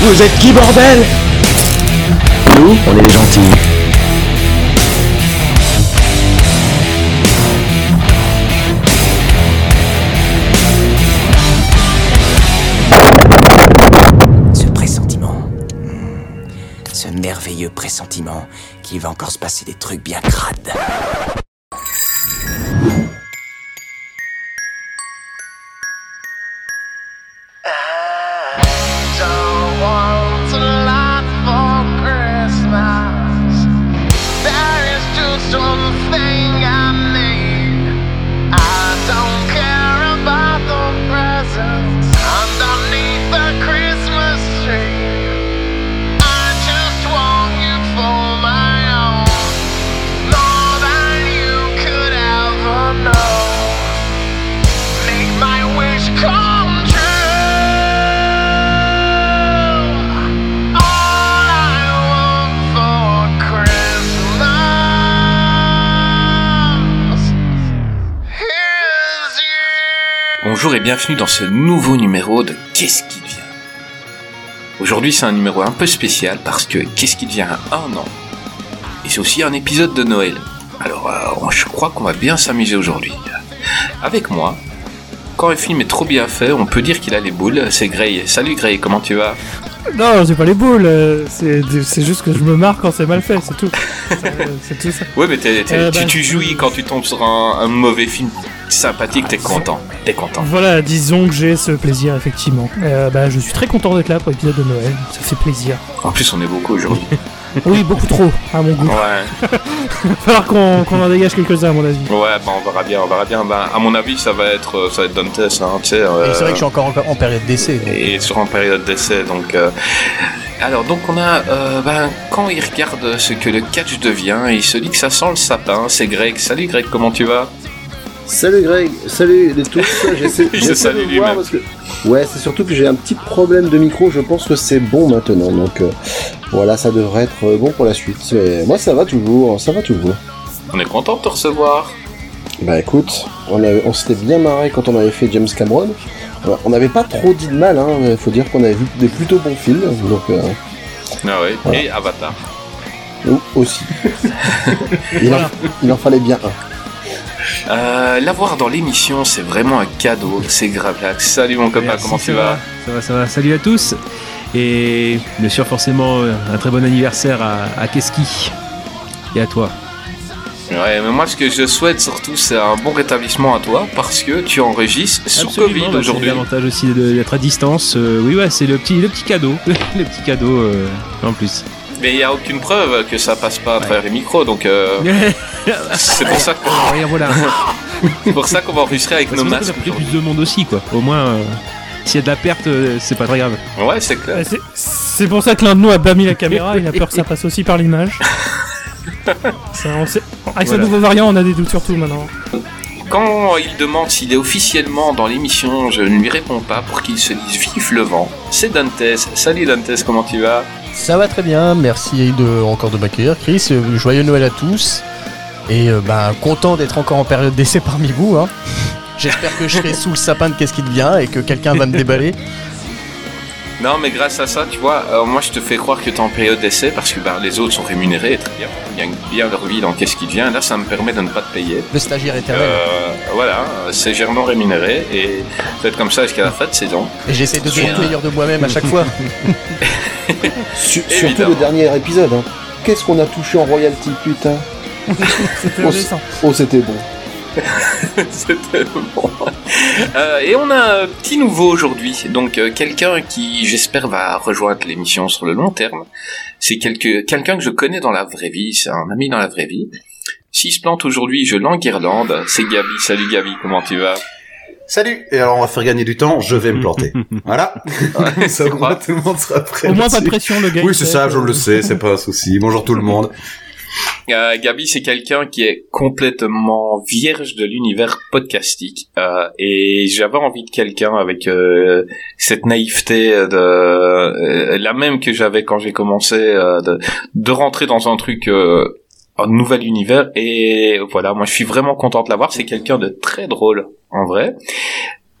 Vous êtes qui, bordel? Nous, on est les gentils. Ce pressentiment. Ce merveilleux pressentiment qu'il va encore se passer des trucs bien crades. Bienvenue dans ce nouveau numéro de Qu'est-ce qui devient? Aujourd'hui c'est un numéro un peu spécial parce que Qu'est-ce qui devient un an? Et c'est aussi un épisode de Noël. Alors euh, je crois qu'on va bien s'amuser aujourd'hui. Avec moi, quand un film est trop bien fait, on peut dire qu'il a les boules, c'est Gray. Salut Gray, comment tu vas? Non, j'ai pas les boules, c'est juste que je me marre quand c'est mal fait, c'est tout. C'est- tout ça. Ouais mais Euh, tu, bah, tu jouis quand tu tombes sur un, un mauvais film sympathique, t'es content. T'es content. Voilà, disons que j'ai ce plaisir, effectivement. Euh, bah, je suis très content d'être là pour l'épisode de Noël, ça fait plaisir. En plus on est beaucoup aujourd'hui. Oui, beaucoup trop, à mon goût. Ouais. Il va falloir qu'on qu'on en dégage quelques-uns, à mon avis. Ouais, bah on verra bien, on verra bien. Bah, à mon avis, ça va être, euh, ça va être Dantes, hein, tu sais. euh, c'est vrai que je suis encore en, en période d'essai. et sur en période d'essai, donc. euh, Alors, donc on a, euh, ben, quand il regarde ce que le catch devient, il se dit que ça sent le sapin. C'est Greg. Salut Greg, comment tu vas? Salut Greg, salut les tous. J'essaie de lui-même. voir parce que ouais, c'est surtout que j'ai un petit problème de micro. Je pense que c'est bon maintenant, donc euh, voilà, ça devrait être euh, bon pour la suite. Mais moi, ça va toujours, ça va toujours. On est content de te recevoir. Bah écoute, on, avait- on s'était bien marré quand on avait fait James Cameron. Euh, On n'avait pas trop dit de mal, hein. Faut dire qu'on avait vu des plutôt bons films, donc euh, Ah ouais. Voilà. Et Avatar. nous aussi. il, en, il en fallait bien un. Euh, L'avoir dans l'émission, c'est vraiment un cadeau. C'est grave. Salut mon copain, Merci, comment tu va vas Ça va, ça va. Salut à tous. Et bien sûr, forcément, euh, un très bon anniversaire à, à Keski. Et à toi. Ouais, mais moi ce que je souhaite surtout, c'est un bon rétablissement à toi parce que tu enregistres sous Absolument, Covid bah, aujourd'hui. L'avantage aussi d'être à distance. Euh, oui, ouais, c'est le petit, le petit cadeau. le petit cadeau euh, en plus. Mais il n'y a aucune preuve que ça passe pas à travers les micros, donc euh, c'est pour ça Regarde, voilà. c'est pour ça qu'on va enregistrer avec Parce nos que ça masques. fait plus de monde aussi, quoi. Au moins, euh, s'il y a de la perte, euh, c'est pas très grave. Ouais, c'est clair. C'est- C'est pour ça que l'un de nous a pas mis la caméra, il a peur que ça passe aussi par l'image. Ça, on sait- Avec ce Voilà. nouveau variant, on a des doutes sur tout maintenant. Quand il demande s'il est officiellement dans l'émission, je ne lui réponds pas pour qu'il se dise vive le vent. C'est Dantes. Salut Dantes, comment tu vas? Ça va très bien, merci de, encore de m'accueillir, Chris. Euh, Joyeux Noël à tous. Et euh, ben, content d'être encore en période d'essai parmi vous. Hein. J'espère que je serai sous le sapin de qu'est-ce qui devient et que quelqu'un va me déballer. Non, mais grâce à ça, tu vois, euh, moi je te fais croire que tu es en période d'essai parce que bah, les autres sont rémunérés, et très bien, ils gagnent bien leur vie dans qu'est-ce qui devient. Là, ça me permet de ne pas te payer. Le stagiaire éternel. Euh, voilà, c'est gèrement rémunéré et c'est comme ça jusqu'à la fin de saison. Et j'essaie de donner le meilleur de moi-même à chaque fois. Su- surtout le dernier épisode. Hein. Qu'est-ce qu'on a touché en royalty, putain C'était Oh. Oh, c'était bon. C'était bon. Euh, et on a un petit nouveau aujourd'hui, donc euh, quelqu'un qui j'espère va rejoindre l'émission sur le long terme. C'est quelque- quelqu'un que je connais dans la vraie vie, c'est un ami dans la vraie vie. S'il se plante aujourd'hui, je l'enguirlande. C'est Gabi. Salut Gabi, comment tu vas? Salut Et alors on va faire gagner du temps, je vais me planter. voilà. ça au crois moins tout le monde sera prêt. Au moins pas de pression, le gars. Oui, c'est ça, je le sais, c'est pas un souci. Bonjour tout le monde. Euh, Gabi, c'est quelqu'un qui est complètement vierge de l'univers podcastique euh, et j'avais envie de quelqu'un avec euh, cette naïveté de la même que j'avais quand j'ai commencé de, rentrer dans un truc un nouvel univers et voilà, moi je suis vraiment content de l'avoir. C'est quelqu'un de très drôle en vrai.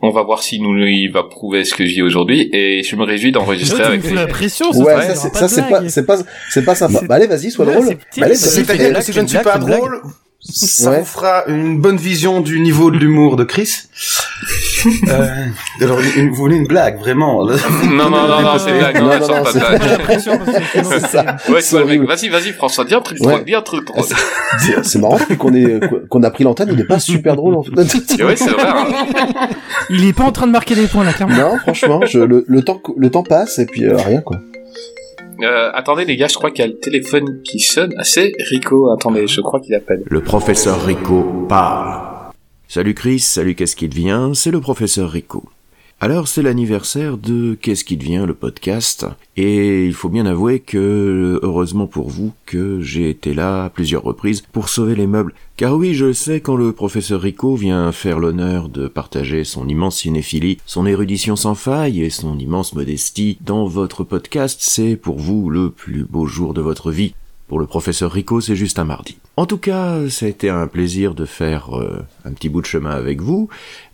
On va voir si nous il va prouver ce que je dis aujourd'hui et je me réjouis d'enregistrer avec lui. la pression, ce Ouais, ça c'est pas c'est pas blague. c'est pas c'est pas sympa. Bah allez, vas-y, sois drôle. Bah, allez. C'est C'est-à-dire blague, que si je ne suis pas drôle, ça Ouais. vous fera une bonne vision du niveau de l'humour de Chris. euh, alors, une- vous voulez une blague, vraiment? Non non non non, c'est blague, non, Non, non, pas de c'est- blague. Ouais, le mec, vas-y, vas-y, François, dis un truc Ouais. un truc. C'est- marrant qu'on est qu'on a pris l'antenne, il est pas super drôle en fait. Ouais, c'est vrai. hein. Il est pas en train de marquer des points là, clairement. Non, franchement, je, le, le temps le temps passe et puis euh, rien quoi. Euh, attendez les gars, je crois qu'il y a le téléphone qui sonne. Ah, c'est Rico. Attendez, je crois qu'il appelle. Le professeur Rico parle. Salut Chris, salut Qu'est-ce qui devient C'est le professeur Rico. Alors c'est l'anniversaire de Qu'est-ce qui devient le podcast? Et il faut bien avouer que heureusement pour vous que j'ai été là à plusieurs reprises pour sauver les meubles car oui je sais quand le professeur Rico vient faire l'honneur de partager son immense cinéphilie, son érudition sans faille et son immense modestie dans votre podcast c'est pour vous le plus beau jour de votre vie. Pour le professeur Rico, c'est juste un mardi. En tout cas, ça a été un plaisir de faire euh, un petit bout de chemin avec vous,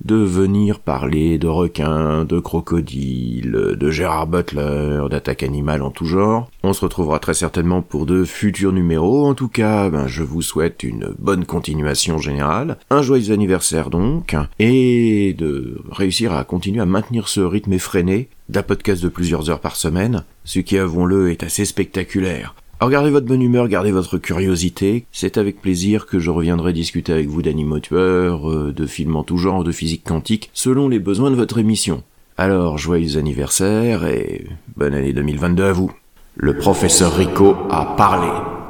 de venir parler de requins, de crocodiles, de Gérard Butler, d'attaques animales en tout genre. On se retrouvera très certainement pour de futurs numéros. En tout cas, ben, je vous souhaite une bonne continuation générale, un joyeux anniversaire donc, et de réussir à continuer à maintenir ce rythme effréné d'un podcast de plusieurs heures par semaine, ce qui, avouons-le, est assez spectaculaire. Alors gardez votre bonne humeur, gardez votre curiosité. C'est avec plaisir que je reviendrai discuter avec vous d'animaux tueurs, euh, de films en tout genre, de physique quantique, selon les besoins de votre émission. Alors, joyeux anniversaire et bonne année 2022 à vous. Le professeur Rico a parlé.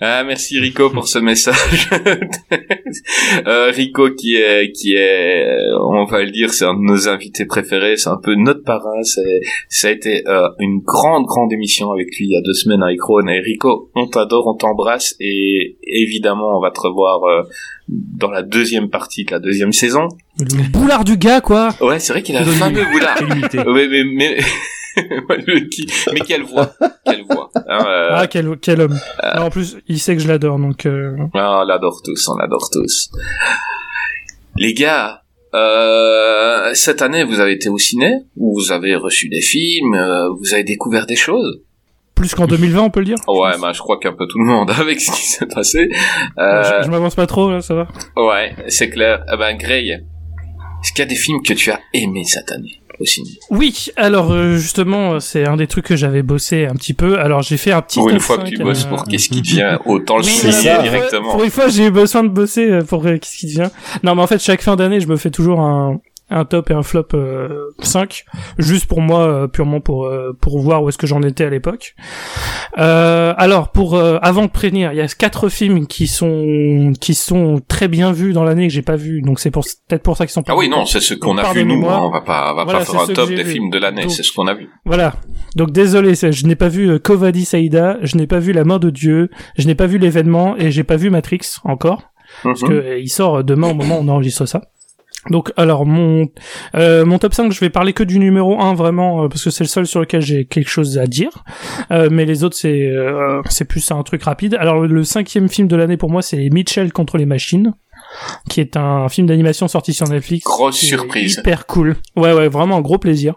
Ah, merci Rico pour ce message. euh, Rico qui est, qui est, euh, on va le dire, c'est un de nos invités préférés. C'est un peu notre parrain. C'est, ça a été euh, une grande, grande émission avec lui il y a deux semaines avec Ron. Et Rico, on t'adore, on t'embrasse et évidemment, on va te revoir euh, dans la deuxième partie de la deuxième saison. Le boulard du gars, quoi. Ouais, c'est vrai qu'il a fameux boulard. Mais, le qui- mais quelle voix, quelle voix. Hein, euh, Ah, quel, quel homme. Non, en plus, il sait que je l'adore, donc... euh, Ah, on l'adore tous, on l'adore tous. Les gars, euh, cette année, vous avez été au ciné, vous avez reçu des films, euh, vous avez découvert des choses? Plus qu'en 2020, on peut le dire. Ouais, bah, je crois qu'un peu tout le monde avec ce qui s'est passé. Euh, Je, je m'avance pas trop, là, ça va. ouais, c'est clair. Eh ben, Greg, est-ce qu'il y a des films que tu as aimés cette année? Au ciné Oui, alors euh, justement, c'est un des trucs que j'avais bossé un petit peu. Alors j'ai fait un petit Pour une fois que 5, tu bosses euh, pour qu'est-ce qui devient, autant le pour- directement. Pour une fois, j'ai eu besoin de bosser euh, pour euh, qu'est-ce qui devient? Non, mais en fait, chaque fin d'année, je me fais toujours un un top et un flop euh, 5 juste pour moi euh, purement pour euh, pour voir où est-ce que j'en étais à l'époque. Euh, alors pour euh, avant de prévenir, il y a quatre films qui sont qui sont très bien vus dans l'année que j'ai pas vu. Donc c'est pour peut-être pour ça qu'ils sont pas Ah oui, non, c'est ce qu'on a vu nous. hein, On va pas, on va Voilà, pas faire un que top des films de l'année. C'est ce qu'on a vu. Voilà. Donc désolé, je n'ai pas vu euh, Kovadi Saïda, je n'ai pas vu La main de Dieu, je n'ai pas vu l'événement et j'ai pas vu Matrix encore parce Mhm. que euh, il sort demain au moment où on enregistre ça. Donc alors mon euh, mon top 5, je vais parler que du numéro 1 vraiment euh, parce que c'est le seul sur lequel j'ai quelque chose à dire. Euh, mais les autres c'est euh, c'est plus un truc rapide. Alors le cinquième film de l'année pour moi c'est Mitchell contre les machines qui est un film d'animation sorti sur Netflix. Grosse surprise. Hyper cool. Ouais ouais, vraiment un gros plaisir.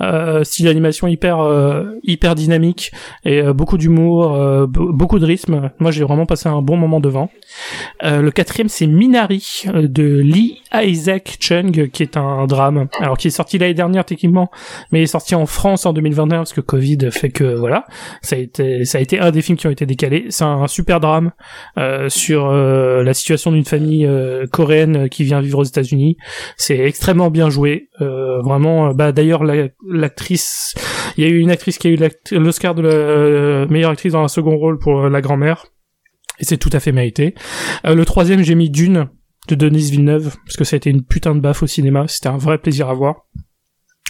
Euh, style d'animation hyper euh, hyper dynamique et euh, beaucoup d'humour, euh, be- beaucoup de rythme. Moi, j'ai vraiment passé un bon moment devant. Euh, le quatrième, c'est Minari de Lee Isaac Chung, qui est un drame. Alors, qui est sorti l'année dernière techniquement, mais est sorti en France en 2021 parce que Covid fait que voilà, ça a été ça a été un des films qui ont été décalés. C'est un, super drame sur la situation d'une famille coréenne qui vient vivre aux États-Unis. C'est extrêmement bien joué. Vraiment, bah d'ailleurs l'actrice, il y a eu une actrice qui a eu l'Oscar de la euh, meilleure actrice dans un second rôle pour euh, la grand-mère, et c'est tout à fait mérité. Euh, le troisième, j'ai mis Dune de Denise Villeneuve parce que ça a été une putain de baffe au cinéma. C'était un vrai plaisir à voir.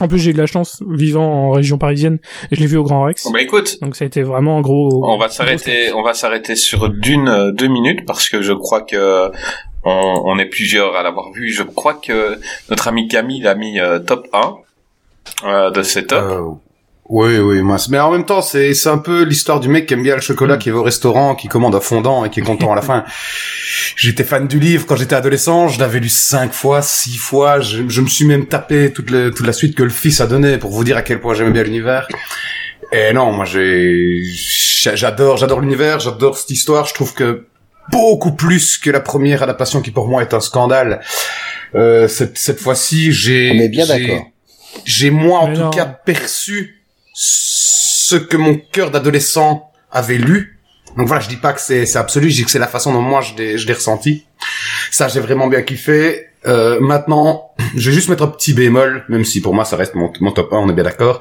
En plus, j'ai eu de la chance vivant en région parisienne, et je l'ai vu au Grand Rex. Bah écoute, Donc ça a été vraiment un gros. on va s'arrêter, on va s'arrêter sur d'une deux minutes parce que je crois que on, on est plusieurs à l'avoir vu. Je crois que notre ami Camille l'a mis euh, top 1 euh, de ses top. Euh, oui, oui, moi. c'est- Mais en même temps, c'est c'est un peu l'histoire du mec qui aime bien le chocolat, qui va au restaurant, qui commande un fondant et qui est content à la fin. J'étais fan du livre quand j'étais adolescent. Je l'avais lu cinq fois, six fois. Je, je me suis même tapé toute, le- toute la suite que le fils a donné pour vous dire à quel point j'aimais bien l'univers. Et non, moi j'ai j'adore j'adore l'univers, j'adore cette histoire. Je trouve que beaucoup plus que la première adaptation qui pour moi est un scandale. Euh, cette cette fois-ci, j'ai On est bien d'accord. J'ai moi en Mais tout non. cas perçu ce que mon cœur d'adolescent avait lu. Donc voilà, je dis pas que c'est c'est absolu, je dis que c'est la façon dont moi je l'ai je l'ai ressenti. Ça, j'ai vraiment bien kiffé. Euh, maintenant, je vais juste mettre un petit bémol, même si pour moi ça reste mon, mon top 1, on est bien d'accord.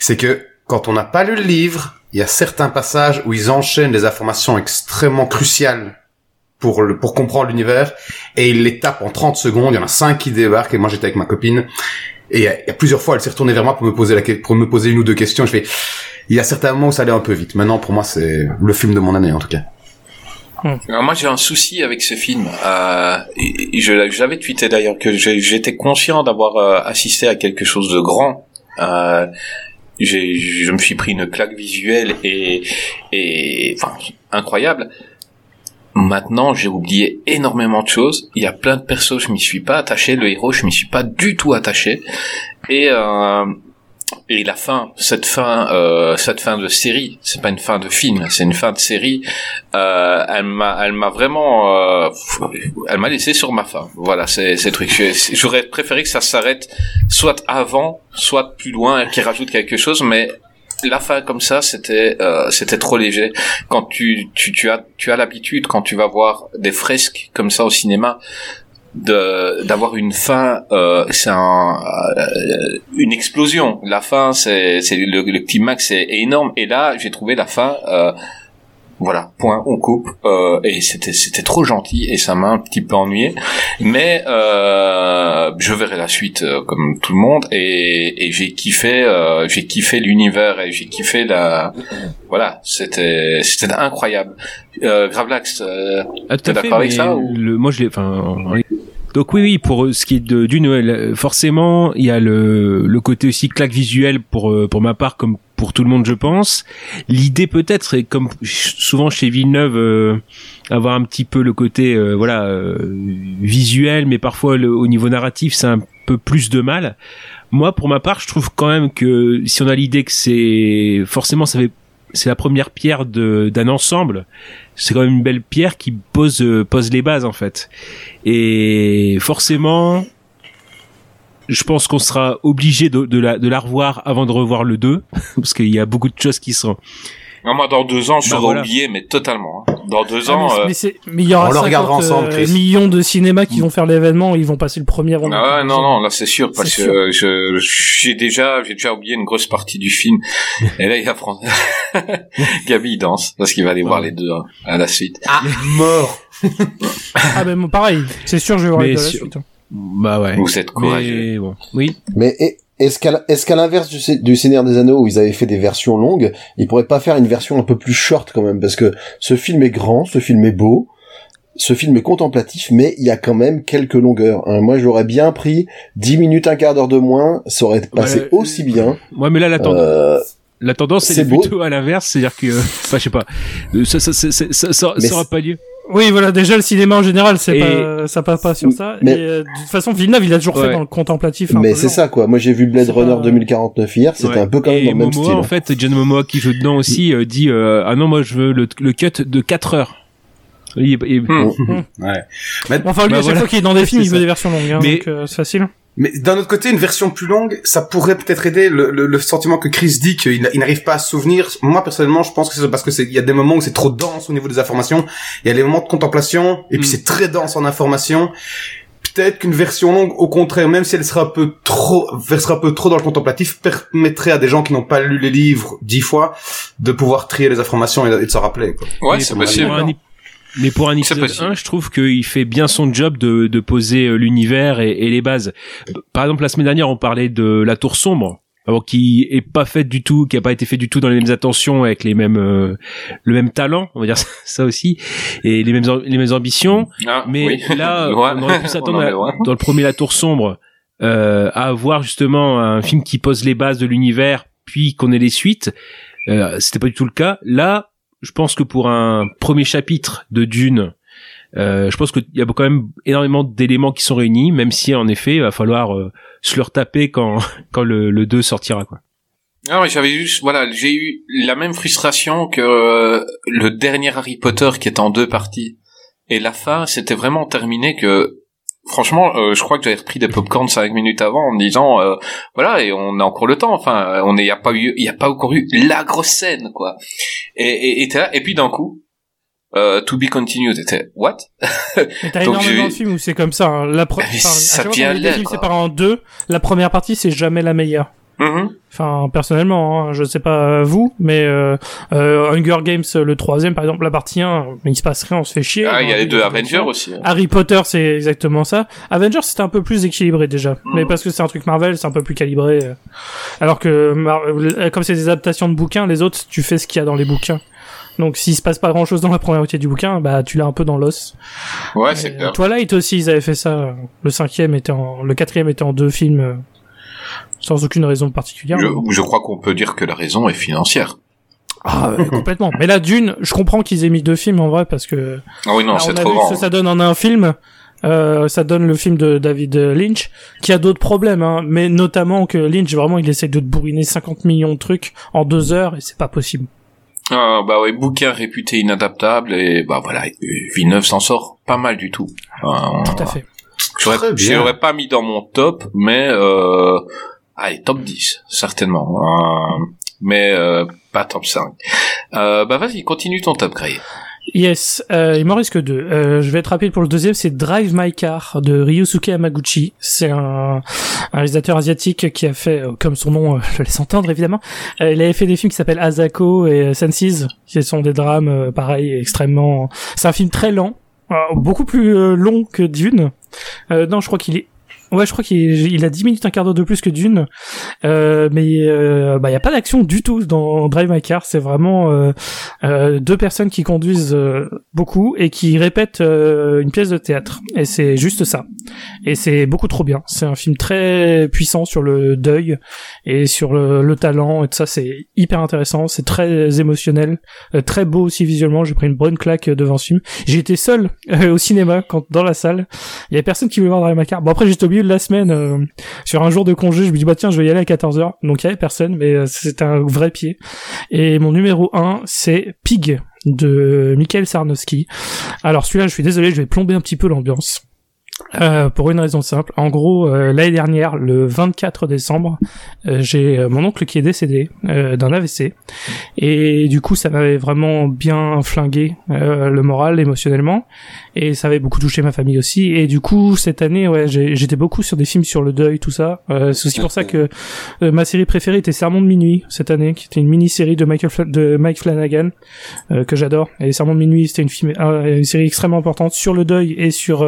C'est que quand on n'a pas lu le livre, il y a certains passages où ils enchaînent des informations extrêmement cruciales pour le, pour comprendre l'univers et ils les tapent en 30 secondes. Il y en a 5 qui débarquent et moi j'étais avec ma copine et il y, a, il plusieurs fois elle s'est retournée vers moi pour me poser la pour me poser une ou deux questions. Je fais il y a certains moments où ça allait un peu vite. Maintenant pour moi c'est le film de mon année en tout cas. Alors, moi, j'ai un souci avec ce film. Euh, je j'avais tweeté d'ailleurs que j'étais conscient d'avoir euh, assisté à quelque chose de grand. Euh, je me suis pris une claque visuelle et, et enfin, incroyable. Maintenant, j'ai oublié énormément de choses. Il y a plein de persos, je m'y suis pas attaché. Le héros, je m'y suis pas du tout attaché. Et euh, et la fin, cette fin, euh, cette fin de série, c'est pas une fin de film, c'est une fin de série. Euh, elle m'a, elle m'a vraiment, euh, elle m'a laissé sur ma faim. Voilà, c'est, c'est le truc. Je- J'aurais préféré que ça s'arrête soit avant, soit plus loin, qu'il rajoute quelque chose, mais la fin comme ça, c'était, euh, c'était trop léger. Quand tu, tu, tu as, tu as l'habitude quand tu vas voir des fresques comme ça au cinéma de d'avoir une fin euh, c'est un euh, une explosion la fin c'est c'est le, le climax est énorme et là j'ai trouvé la fin euh, voilà point on coupe euh, et c'était c'était trop gentil et ça m'a un petit peu ennuyé. Mais euh, je verrai la suite euh, comme tout le monde et, et j'ai kiffé euh, j'ai kiffé l'univers et j'ai kiffé la voilà c'était c'était incroyable. Euh, Gravelax euh, Ah, T'es d'accord avec ça, ou- le, moi je l'ai, enfin, en- donc oui, oui, pour ce qui est de, du Noël, forcément, il y a le, le côté aussi claque visuelle pour, pour ma part, comme pour tout le monde, je pense. L'idée peut-être, c'est comme souvent chez Villeneuve, euh, avoir un petit peu le côté, euh, voilà, euh, visuel, mais parfois au niveau narratif, c'est un peu plus de mal. Moi, pour ma part, je trouve quand même que si on a l'idée que c'est forcément, ça fait c'est la première pierre d'un ensemble. C'est quand même une belle pierre qui pose euh, pose les bases en fait. Et forcément, je pense qu'on sera obligé de, de la de la revoir avant de revoir le 2 parce qu'il y a beaucoup de choses qui sont. Non, moi, dans deux ans, je Bah, serai voilà. oublié, mais totalement. hein. Dans deux Ah, ans, mais, euh, mais c'est- mais il y aura On le 50 regardera ensemble, euh, Chris. millions de cinémas qui vont faire l'événement, ils vont passer le premier avant. ah ouais, non, non, là c'est sûr, parce que je j'ai déjà j'ai déjà oublié une grosse partie du film. Et là, il y a Fran... Gabi il danse parce qu'il va aller voir les deux hein, à la suite. Mort. Ah ben pareil, c'est sûr je vais voir les deux à la suite. hein. Bah ouais. Vous êtes courageux. Mais bon, oui. Mais est- est-ce qu'à est-ce qu'à l'inverse du, du Seigneur des Anneaux où ils avaient fait des versions longues, ils pourraient pas faire une version un peu plus short quand même? Parce que ce film est grand, ce film est beau, ce film est contemplatif, mais il y a quand même quelques longueurs. hein. Moi, j'aurais bien pris 10 minutes, un quart d'heure de moins, ça aurait passé Ouais, aussi bien. Ouais, mais là la tendance, Euh, la tendance c'est plutôt à l'inverse, c'est-à-dire que, enfin, je sais pas, euh, ça, ça, ça, ça, ça, ça, Mais ça aura pas lieu. Oui, voilà, déjà le cinéma en général, c'est Et- pas, ça passe pas sur ça. Mais- Et euh, de toute façon, Villeneuve, il a toujours Ouais. fait dans le contemplatif. un Mais peu c'est ça quoi. Moi j'ai vu Blade Runner pas- 2049 hier, c'était Ouais. un peu quand même Et dans le même Momoa, style. en fait, John Momoa qui joue dedans aussi euh, dit euh, ah non moi je veux le, le cut de 4 heures. Il- il- Hmm. Ouais. Mais, Enfin, lui, Bah à chaque voilà. fois qu'il est dans des films, il veut des versions longues, hein, Mais- donc euh, c'est facile. mais d'un autre côté, une version plus longue, ça pourrait peut-être aider le, le, le sentiment que Chris dit qu'il il n'arrive pas à se souvenir. Moi, personnellement, je pense que c'est parce que c'est, il y a des moments où c'est trop dense au niveau des informations. Il y a les moments de contemplation, et puis Mm. c'est très dense en information. Peut-être qu'une version longue, au contraire, même si elle sera un peu trop, versera un peu trop dans le contemplatif, permettrait à des gens qui n'ont pas lu les livres dix fois de pouvoir trier les informations et, et de s'en rappeler. Quoi. Ouais, c'est possible. Mais pour un épisode possible. 1, je trouve qu'il fait bien son job de, de poser euh, l'univers et, et les bases. Par exemple, la semaine dernière, on parlait de la Tour Sombre, alors qui est pas faite du tout, qui a pas été fait du tout dans les mêmes attentions, avec les mêmes euh, le même talent, on va dire ça aussi, et les mêmes les mêmes ambitions. Ah, Mais oui. là, Ouais. on aurait pu s'attendre dans le premier La Tour Sombre euh, à avoir justement un film qui pose les bases de l'univers, puis qu'on ait les suites. Euh, C'était pas du tout le cas. Là, je pense que pour un premier chapitre de Dune, euh, je pense qu'il y a quand même énormément d'éléments qui sont réunis, même si en effet, il va falloir euh, se le retaper quand quand le, le 2 sortira quoi. Ah j'avais juste voilà, j'ai eu la même frustration que euh, le dernier Harry Potter qui est en deux parties. Et la fin, c'était vraiment terminé que franchement, euh, je crois que j'avais repris des popcorn cinq minutes avant en me disant euh, voilà et on a encore le temps. Enfin, on est, y a pas eu, il y a pas encore eu la grosse scène quoi. Et et, et, là, et puis d'un coup. Euh, to be continued, était what? Mais t'as énormément de films où c'est comme ça. hein. La enfin, en deux, la première partie c'est jamais la meilleure. Mhm. Enfin, personnellement, hein, je sais pas vous, mais euh, euh, Hunger Games, le troisième par exemple, la partie 1, il se passe rien, on se fait chier. Ah, il y a les deux les Avengers aussi. hein. Harry Potter, c'est exactement ça. Avengers, c'était un peu plus équilibré déjà, Mm. mais parce que c'est un truc Marvel, c'est un peu plus calibré. euh. Alors que Mar- euh, comme c'est des adaptations de bouquins, les autres, tu fais ce qu'il y a dans les bouquins. Donc s'il se passe pas grand chose dans la première moitié du bouquin, bah tu l'as un peu dans l'os. Ouais, c'est clair. Twilight aussi, ils avaient fait ça. Le cinquième était en, le quatrième était en deux films, euh, sans aucune raison particulière. Je, je crois qu'on peut dire que la raison est financière. Ah, euh, complètement. Mais là, Dune, je comprends qu'ils aient mis deux films en vrai parce que Ah oui, non, c'est on a trop vu grand. ce que ça donne en un film. Euh, ça donne le film de David Lynch, qui a d'autres problèmes, hein, mais notamment que Lynch vraiment il essaie de te bourriner 50 millions de trucs en deux heures et c'est pas possible. Ah, bah ouais, bouquin réputé inadaptable et bah voilà, Villeneuve s'en sort pas mal du tout. Euh, Tout à fait. J'aurais, Très bien. je l'aurais pas mis dans mon top, mais euh, allez, top 10, certainement. Euh, mais euh, pas top 5. Euh, bah vas-y, continue ton top, Gray. Yes, euh, il m'en reste que deux. Euh, je vais être rapide pour le deuxième, c'est Drive My Car de Ryusuke Hamaguchi. C'est un, un réalisateur asiatique qui a fait, euh, comme son nom euh, le laisse entendre évidemment, euh, il avait fait des films qui s'appellent Asako et euh, Senses, qui sont des drames euh, pareil extrêmement. C'est un film très lent, euh, beaucoup plus euh, long que Dune. Euh, non, je crois qu'il est Ouais, je crois qu'il il a 10 minutes, un quart d'heure de plus que Dune. Euh, mais euh, bah, il y a pas d'action du tout dans Drive My Car. C'est vraiment euh, euh, deux personnes qui conduisent euh, beaucoup et qui répètent euh, une pièce de théâtre. Et c'est juste ça. Et c'est beaucoup trop bien. C'est un film très puissant sur le deuil et sur le, le talent et tout ça. C'est hyper intéressant. C'est très émotionnel, très beau aussi visuellement. J'ai pris une bonne claque devant ce film. J'ai été seul au cinéma quand dans la salle. Il y avait personne qui voulait voir Drive My Car. Bon après j'étais au de la semaine euh, sur un jour de congé. Je me dis bah tiens je vais y aller à 14h. Donc il y avait personne mais euh, c'était un vrai pied. Et mon numéro 1 c'est Pig de Michael Sarnowski. Alors celui-là je suis désolé je vais plomber un petit peu l'ambiance. Euh, pour une raison simple. En gros, euh, l'année dernière, le 24 décembre, euh, j'ai euh, mon oncle qui est décédé euh, d'un AVC. Et du coup, ça m'avait vraiment bien flingué le moral émotionnellement. Et ça avait beaucoup touché ma famille aussi. Et du coup, cette année, ouais, j'étais beaucoup sur des films sur le deuil, tout ça. C'est aussi pour ça que ma série préférée était Sermon de minuit cette année, qui était une mini-série de Michael de Mike Flanagan que j'adore. Et Sermon de minuit, c'était une, une série extrêmement importante sur le deuil et sur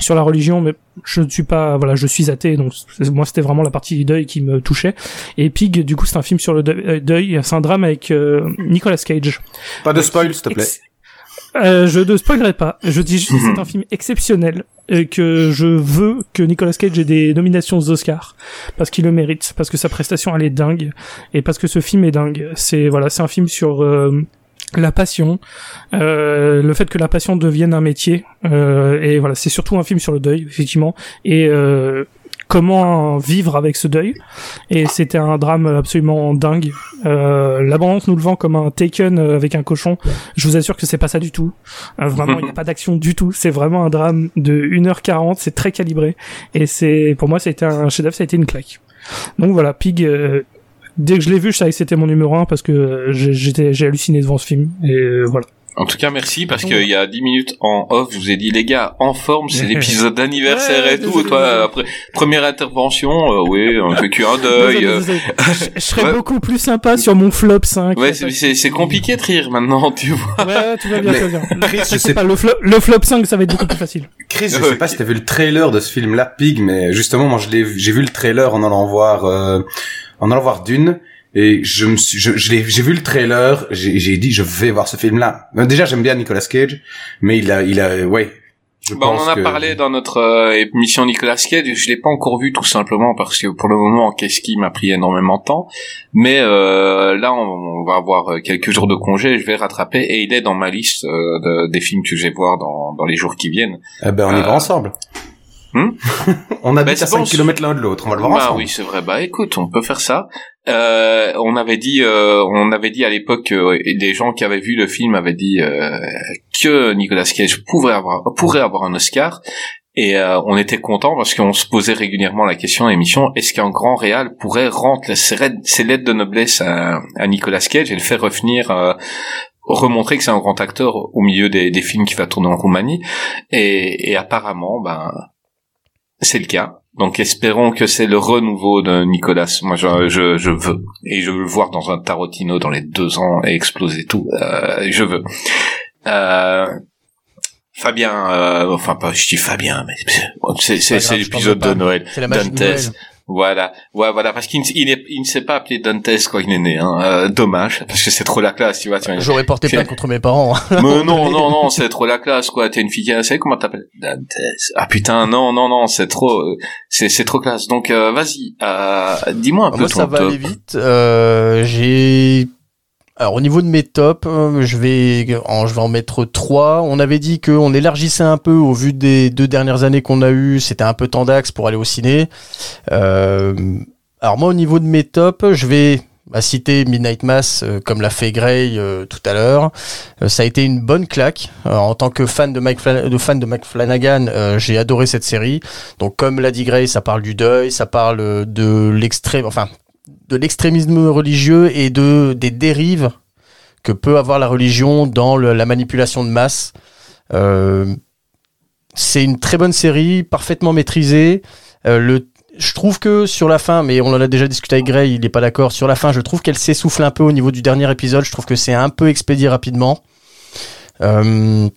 sur religion. Mais je ne suis pas, voilà, je suis athée, donc c'est- moi c'était vraiment la partie du deuil qui me touchait. Et Pig, du coup, c'est un film sur le deuil. euh, deuil. C'est un drame avec euh, Nicolas Cage. Pas de spoil, s'il te plaît. Euh, je ne spoilerai pas. Je dis juste que c'est un film exceptionnel et que je veux que Nicolas Cage ait des nominations aux Oscars parce qu'il le mérite, parce que sa prestation elle est dingue et parce que ce film est dingue. C'est voilà, c'est un film sur euh, la passion, euh, le fait que la passion devienne un métier, euh, et voilà, c'est surtout un film sur le deuil, effectivement, et euh, comment vivre avec ce deuil. Et c'était un drame absolument dingue. Euh, la bande nous le vend comme un Taken euh, avec un cochon. Je vous assure que c'est pas ça du tout. Euh, vraiment, il n'y a pas d'action du tout. C'est vraiment un drame de 1h40. C'est très calibré. Et c'est, pour moi, été un chef-d'œuvre, ça a été une claque. Donc voilà, Pig. euh, Dès que je l'ai vu, je savais que c'était mon numéro 1 parce que euh, j'ai- j'étais, j'ai halluciné devant ce film. Et euh, voilà. En tout cas, merci parce qu'il y a 10 minutes en off, je vous ai dit les gars, en forme, c'est l'épisode d'anniversaire Ouais, et tout. désolé, Toi, désolé. après première intervention, euh, oui, on fait qu'un deuil. Euh. Je, je serais Ouais. beaucoup plus sympa sur mon flop 5. Ouais, c'est- c'est c'est compliqué de rire maintenant, tu vois. Ouais, tout va bien, Mais- tout va bien. Chris, je sais pas, le, flop, le flop 5, ça va être beaucoup plus facile. Chris, je sais pas si t'as vu le trailer de ce film-là, Pig, mais justement, moi, je l'ai, j'ai vu le trailer en allant voir, euh, en allant voir Dune, et je me suis, je, je l'ai, j'ai vu le trailer, j'ai, j'ai dit, je vais voir ce film-là. Déjà, j'aime bien Nicolas Cage, mais il a, il a, ouais. Je Bah, on en a que- parlé dans notre euh, émission Nicolas Cage. Je l'ai pas encore vu tout simplement parce que pour le moment, qu'est-ce qui m'a pris énormément de temps. Mais euh, là, on, on va avoir euh, quelques jours de congé. Je vais rattraper et il est dans ma liste euh, de- des films que je vais voir dans, dans les jours qui viennent. Eh ben, on y Euh, va ensemble. Hmm on Bah, habite c'est à 5 bon, km l'un de l'autre, on va le voir bah ensemble. oui, c'est vrai. Bah écoute, on peut faire ça. Euh, on avait dit, euh, on avait dit à l'époque que et des gens qui avaient vu le film avaient dit euh, que Nicolas Cage pourrait avoir pourrait avoir un Oscar. Et euh, on était content parce qu'on se posait régulièrement la question à l'émission est-ce qu'un grand réal pourrait rendre ses, lettres de noblesse à, à Nicolas Cage et le faire revenir euh, remontrer que c'est un grand acteur au milieu des, des films qui va tourner en Roumanie? Et, et apparemment ben c'est le cas. Donc espérons que c'est le renouveau de Nicolas. Moi, je, je, je veux. Et je veux le voir dans un Tarotino dans les deux ans et exploser tout. Euh, je veux. Euh, Fabien, euh, enfin pas, je dis Fabien, mais c'est l'épisode de. Noël. C'est la magie de. Noël. Voilà, ouais, voilà, parce qu'il ne, il est- il ne s'est pas appelé Dantes quand il est né. Hein. Euh, dommage, parce que c'est trop la classe, tu vois. tu. J'aurais porté plainte contre mes parents. hein. Mais non, non, non, c'est trop la classe, quoi. T'es une fille qui comment t'appelles? Dantes. Ah putain, non, non, non, c'est trop, euh, c'est, c'est trop classe. Donc, euh, vas-y, euh, dis-moi un peu Moi, ton ça va top. aller vite. Euh, j'ai. Alors, au niveau de mes tops, euh, je vais, en, je vais en mettre trois. On avait dit qu'on élargissait un peu au vu des deux dernières années qu'on a eues. C'était un peu tendax pour aller au ciné. Euh, alors, moi, au niveau de mes tops, je vais bah, citer Midnight Mass, euh, comme l'a fait Gray euh, tout à l'heure. Ça a été une bonne claque. En tant que fan de Mike, fan de Mike Flanagan, j'ai adoré cette série. Donc, comme l'a dit Gray, ça parle du deuil, ça parle de l'extrême, enfin, de l'extrémisme religieux et de des dérives que peut avoir la religion dans la manipulation de masse. Euh, c'est une très bonne série, parfaitement maîtrisée. Euh, le, je trouve que sur la fin, mais on en a déjà discuté avec Gray, il n'est pas d'accord. Sur la fin, je trouve qu'elle s'essouffle un peu au niveau du dernier épisode. Je trouve que c'est un peu expédié rapidement. Euh,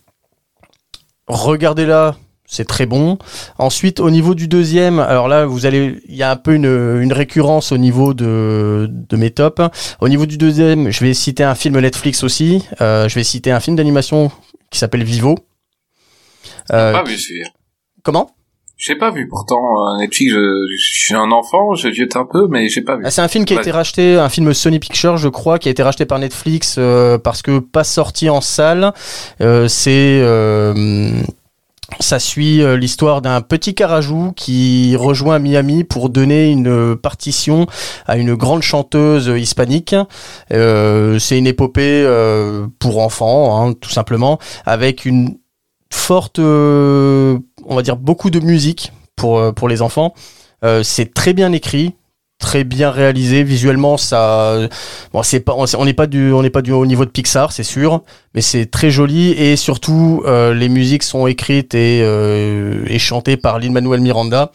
Regardez-la, c'est très bon. Ensuite, au niveau du deuxième, alors là, vous allez, il y a un peu une, une récurrence au niveau de, de mes tops. Au niveau du deuxième, je vais citer un film Netflix aussi. Euh, je vais citer un film d'animation qui s'appelle Vivo. Euh, pas vu celui-là. comment? J'ai pas vu. Pourtant, euh, Netflix, je, je suis un enfant, je jette un peu, mais j'ai pas vu. Ah, C'est un film qui a Ouais. été racheté, un film Sony Pictures, je crois, qui a été racheté par Netflix euh, parce que pas sorti en salle. Euh, c'est euh, ça suit euh, l'histoire d'un petit carajou qui rejoint Miami pour donner une partition à une grande chanteuse hispanique. Euh, c'est une épopée euh, pour enfants, hein, tout simplement, avec une forte, euh, on va dire beaucoup de musique pour euh, pour les enfants. Euh, c'est très bien écrit, très bien réalisé visuellement. Ça, bon, c'est pas, on n'est pas du, on n'est pas du haut niveau de Pixar, c'est sûr, mais c'est très joli et surtout euh, les musiques sont écrites et, euh, chantées par Lin Manuel Miranda.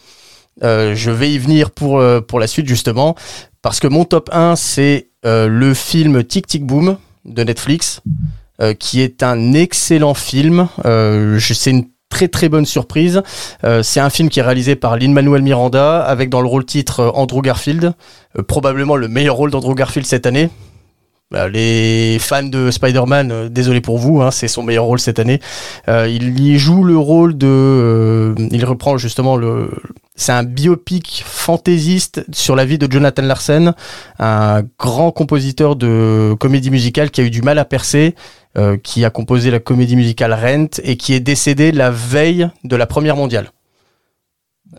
Euh, je vais y venir pour pour la suite justement parce que mon top 1 c'est le film Tic Tic Boom de Netflix qui est un excellent film. C'est une très très bonne surprise. Euh, c'est un film qui est réalisé par Lin-Manuel Miranda avec dans le rôle titre euh, Andrew Garfield, Euh, probablement le meilleur rôle d'Andrew Garfield cette année. Bah, les fans de Spider-Man, désolé pour vous, hein, c'est son meilleur rôle cette année. Il y joue le rôle de, il reprend justement le c'est un biopic fantaisiste sur la vie de Jonathan Larsen, un grand compositeur de comédie musicale qui a eu du mal à percer, euh, qui a composé la comédie musicale Rent et qui est décédé la veille de la Première mondiale.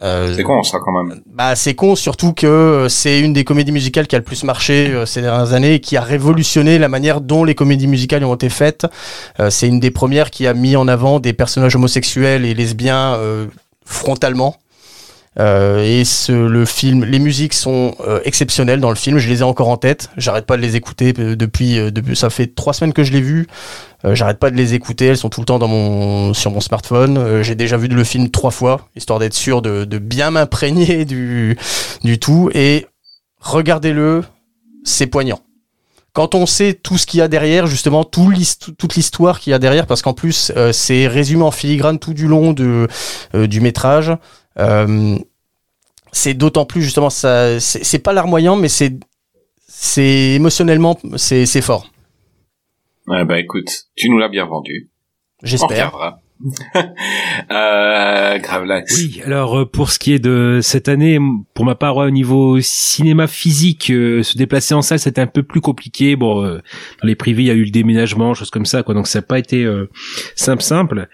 Euh, C'est con ça quand même. bah, c'est con, surtout que euh, c'est une des comédies musicales qui a le plus marché euh, ces dernières années et qui a révolutionné la manière dont les comédies musicales ont été faites. Euh, c'est une des premières qui a mis en avant des personnages homosexuels et lesbiens euh, frontalement. Euh, et ce, le film, les musiques sont euh, exceptionnelles dans le film. Je les ai encore en tête. J'arrête pas de les écouter euh, depuis, depuis. Ça fait trois semaines que je l'ai vu. Euh, J'arrête pas de les écouter. Elles sont tout le temps dans mon sur mon smartphone. J'ai déjà vu le film trois fois, histoire d'être sûr de, bien m'imprégner du du tout. Et regardez-le, c'est poignant. Quand on sait tout ce qu'il y a derrière, justement, tout toute l'histoire qu'il y a derrière, parce qu'en plus, c'est résumé en filigrane tout du long de, du métrage. C'est d'autant plus justement ça c'est pas larmoyant mais c'est c'est émotionnellement c'est c'est fort Ouais, bah écoute, tu nous l'as bien vendu. On j'espère. euh, Gravelax. Oui, alors euh, pour ce qui est de cette année, pour ma part, au niveau cinéma physique, euh, se déplacer en salle, c'était un peu plus compliqué. Bon, euh, dans les privés, il y a eu le déménagement, choses comme ça, quoi. Donc ça n'a pas été euh, simple, simple.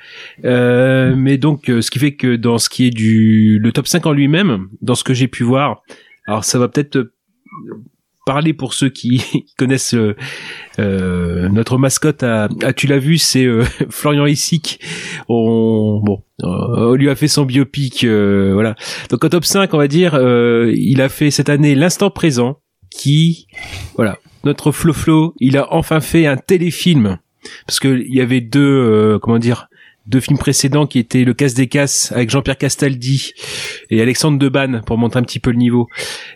Euh, mais donc, ce qui fait que dans ce qui est du le top 5 en lui-même, dans ce que j'ai pu voir, alors ça va peut-être parler pour ceux qui connaissent euh, euh, notre mascotte à, à- tu l'as vu c'est euh, Florian Essic on bon euh, on lui a fait son biopic euh, voilà. Donc en top 5 on va dire euh, il a fait cette année l'instant présent qui voilà notre Flo Flo il a enfin fait un téléfilm. Parce que il y avait deux comment dire deux films précédents qui étaient Le Casse des Casses avec Jean-Pierre Castaldi et Alexandre Debanne pour monter un petit peu le niveau.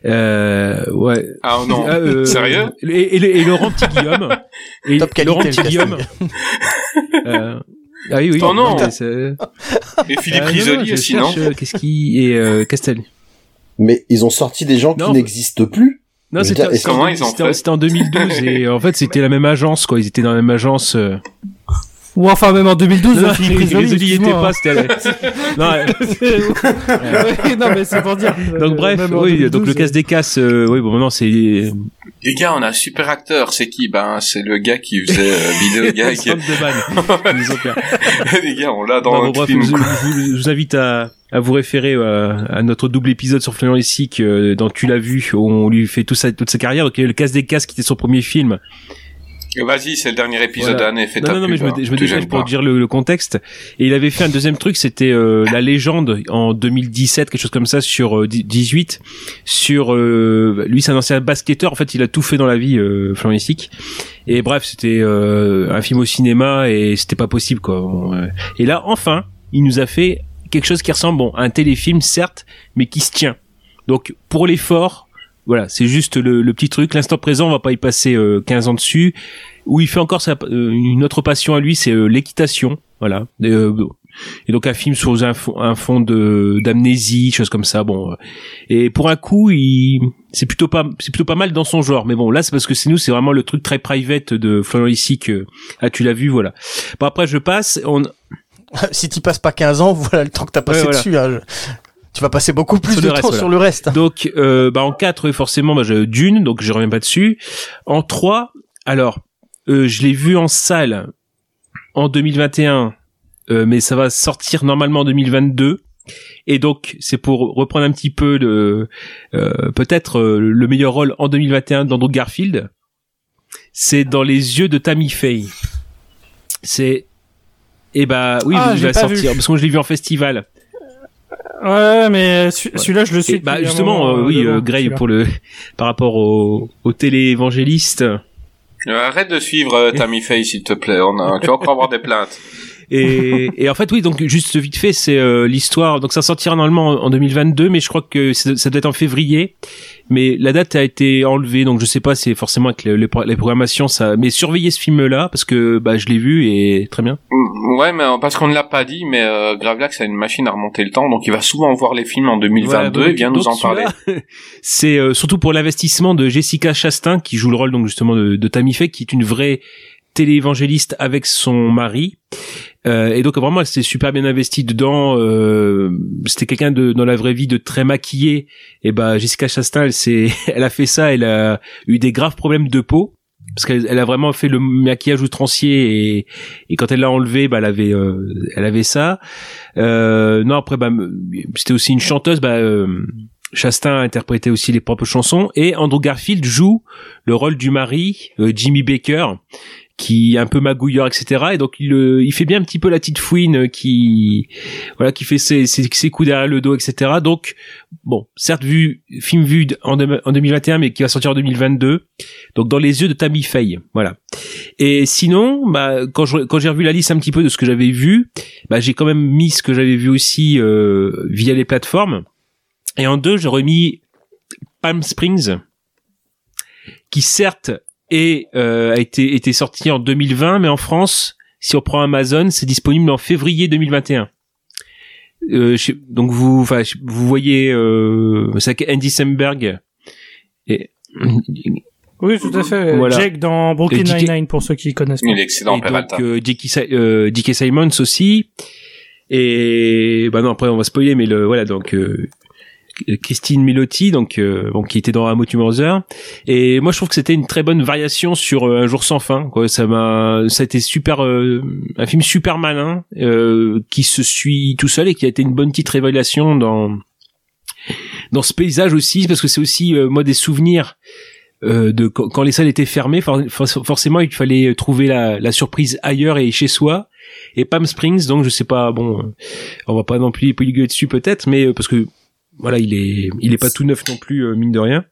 Euh, ouais. Ah non, Ah, euh, sérieux? et, et- et Laurent Petit Guillaume. Et Top qualité, Laurent Petit Guillaume. euh, ah oui, oui. Oh non. mais c'est- Et Philippe Ah, non, Risoli aussi, non euh, Qu'est-ce qui et euh, Castaldi. Mais ils ont sorti des gens qui Non. n'existent plus. Non, c'était en, en- c'était en 2012 et en fait c'était la même agence quoi. Ils étaient dans la même agence. Ou enfin même en 2012, Non, Philippe Risoli, il était pas. hein. C'était. à la- non, Ouais, non mais c'est pour dire. donc Euh, bref, oui. 2012, Donc le casse des casses. euh, oui, bon maintenant c'est. Les gars, on a un super acteur. C'est qui? Ben, c'est le gars qui faisait euh, Vidéo Gag. Ont perdu. Les gars, on l'a Bon, dans bon, le bref, film. je, je- je vous invite à, à vous référer euh, à notre double épisode sur Florian Essic euh, dans Tu l'as vu, où on lui fait tout sa, toute sa carrière. Donc il y a eu le casse des casques qui était son premier film. Vas-y, c'est le dernier épisode Voilà. Fais Non, ta non, non, mais je me, hein. je me dépêche pour dire le, le contexte. Et il avait fait un deuxième truc, c'était euh, La Légende en 2017, quelque chose comme ça, sur euh, 18. Sur euh, lui, c'est un ancien basketteur. En fait, il a tout fait dans la vie, euh. Et bref, c'était euh, un film au cinéma et c'était pas possible, quoi. Bon, euh. Et là, enfin, il nous a fait quelque chose qui ressemble bon, à un téléfilm, certes, mais qui se tient. Donc, pour l'effort, voilà, c'est juste le, le petit truc. L'instant présent, on va pas y passer euh, 15 ans dessus. Où il fait encore sa, euh, une autre passion à lui, c'est euh, l'équitation. Voilà. Et, euh, et donc un film sur un fond, un fond de d'amnésie, choses comme ça. Bon. euh. Et pour un coup, il c'est plutôt pas c'est plutôt pas mal dans son genre. Mais bon, là c'est parce que c'est nous, c'est vraiment le truc très private de Florian ici que ah tu l'as vu, voilà. Bon après je passe. On si tu passes pas 15 ans voilà le temps que t'as passé Ouais, voilà. dessus hein. Je- tu vas passer beaucoup plus Sur de reste, temps sur le reste Donc, euh, bah en 4, forcément, bah, je, Dune, donc je reviens pas dessus. En 3, alors, euh, je l'ai vu en salle en 2021, euh, mais ça va sortir normalement en 2022. Et donc, c'est pour reprendre un petit peu le, peut-être le meilleur rôle en 2021 d'Andrew Garfield. C'est dans les yeux de Tammy Faye. C'est, eh bah oui, Ah, il j'ai va pas sortir vu. parce que moi je l'ai vu en festival. Ouais, mais celui- celui-là, je le suis. Et bah justement, euh, euh, oui, devant, euh, Gray pour le par rapport au, au télé-évangéliste. Euh, Arrête de suivre euh, Tammy Faye, s'il te plaît. On a... Tu vas encore avoir des plaintes. Et, et en fait, oui, donc juste vite fait, c'est euh, l'histoire. Donc ça sortira normalement en 2022, mais je crois que ça doit être en février. Mais la date a été enlevée, donc je sais pas, c'est forcément avec les, les, les programmations, ça. Mais surveillez ce film-là parce que bah je l'ai vu et très bien. Mm, Ouais, mais euh, parce qu'on ne l'a pas dit, mais euh, Gravelax a une machine à remonter le temps, donc il va souvent voir les films en 2022 Voilà, et vient donc nous en parler. C'est euh, surtout pour l'investissement de Jessica Chastain qui joue le rôle donc justement de, de Tammy Faye, qui est une vraie téléévangéliste avec son mari. Euh, et donc vraiment, elle s'est super bien investie dedans. Euh, C'était quelqu'un de dans la vraie vie de très maquillé. Et bah Jessica Chastain, elle, s'est- elle a fait ça. Elle a eu des graves problèmes de peau parce qu'elle elle a vraiment fait le maquillage outrancier et, et quand elle l'a enlevé, bah elle avait euh, elle avait ça. Euh, non après bah c'était aussi une chanteuse. Bah euh, Chastain interprétait aussi les propres chansons et Andrew Garfield joue le rôle du mari euh, Jimmy Baker qui est un peu magouilleur etc et donc il euh, il fait bien un petit peu la petite fouine euh, qui voilà qui fait ses, ses, ses coups derrière le dos etc donc bon certes vu film vu en, en 2021 mais qui va sortir en 2022 donc dans les yeux de Tammy Faye voilà. Et sinon bah quand je quand j'ai revu la liste un petit peu de ce que j'avais vu bah j'ai quand même mis ce que j'avais vu aussi euh, via les plateformes. Et en deux j'ai remis Palm Springs qui certes est, euh, a été, été sorti en 2020, mais en France, si on prend Amazon, c'est disponible en février 2021. Euh, je- donc vous, enfin, je- vous voyez, euh, c'est Andy Samberg. Et, Oui, tout à fait. Voilà. Jake dans Brooklyn Et. Nine-Nine pour ceux qui connaissent pas. Il est excellent, et donc euh. Si- euh. Simons aussi. Et bah non, après on va spoiler, mais le voilà donc. euh, Christine Milotti, donc euh, bon, qui était dans Amo Mother. Et moi, je trouve que c'était une très bonne variation sur euh, Un jour sans fin. Quoi. Ça m'a, ça a été super, euh, un film super malin euh, qui se suit tout seul et qui a été une bonne petite révélation dans dans ce paysage aussi, parce que c'est aussi euh, moi des souvenirs. euh, de quand, les salles étaient fermées, for- for- forcément il fallait trouver la, la surprise ailleurs et chez soi. Et Palm Springs, donc je sais pas, bon, on va pas non plus polygler dessus peut-être, mais parce que voilà, il est, il est pas tout neuf non plus, euh, mine de rien.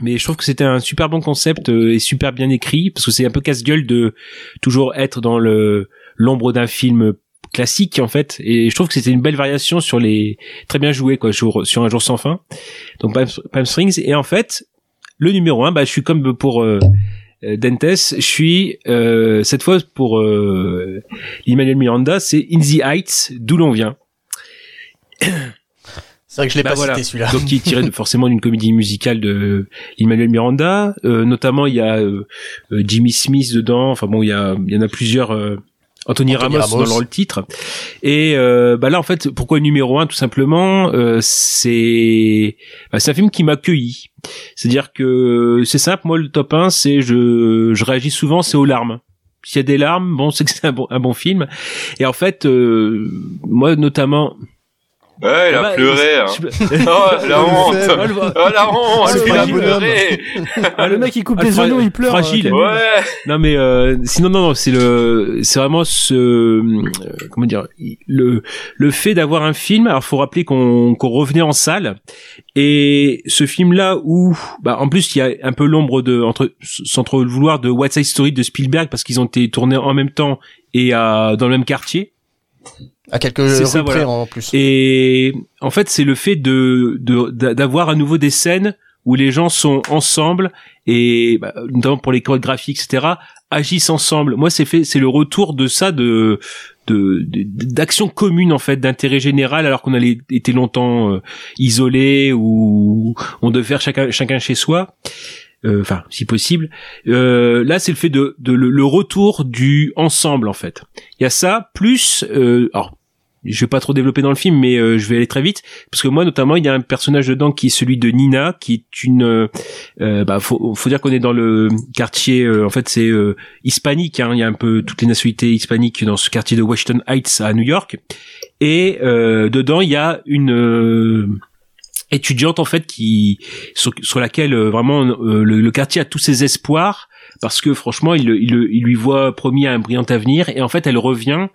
Mais je trouve que c'était un super bon concept euh, et super bien écrit parce que c'est un peu casse-gueule de toujours être dans le l'ombre d'un film classique en fait. Et je trouve que c'était une belle variation sur les très bien joué quoi sur, sur un jour sans fin. Donc Palm, Springs et en fait le numéro un, bah je suis comme pour euh, euh, Dentes, je suis euh, cette fois pour euh, Emmanuel Miranda, c'est In the Heights, d'où l'on vient. C'est vrai que je l'ai Bah pas voilà. cité celui-là. Donc qui est tiré de- forcément d'une comédie musicale de Emmanuel Miranda. Euh, notamment il y a euh, euh, Jimmy Smith dedans. Enfin bon, il y a il y en a plusieurs. euh, Anthony, Anthony Ramos, Ramos. dans le titre. Et euh, bah là en fait, pourquoi numéro un Tout simplement, euh, c'est bah, c'est un film qui m'a accueilli. C'est-à-dire que c'est simple. Moi le top 1, c'est je je réagis souvent, c'est aux larmes. S'il y a des larmes, bon, c'est que c'est un bon, un bon film. Et en fait, euh, moi notamment, Ouais, il a bah, pleuré. Hein. je- Oh, la honte. Oh, la honte. Ah, le il a fragile pleuré. Ah, le mec il coupe Ah, les oignons, il pleure. fragile. euh, Ouais. Non mais euh, sinon non non c'est le c'est vraiment ce euh, comment dire le le fait d'avoir un film alors faut rappeler qu'on qu'on revenait en salle et ce film là où bah en plus il y a un peu l'ombre de entre sans trop le vouloir de What's Side Story de Spielberg parce qu'ils ont été tournés en même temps et à, dans le même quartier À quelques ça, voilà. en plus. et en fait, c'est le fait de de- d'a- d'avoir à nouveau des scènes où les gens sont ensemble et bah, notamment pour les chorégraphies, etc. agissent ensemble. Moi, c'est fait, c'est le retour de ça, de de de- d'action commune en fait, d'intérêt général, alors qu'on allait été longtemps euh, isolés ou on devait faire chacun chacun chez soi. Euh, Enfin, si possible. Euh, là, c'est le fait de, de le, le retour du ensemble en fait. Il y a ça plus. Euh, alors, je vais pas trop développer dans le film, mais euh, je vais aller très vite parce que moi, notamment, il y a un personnage dedans qui est celui de Nina, qui est une. euh, euh, bah, faut, faut dire qu'on est dans le quartier. euh, en fait, c'est euh, hispanique. Hein, il y a un peu toutes les nationalités hispaniques dans ce quartier de Washington Heights à New York. Et euh, dedans, il y a une étudiante en fait qui sur, sur laquelle vraiment le, le quartier a tous ses espoirs parce que franchement, il, il, il lui voit promis un brillant avenir et en fait, elle revient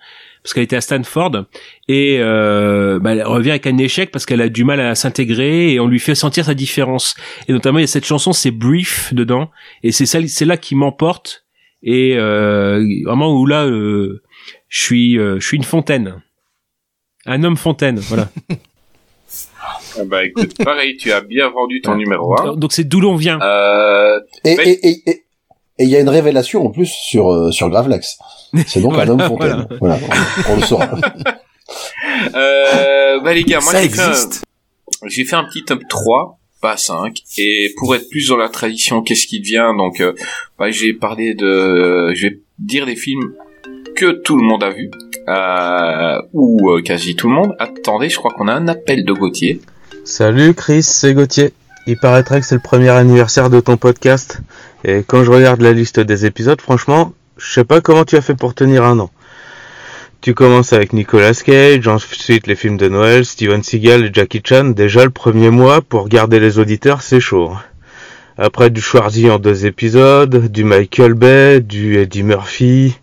parce qu'elle était à Stanford et euh, bah, elle revient avec un échec parce qu'elle a du mal à s'intégrer et on lui fait sentir sa différence. Et notamment il y a cette chanson, c'est Brief dedans et c'est ça, c'est là qui m'emporte et euh, vraiment où là euh, je suis, euh, je suis une fontaine, un homme fontaine, voilà. Ah Bah écoute, pareil, tu as bien vendu ton numéro 1. Donc c'est d'où l'on vient. Euh, Et Mais- et et et et il y a une révélation en plus sur euh, sur Gravelax. C'est donc un Voilà, homme fontaine. Voilà, on, on le saura. euh, bah les gars, moi j'ai fait, un, existe. j'ai fait un petit top 3, pas 5, et pour être plus dans la tradition, qu'est-ce qui devient, donc euh, bah, j'ai parlé de... Je vais dire des films que tout le monde a vu. euh, ou euh, quasi tout le monde. Attendez, je crois qu'on a un appel de Gauthier. Salut Chris, c'est Gauthier. Il paraîtrait que c'est le premier anniversaire de ton podcast. Et quand je regarde la liste des épisodes, franchement, je sais pas comment tu as fait pour tenir un an. Tu commences avec Nicolas Cage, ensuite les films de Noël, Steven Seagal et Jackie Chan. Déjà le premier mois, pour garder les auditeurs, c'est chaud. Après du Schwarzy en deux épisodes, du Michael Bay, du Eddie Murphy,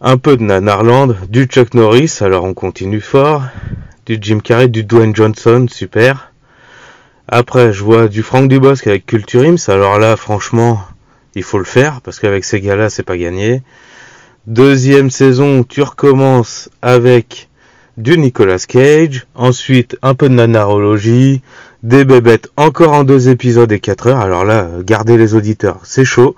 un peu de Nanarland, du Chuck Norris, alors on continue fort, du Jim Carrey, du Dwayne Johnson, super. Après, je vois du Frank Dubosc avec Culture Ims, alors là, franchement, il faut le faire, parce qu'avec ces gars-là, c'est pas gagné. Deuxième saison, tu recommences avec du Nicolas Cage, ensuite un peu de nanarologie, des bébêtes encore en deux épisodes et 4 heures, alors là, garder les auditeurs, c'est chaud.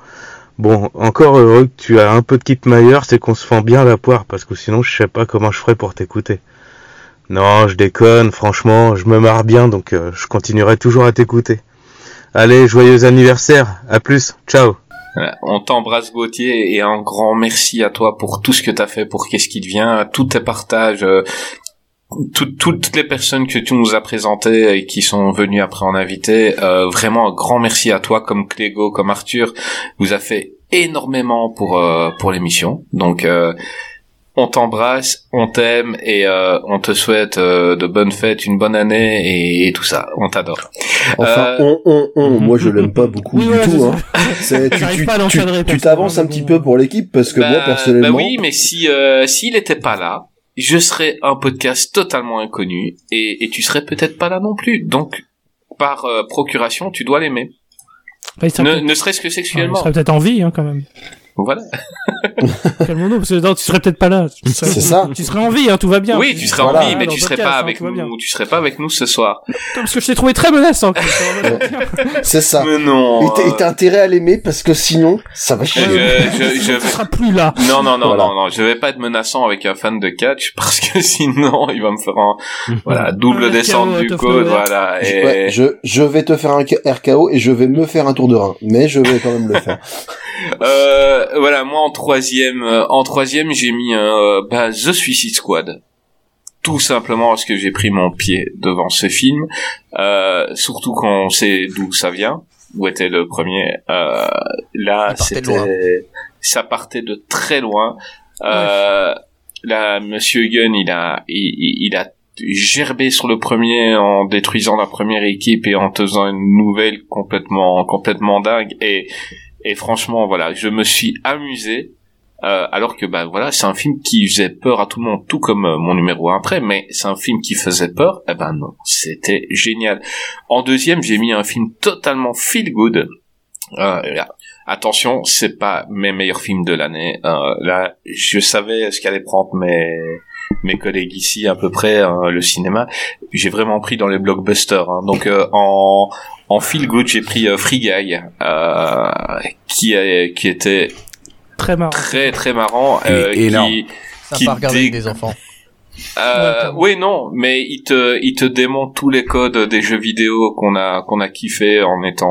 Bon, encore heureux que tu as un peu de kit Maillard, c'est qu'on se fend bien la poire, parce que sinon je sais pas comment je ferais pour t'écouter. Non, je déconne, franchement, je me marre bien, donc euh, je continuerai toujours à t'écouter. Allez, joyeux anniversaire, à plus, ciao On t'embrasse Gauthier et un grand merci à toi pour tout ce que t'as fait pour Qu'est-ce qui devient, tous tes partages, euh, tout- toutes les personnes que tu nous as présentées et qui sont venues après en invité. euh, vraiment un grand merci à toi comme Clégo, comme Arthur. Vous a fait énormément pour euh, pour l'émission. Donc euh, on t'embrasse, on t'aime et euh, on te souhaite euh, de bonnes fêtes, une bonne année et, et tout ça. On t'adore. Enfin, Euh, on, on, on, moi je l'aime pas beaucoup Oui, du voilà, tout. Hein. C'est- tu J'arrive tu, pas à tu, l'encadrer, tu t'avances un petit peu pour l'équipe parce que moi Bah, personnellement, Bah oui, mais si euh, s'il était pas là, je serais un podcast totalement inconnu et, et tu serais peut-être pas là non plus. Donc par euh, procuration, tu dois l'aimer. Bah, il Ne, serait-ce que il sexuellement. serait peut-être en vie, hein, quand même. Voilà. Calmons-nous, parce que non, tu serais peut-être pas là. C'est ça. Tu serais en vie, hein, tout va bien. Oui, tu serais Voilà. en vie, mais tu serais podcast, pas hein, avec bien. nous. Tu serais pas avec nous ce soir. Parce que je t'ai trouvé très menaçant. quoi. c'est ça. Mais non. Et t'as- intérêt à l'aimer parce que sinon, ça va Je, chier. je, je Tu vais- seras plus là. Non, non, non, Voilà. non, non, je vais pas être menaçant avec un fan de catch parce que sinon il va me faire un voilà double Un descente RKO du code, voilà. Je- Et ouais, je, je vais te faire un RKO et je vais me faire un tour de rein, mais je vais quand même le faire. Euh, voilà, moi en troisième, euh, en troisième, j'ai mis euh, bah, The Suicide Squad. Tout simplement parce que j'ai pris mon pied devant ce film, euh, surtout quand on sait d'où ça vient, où était le premier. Euh, là, c'était, ça partait de très loin. Euh, Là, Monsieur Gunn, il a, il a gerbé sur le premier en détruisant la première équipe et en faisant une nouvelle complètement, complètement dingue. Et et franchement, voilà, je me suis amusé. euh, alors que bah voilà, c'est un film qui faisait peur à tout le monde, tout comme euh, mon numéro 1 après, mais c'est un film qui faisait peur. Eh ben non, c'était génial. En deuxième, j'ai mis un film totalement feel good. Euh, attention, c'est pas mes meilleurs films de l'année. Euh, là, je savais ce qu'allait prendre mes mes collègues ici à peu près hein, le cinéma. J'ai vraiment pris dans les blockbusters. hein. Donc euh, en en feel good, j'ai pris euh, Free Guy, euh, qui est, qui était Très marrant. très très marrant, euh, Et- et là, qui Qui regarder dé- des enfants. euh, oui, non, mais il te, il te démontre tous les codes des jeux vidéo qu'on a, qu'on a kiffé en étant,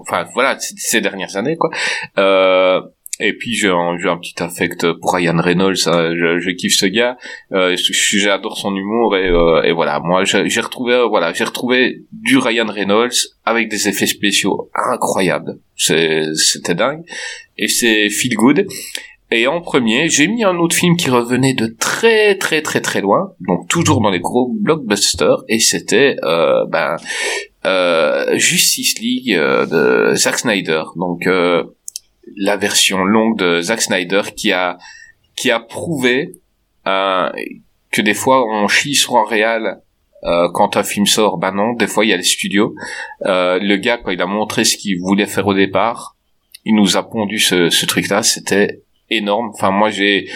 enfin voilà, ces dernières années quoi. Euh, et puis j'ai un, un petit affect pour Ryan Reynolds, hein, je, je kiffe ce gars, euh, j'adore son humour et, euh, et voilà, moi j'ai retrouvé, euh, voilà, j'ai retrouvé du Ryan Reynolds avec des effets spéciaux incroyables, c'était dingue. Et c'est feel good. Et en premier, j'ai mis un autre film qui revenait de très très très très loin, donc toujours dans les gros blockbusters, et c'était euh, ben euh, Justice League euh, de Zack Snyder, donc la version longue de Zack Snyder qui a qui a prouvé euh, que des fois on chie sur un réal euh, quand un film sort. Ben non, des fois il y a les studios. Euh, le gars quand il a montré ce qu'il voulait faire au départ, il nous a pondu ce, ce truc-là. C'était énorme. Enfin, moi, j'ai,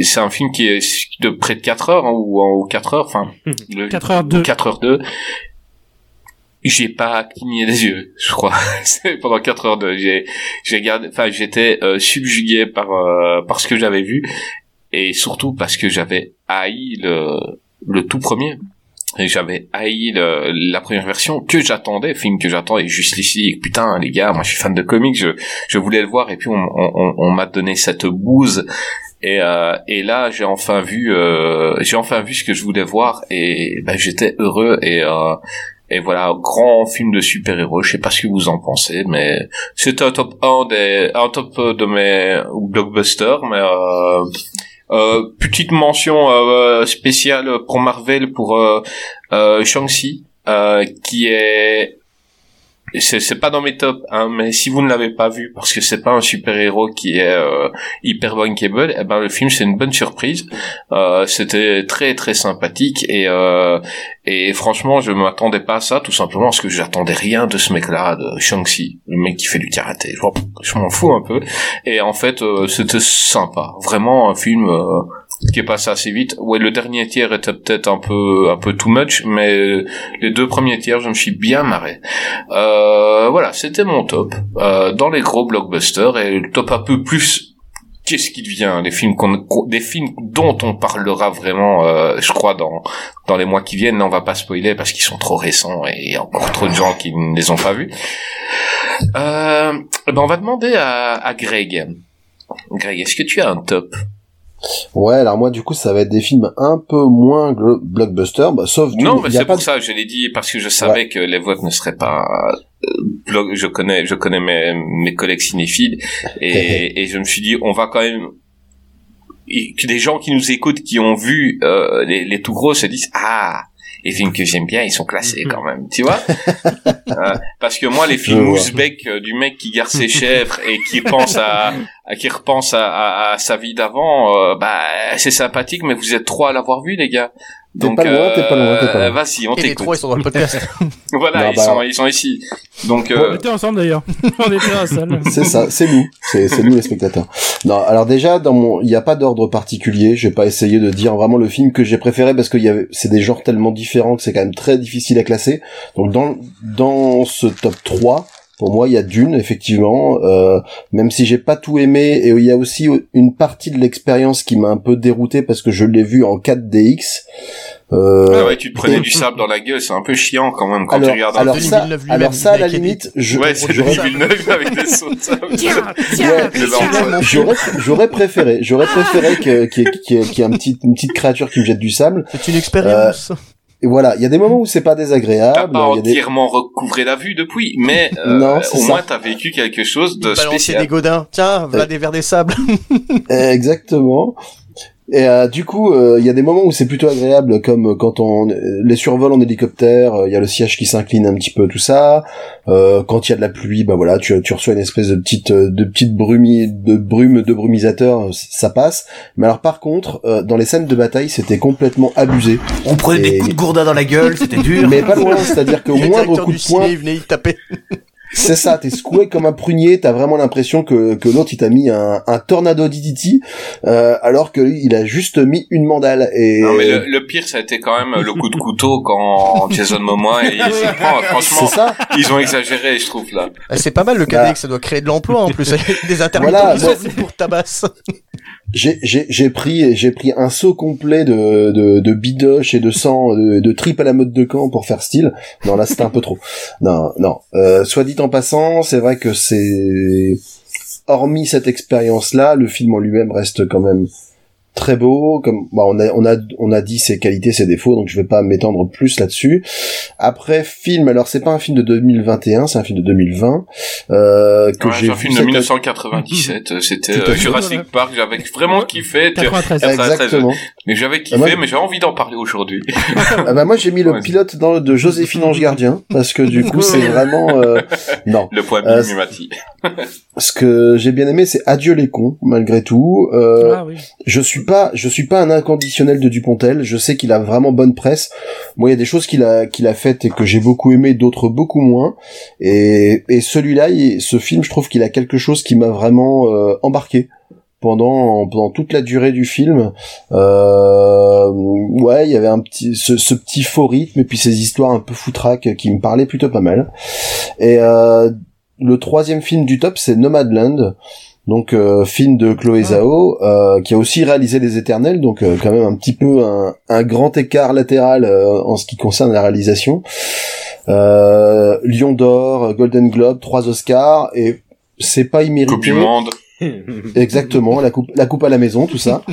c'est un film qui est de près de 4 heures, hein, ou, ou 4 heures, enfin, le- 4 heures deux. 4 heures 2. J'ai pas cligné des yeux, je crois. Pendant 4 heures 2. J'ai, j'ai gardé, enfin, j'étais euh, subjugué par, euh, par ce que j'avais vu. Et surtout parce que j'avais haï le, le tout premier. Et j'avais haï le- la première version que j'attendais, film que j'attendais juste ici. Putain, les gars, moi je suis fan de comics, je, je voulais le voir et puis on, on, on- on m'a donné cette bouse Et, euh, et là, j'ai enfin vu, euh, j'ai enfin vu ce que je voulais voir et bah, j'étais heureux et euh, et voilà, grand film de super-héros. Je sais pas ce que vous en pensez, mais c'est un top 1 des, un top de mes blockbusters, mais euh, euh, petite mention euh, spéciale pour Marvel pour euh, euh, Shang-Chi, euh, qui est c'est pas dans mes tops hein, mais si vous ne l'avez pas vu parce que c'est pas un super héros qui est euh, hyper bankable eh ben le film c'est une bonne surprise. Euh, c'était très très sympathique et euh, et franchement je m'attendais pas à ça tout simplement parce que j'attendais rien de ce mec là de Shang-Chi le mec qui fait du karaté. Je m'en fous un peu. Et en fait euh, c'était sympa. Vraiment un film euh, qui est passé assez vite. Ouais, le dernier tiers était peut-être un peu un peu too much, mais les deux premiers tiers, je me suis bien marré. Euh, voilà, c'était mon top euh, dans les gros blockbusters et le top un peu plus. Qu'est-ce qui devient les films qu'on, des films dont on parlera vraiment, euh, je crois dans dans les mois qui viennent. On va pas spoiler parce qu'ils sont trop récents et il y a encore trop de gens qui ne les ont pas vus. Euh, ben on va demander à, à Greg. Greg, est-ce que tu as un top? Ouais, alors moi du coup ça va être des films un peu moins blockbuster, bah, sauf du Non, mais c'est pour ça que je l'ai dit parce que je savais que les votes ne seraient pas. euh, blog- je connais, je connais mes, mes collègues cinéphiles et, et je me suis dit on va quand même des gens qui nous écoutent qui ont vu euh, les, les tout gros se disent ah les films que j'aime bien ils sont classés quand même tu vois? Euh, parce que moi les films euh, du mec qui garde ses chèvres et qui pense à qui repense à, à, à sa vie d'avant euh, bah c'est sympathique mais vous êtes trois à l'avoir vu les gars T'es donc pas loin, t'es pas loin, t'es pas euh, loin. vas-y on Et les t'écoute trois, ils sont dans le podcast. voilà Non, ils bah, sont ils sont ici donc On euh, était ensemble d'ailleurs. On était à la salle. C'est ça, c'est nous, c'est c'est nous les spectateurs. Non, alors déjà dans mon, il n'y a pas d'ordre particulier. Je vais pas essayer de dire vraiment le film que j'ai préféré parce qu'il y avait, c'est des genres tellement différents que c'est quand même très difficile à classer. Donc dans dans ce top 3 pour moi, il y a Dune, effectivement, euh, même si j'ai pas tout aimé, et il y a aussi une partie de l'expérience qui m'a un peu dérouté parce que je l'ai vu en 4DX. Euh, ah ouais, tu te prenais du sable dans la gueule, c'est un peu chiant quand même quand alors, tu regardes un alors film. ça, alors ça, à la limite, je, ouais, c'est avec des sauts de j'aurais, j'aurais préféré, j'aurais préféré qu'il y ait, qu'il y ait- qu'il y ait un petit, une petite créature qui me jette du sable. C'est une expérience. Et voilà, il y a des moments où c'est pas T'as désagréable. pas il y a des- entièrement recouvré la vue depuis, mais euh, Non, au ça. moins t'as vécu quelque chose de Balancer spécial. des godins. Tiens, voilà des verres des sables. Exactement. Et euh, du coup, euh, il y a des moments où c'est plutôt agréable, comme quand on euh, les survole en hélicoptère, euh, il y a le siège qui s'incline un petit peu, tout ça. Euh, quand il y a de la pluie, bah voilà, tu, tu reçois une espèce de petite euh, de petite brumi, de brume de brumisateur, euh, ça passe. Mais alors par contre, euh, dans les scènes de bataille, c'était complètement abusé. On prenait des coups de gourdin dans la gueule, c'était dur. Mais pas loin, c'est-à-dire qu'au moindre coup de poing, il venait y taper. C'est ça, t'es secoué comme un prunier, t'as vraiment l'impression que, que l'autre il t'a mis un, un tornado d'Iditi, euh, alors que lui, il a juste mis une mandale. Et Non mais le, le pire ça a été quand même le coup de couteau quand Jason Momoa et il s'y prend. Franchement, c'est ça. ils ont exagéré, je trouve là. Ah, C'est pas mal le Bah. KDX, ça doit créer de l'emploi en plus. avec Des intermittents Voilà, sont pour tabasse. J'ai j'ai j'ai pris j'ai pris un seau complet de de, de bidoche et de sang de, de tripes à la mode de camp pour faire style. Non là c'était un peu trop. Non non. Euh, soit dit en passant, c'est vrai que c'est hormis cette expérience là, le film en lui-même reste quand même très beau. Comme bah, on a on a on a dit ses qualités ses défauts, donc je vais pas m'étendre plus là-dessus. Après film, alors c'est pas un film de 2021, c'est un film de 2020 euh, que Ouais, j'ai c'est un vu film de cette- 1997, euh, c'était euh. Jurassic Park, j'avais vraiment kiffé. tu- 93. 93, Exactement. Mais j'avais kiffé, Ah, moi- mais j'ai envie d'en parler aujourd'hui. Ah bah moi j'ai mis le Ouais. pilote dans le de Joséphine Ange Gardien parce que du coup c'est vraiment euh, non. Le poids Euh, Mimati. Ce que j'ai bien aimé c'est Adieu les cons malgré tout. Euh, Ah oui. Je suis pas je suis pas un inconditionnel de Dupontel. Je sais qu'il a vraiment bonne presse. Moi il y a des choses qu'il a qu'il a faites et que j'ai beaucoup aimé, d'autres beaucoup moins. Et et celui-là, il- ce film, je trouve qu'il a quelque chose qui m'a vraiment euh, embarqué pendant pendant toute la durée du film. Euh, ouais, il y avait un petit ce, ce petit faux rythme et puis ces histoires un peu foutraques qui me parlaient plutôt pas mal. Et euh, le troisième film du top, c'est Nomadland. Donc euh, film de Chloé Zhao, euh, qui a aussi réalisé Les Éternels, donc euh, quand même un petit peu un, un grand écart latéral euh, en ce qui concerne la réalisation. Euh, Lion d'or, Golden Globe, trois Oscars, et c'est pas immérité. Coupe du monde. Exactement, la coupe, la coupe à la maison, tout ça.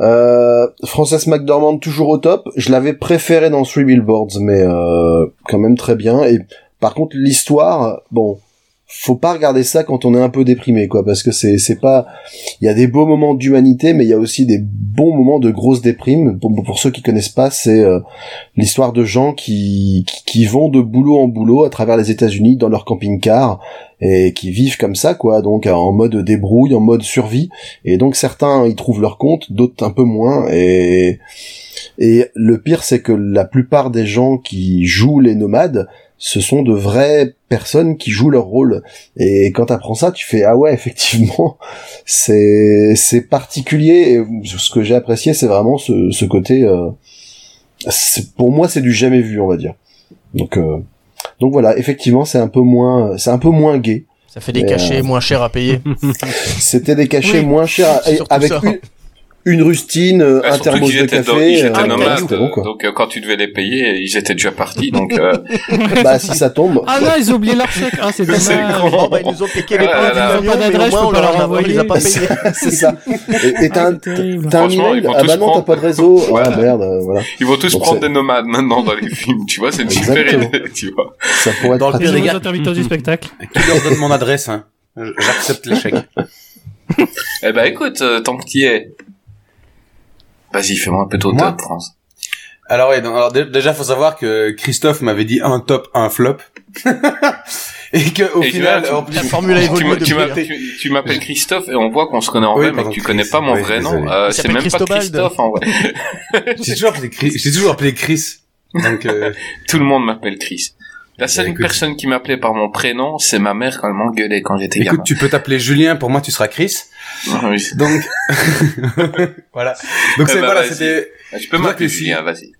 Euh, Frances McDormand toujours au top. Je l'avais préféré dans Three Billboards, mais euh, quand même très bien. Et par contre, l'histoire, bon, faut pas regarder ça quand on est un peu déprimé, quoi, parce que c'est c'est pas. Il y a des beaux moments d'humanité, mais il y a aussi des bons moments de grosse déprime. Pour, ceux qui connaissent pas, c'est euh, l'histoire de gens qui, qui qui vont de boulot en boulot à travers les États-Unis dans leur camping-car et qui vivent comme ça, quoi, donc en mode débrouille, en mode survie. Et donc certains y trouvent leur compte, d'autres un peu moins. Et et le pire, c'est que la plupart des gens qui jouent les nomades, ce sont de vraies personnes qui jouent leur rôle. Et quand t'apprends ça, tu fais ah ouais, effectivement, c'est c'est particulier. Et ce que j'ai apprécié, c'est vraiment ce, ce côté. euh, pour moi, c'est du jamais vu, on va dire. Donc euh, donc voilà, effectivement, c'est un peu moins c'est un peu moins gay. Ça fait des cachets euh, moins chers à payer. C'était des cachets Oui, moins chers surtout avec ça. une, une rustine, euh, Ouais, un thermos de café. dans- ils étaient euh, nomades, quoi. donc euh, quand tu devais les payer, ils étaient déjà partis, donc euh, bah si ça tombe. Ah non, ils ont oublié leur chèque. Ah, c'est dommage. Oh, bah, ils nous ont piqué les Ah points du avion, Pas mais au d'adresse, moins on leur a- les a pas payés. c'est ça. Et et t'as un, c'est terrible. t'as un email Ah bah non, t'as pas de réseau. Ah merde, voilà. ils vont tous prendre des nomades maintenant dans les films, tu vois, c'est une super idée, tu vois. Ça pourrait être Dans le Les pire des intermittents du spectacle. Qui leur donne mon adresse, hein? J'accepte l'échec. Eh ben écoute, euh, tant que t'y es, vas-y, fais-moi un peu ton top, France. Alors ouais, donc, alors dé- déjà faut savoir que Christophe m'avait dit un top, un flop. et que au Et final, tu vois, La formule a évolué tu depuis. hein. m'appelles tu- tu m'appelles Christophe et on voit qu'on se connaît en Oui, vrai, mais que tu connais pas mon Oui, vrai nom. Euh, c'est s'appelle même pas. Christophe en vrai. j'ai toujours appelé Chris. J'ai toujours appelé Chris. Donc euh, Tout le monde m'appelle Chris. La seule écoute. personne qui m'appelait par mon prénom, c'est ma mère quand elle m'engueulait quand j'étais écoute, gamin. tu peux t'appeler Julien. Pour moi, tu seras Chris. Ah oui. Donc voilà. Donc Eh c'est ben, voilà, c'était. Tu peux Je vois m'appeler Julien, vas-y.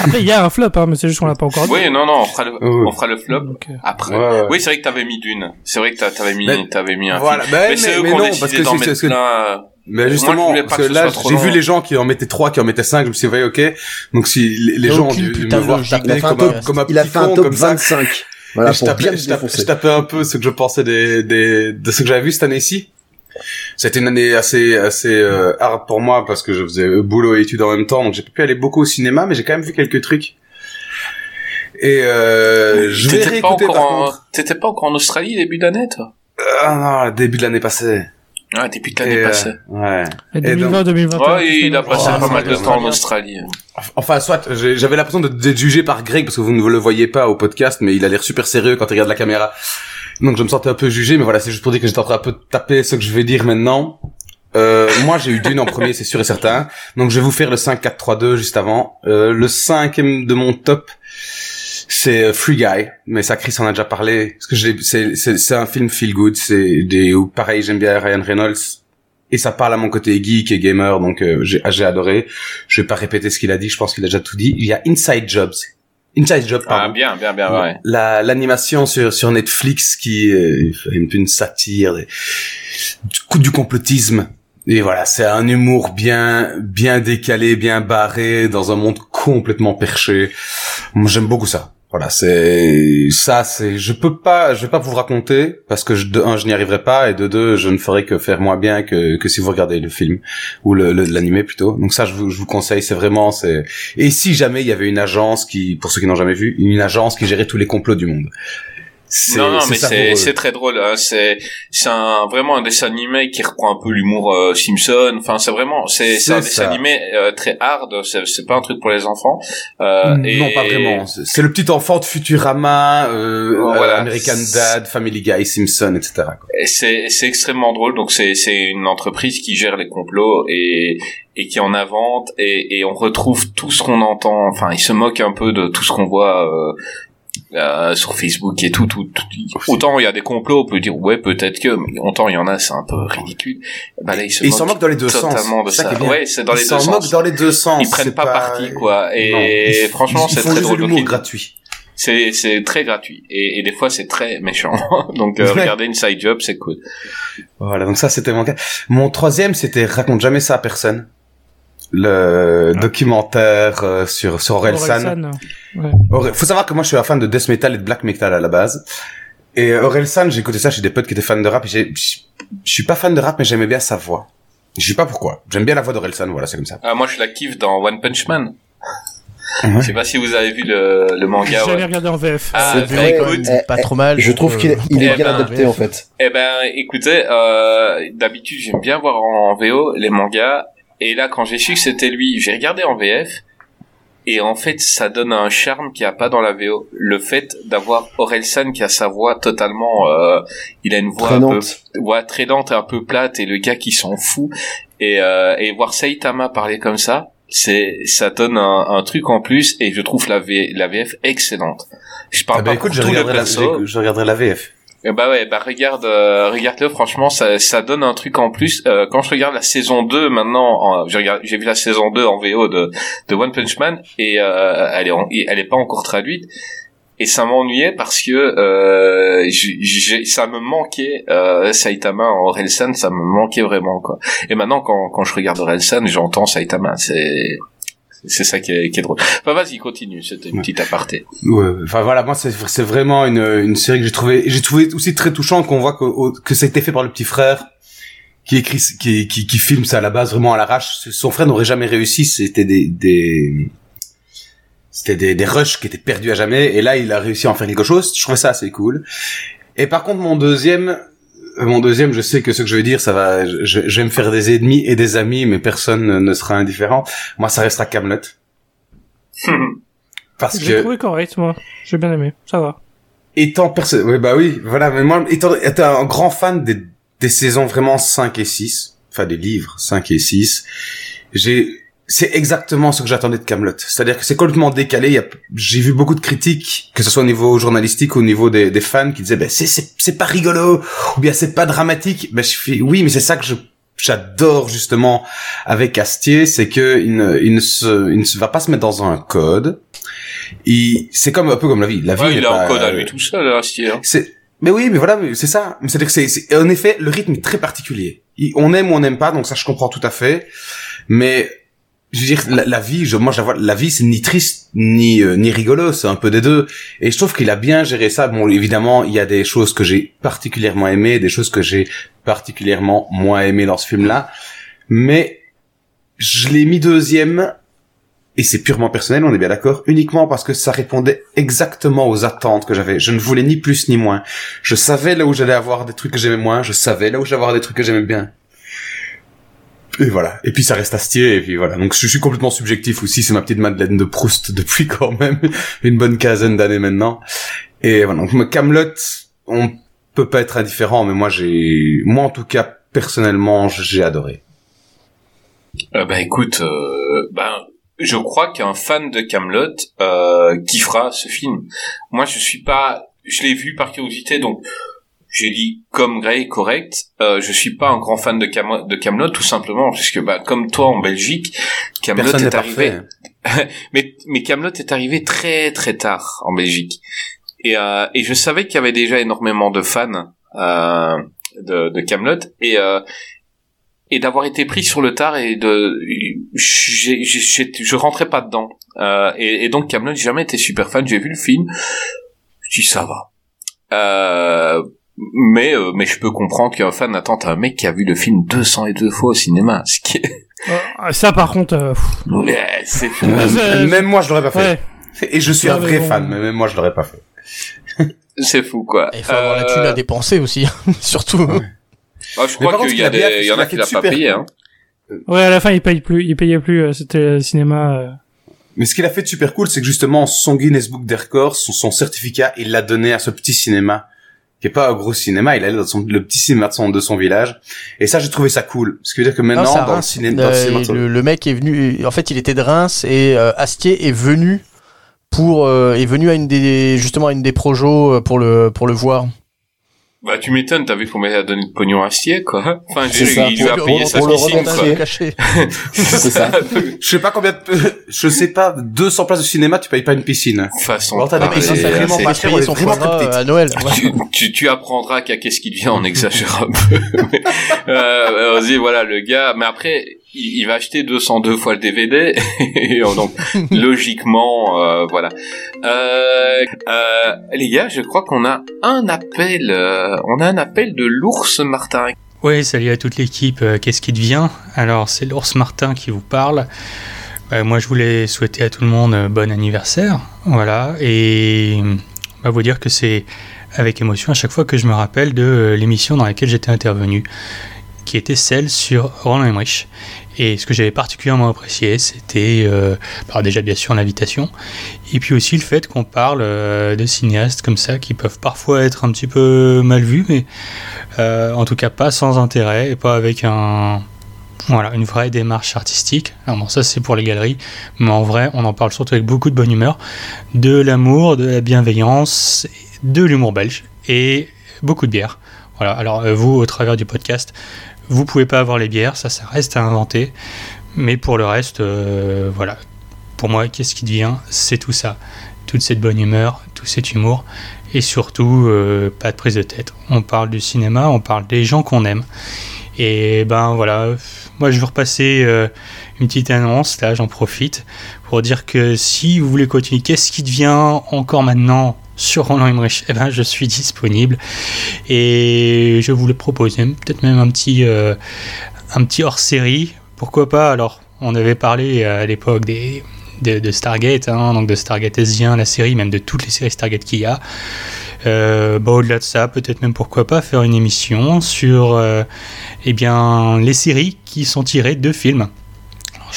Après, il y a un flop, hein, mais c'est juste qu'on l'a pas encore dit. Oui, non, non, on fera le, Oui. on fera le flop après. Ouais, ouais. Oui, c'est vrai que t'avais mis d'une. C'est vrai que t'a- t'avais mis, Ben, t'avais mis un Voilà. film. Ben, Mais c'est eux mais qui ont non, décidé parce que d'en c'est- mettre c'est- plein. Mais justement, parce que là, j'ai vu les gens qui en mettaient trois, qui en mettaient cinq, je me suis dit, ouais, ok. Donc si les, gens ont dû me voir logique. Il a taper fait un comme un, top, comme un il a petit fait un con, top comme ça. 25. Voilà, je, tapais, je, tapais, je tapais un peu ce que je pensais des, des, de ce que j'avais vu cette année-ci. C'était une année assez assez euh, hard pour moi parce que je faisais euh, boulot et études en même temps, donc j'ai pas pu aller beaucoup au cinéma, mais j'ai quand même vu quelques trucs. Et euh, je vais T'étais pas réécouter encore par en, t'étais pas encore en Australie début d'année, toi? Ah non, début de l'année passée. Ouais, début de Et, l'année euh, passée. ouais. Et Et 2020, 2021. Ouais, il a passé Oh, pas mal de temps en. Australie. Enfin, soit, j'avais l'impression de- d'être jugé par Greg parce que vous ne le voyez pas au podcast, mais il a l'air super sérieux quand il regarde la caméra. Donc je me sentais un peu jugé, mais voilà, c'est juste pour dire que j'étais en train un peu de taper ce que je vais dire maintenant. Euh, moi, j'ai eu Dune en premier, c'est sûr et certain. Donc je vais vous faire le 5-4-3-2 juste avant. Euh, le cinquième de mon top, c'est euh, Free Guy, mais ça, Chris en a déjà parlé. Parce que c'est, un film feel good. C'est des, ou pareil, j'aime bien Ryan Reynolds. Et ça parle à mon côté geek et gamer, donc euh, j'ai, adoré. Je vais pas répéter ce qu'il a dit, je pense qu'il a déjà tout dit. Il y a Inside Jobs. Inside Job, Ah, pardon. bien, bien, bien, ouais. La, l'animation sur, sur Netflix qui euh, fait une, une satire des- du, coup, du complotisme. Et voilà, c'est un humour bien, bien décalé, bien barré, dans un monde complètement perché. Moi, j'aime beaucoup ça. Voilà, c'est ça, c'est. Je peux pas, je vais pas vous raconter parce que je, de un, je n'y arriverai pas et de deux, je ne ferai que faire moins bien que que si vous regardez le film ou le le- l'animé plutôt. Donc ça, je vous, je vous conseille, c'est vraiment c'est. Et si jamais il y avait une agence qui, pour ceux qui n'ont jamais vu, une agence qui gérait tous les complots du monde. Non, non, mais c'est c'est très drôle. Hein. C'est c'est un vraiment un dessin animé qui reprend un peu l'humour euh, Simpson. Enfin, c'est vraiment c'est c'est un dessin ça. animé euh, très hard. C'est c'est pas un truc pour les enfants. Euh, et... Non, pas vraiment. C'est le petit enfant de Futurama, euh, Voilà. euh, American Dad, Family Guy, Simpson, etc. quoi. Et c'est c'est extrêmement drôle. Donc c'est c'est une entreprise qui gère les complots et et qui en invente et et on retrouve tout ce qu'on entend. Enfin, il se moque un peu de tout ce qu'on voit. Euh, sur Facebook et tout, tout, tout. Autant il y a des complots, on peut dire ouais peut-être que, mais autant il y en a, c'est un peu ridicule. Bah là, se ils moque s'en moquent dans les deux sens. de C'est ça ça. Ouais, c'est dans les Ils deux s'en moquent sens. dans les deux sens. Ils prennent c'est pas, parti quoi. Et ils- franchement, ils c'est très drôle. il- gratuit. C'est c'est très gratuit et, et des fois c'est très méchant. donc euh, Ouais. regardez Inside Job, c'est cool. Voilà, donc ça c'était mon cas. Mon troisième c'était raconte jamais ça à personne. Le documentaire euh, sur sur Orelsan. Orelsan, ouais. Faut savoir que moi je suis un fan de death metal et de black metal à la base. Et euh, Orelsan, j'ai écouté ça chez des potes qui étaient fans de rap je suis pas fan de rap, mais j'aimais bien sa voix. Je sais pas pourquoi. J'aime bien la voix d'Orelsan, voilà, c'est comme ça. Ah, moi, je la kiffe dans One Punch Man. Ouais. Je sais pas si vous avez vu le, le manga. J'ai jamais ouais. regardé en VF. Ah, C'est bah, vrai, écoute, quand même, pas trop mal. Je trouve qu'il est, il Eh est bien ben, adapté en fait. Eh ben, écoutez, euh, d'habitude, j'aime bien voir en VO les mangas. Et là, quand j'ai su que c'était lui, j'ai regardé en VF. Et en fait, ça donne un charme qu'il n'y a pas dans la VO. Le fait d'avoir Orelsan qui a sa voix totalement, euh, il a une voix un peu, Traînante. voix traînante et un peu plate et le gars qui s'en fout. Et, euh, et voir Saitama parler comme ça, c'est, ça donne un, un truc en plus et je trouve la, v, la VF excellente. Je parle Ah bah pas écoute, pour je la, persos. je- je regarderai la VF. Eh bah ouais, bah regarde, euh, regarde-le. Franchement, ça, ça donne un truc en plus. Euh, quand je regarde la saison 2 maintenant, en- j'ai vu la saison 2 en VO de, de One Punch Man et euh, elle est, elle est pas encore traduite. Et ça m'ennuyait parce que euh, ça me manquait euh, Saitama en Orelsan, ça me manquait vraiment quoi. Et maintenant, quand, quand je regarde Orelsan, j'entends Saitama. C'est c'est ça qui est, qui est drôle. Enfin, vas-y, continue. C'était une petite aparté. Ouais, enfin voilà, moi c'est c'est vraiment une une série que j'ai trouvé j'ai trouvé aussi très touchant qu'on voit que au- que ça a été fait par le petit frère qui écrit qui qui, qui filme ça à la base vraiment à l'arrache. Son frère n'aurait jamais réussi, c'était des des c'était des des rushs qui étaient perdus à jamais et là il a réussi à en faire quelque chose. Je trouvais ça assez cool. Et par contre mon deuxième mon deuxième, je sais que ce que je vais dire, ça va, je, je vais me faire des ennemis et des amis, mais personne ne sera indifférent. Moi, ça restera Camelot. Parce J'ai que trouvé correct, moi. J'ai bien aimé. Ça va. étant personne, oui, bah oui, voilà, mais moi, étant, étant un grand fan des, des saisons vraiment 5 et 6, enfin des livres 5 et 6, j'ai, c'est exactement ce que j'attendais de Camelot. C'est-à-dire que c'est complètement décalé. J'ai vu beaucoup de critiques, que ce soit au niveau journalistique ou au niveau des, des fans, qui disaient, ben, c'est, c'est, c'est pas rigolo, ou bien c'est pas dramatique. Ben, je fais, oui, mais c'est ça que je, j'adore justement avec Astier, c'est que il ne, il ne se, il ne se va pas se mettre dans un code. Il, c'est comme un peu comme la vie. La vie Ouais, il a pas- un code à lui tout seul, Astier, hein. c'est, mais oui, mais voilà, c'est ça. C'est-à-dire que c'est, c'est- en effet, le rythme est très particulier. Il- on aime ou on n'aime pas, donc ça je comprends tout à fait. Mais, je veux dire, la, vie, je, moi je la vois, la vie c'est ni triste, ni, euh, ni rigolo, c'est un peu des deux. Et je trouve qu'il a bien géré ça. Bon, évidemment, il y a des choses que j'ai particulièrement aimées, des choses que j'ai particulièrement moins aimées dans ce film-là. Mais, je l'ai mis deuxième et c'est purement personnel, on est bien d'accord, uniquement parce que ça répondait exactement aux attentes que j'avais. Je ne voulais ni plus ni moins. Je savais là où j'allais avoir des trucs que j'aimais moins, je savais là où j'allais avoir des trucs que j'aimais bien. Et voilà. Et puis ça reste Astier, et puis voilà. Donc je suis complètement subjectif aussi, c'est ma petite Madeleine de Proust depuis quand même une bonne quinzaine d'années maintenant. Et voilà. Donc Camelot, on peut pas être indifférent, mais moi j'ai, moi en tout cas personnellement, j'ai adoré. Euh, bah écoute, euh, ben je crois qu'un fan de Camelot euh, kiffera ce film. Moi, je suis pas, je l'ai vu par curiosité, donc j'ai dit comme Grey correct. Euh, je suis pas un grand fan de Cam de Camelot, tout simplement puisque bah comme toi en Belgique, Camelot est arrivé. mais mais Camelot est arrivé très très tard en Belgique. Et euh, et je savais qu'il y avait déjà énormément de fans euh, de de Camelot et euh, et d'avoir été pris sur le tard et de j'ai- j'ai- j'ai- je rentrais pas dedans euh, et, et donc Camelot j'ai jamais été super fan j'ai vu le film je dis ça va euh, mais euh, mais je peux comprendre qu'un fan attend un mec qui a vu le film 202 fois au cinéma ce qui est Euh, ça, par contre, euh, Ouais, c'est fou. Euh, même moi je l'aurais pas fait. ouais. Et je suis Ouais, un vrai bon. fan, mais même moi je l'aurais pas fait. c'est fou quoi Il faut avoir la thune Euh, à dépenser aussi, surtout. ah, je crois qu'il il y a des en a qui l'a pas super payé cool. hein Ouais, à la fin, il paye plus. Il payait plus. euh, C'était le cinéma. euh. Mais ce qu'il a fait de super cool, c'est que justement, son Guinness Book des records, son, son certificat, il l'a donné à ce petit cinéma, qui est pas un gros cinéma, il allait dans son, le petit cinéma de son, de son village. Et ça, j'ai trouvé ça cool. Ce qui veut dire que maintenant, dans, le dans Euh, cinéma le, le mec est venu. En fait, il était de Reims et euh, Astier est venu pour euh, est venu à une des justement à une des projos euh, pour le pour le voir. Bah tu m'étonnes t'as vu combien il a donné de pognon à Astier quoi enfin ça, il lui a payé sa piscine quoi. C'est ça. Je sais pas combien de, je sais pas, 200 places de cinéma, tu payes pas une piscine. façon Alors, t'as des de piscines vraiment pas Il cher, payait on est son vraiment petites. à Noël. tu, tu, tu apprendras qu'à qu'est-ce qu'il devient, on exagère un peu. Euh, vas-y, voilà, le gars. Mais après, il, il va acheter 202 fois le DVD. et donc, logiquement, euh, voilà. Euh, euh, les gars, je crois qu'on a un appel. euh, on a un appel de l'ours Martin. Oui, salut à toute l'équipe. Qu'est-ce qui devient Alors, c'est l'ours Martin qui vous parle. Moi, je voulais souhaiter à tout le monde bon anniversaire. Voilà. Et bah, vous dire que c'est avec émotion à chaque fois que je me rappelle de l'émission dans laquelle j'étais intervenu, qui était celle sur Roland Emmerich. Et ce que j'avais particulièrement apprécié, c'était euh, alors déjà bien sûr l'invitation, et puis aussi le fait qu'on parle euh, de cinéastes comme ça qui peuvent parfois être un petit peu mal vus, mais euh, en tout cas pas sans intérêt et pas avec un voilà une vraie démarche artistique. Alors bon, ça c'est pour les galeries, mais en vrai on en parle surtout avec beaucoup de bonne humeur, de l'amour, de la bienveillance, de l'humour belge et beaucoup de bière. Voilà. Alors vous au travers du podcast, vous pouvez pas avoir les bières, ça ça reste à inventer, mais pour le reste, euh, voilà. Pour moi, qu'est-ce qui devient? C'est tout ça, toute cette bonne humeur, tout cet humour. Et surtout euh, pas de prise de tête. On parle du cinéma, on parle des gens qu'on aime. Et ben voilà, moi je veux repasser euh, une petite annonce, là j'en profite, pour dire que si vous voulez continuer, qu'est-ce qui devient encore maintenant? Sur Roland Emmerich Eh ben je suis disponible et je voulais proposer peut-être même un petit, euh, un petit hors-série, pourquoi pas? Alors on avait parlé à l'époque des, de, Stargate, hein, donc de Stargate S1, la série, même de toutes les séries Stargate qu'il y a. Euh, bah, au-delà de ça, peut-être même pourquoi pas faire une émission sur euh, eh bien, les séries qui sont tirées de films.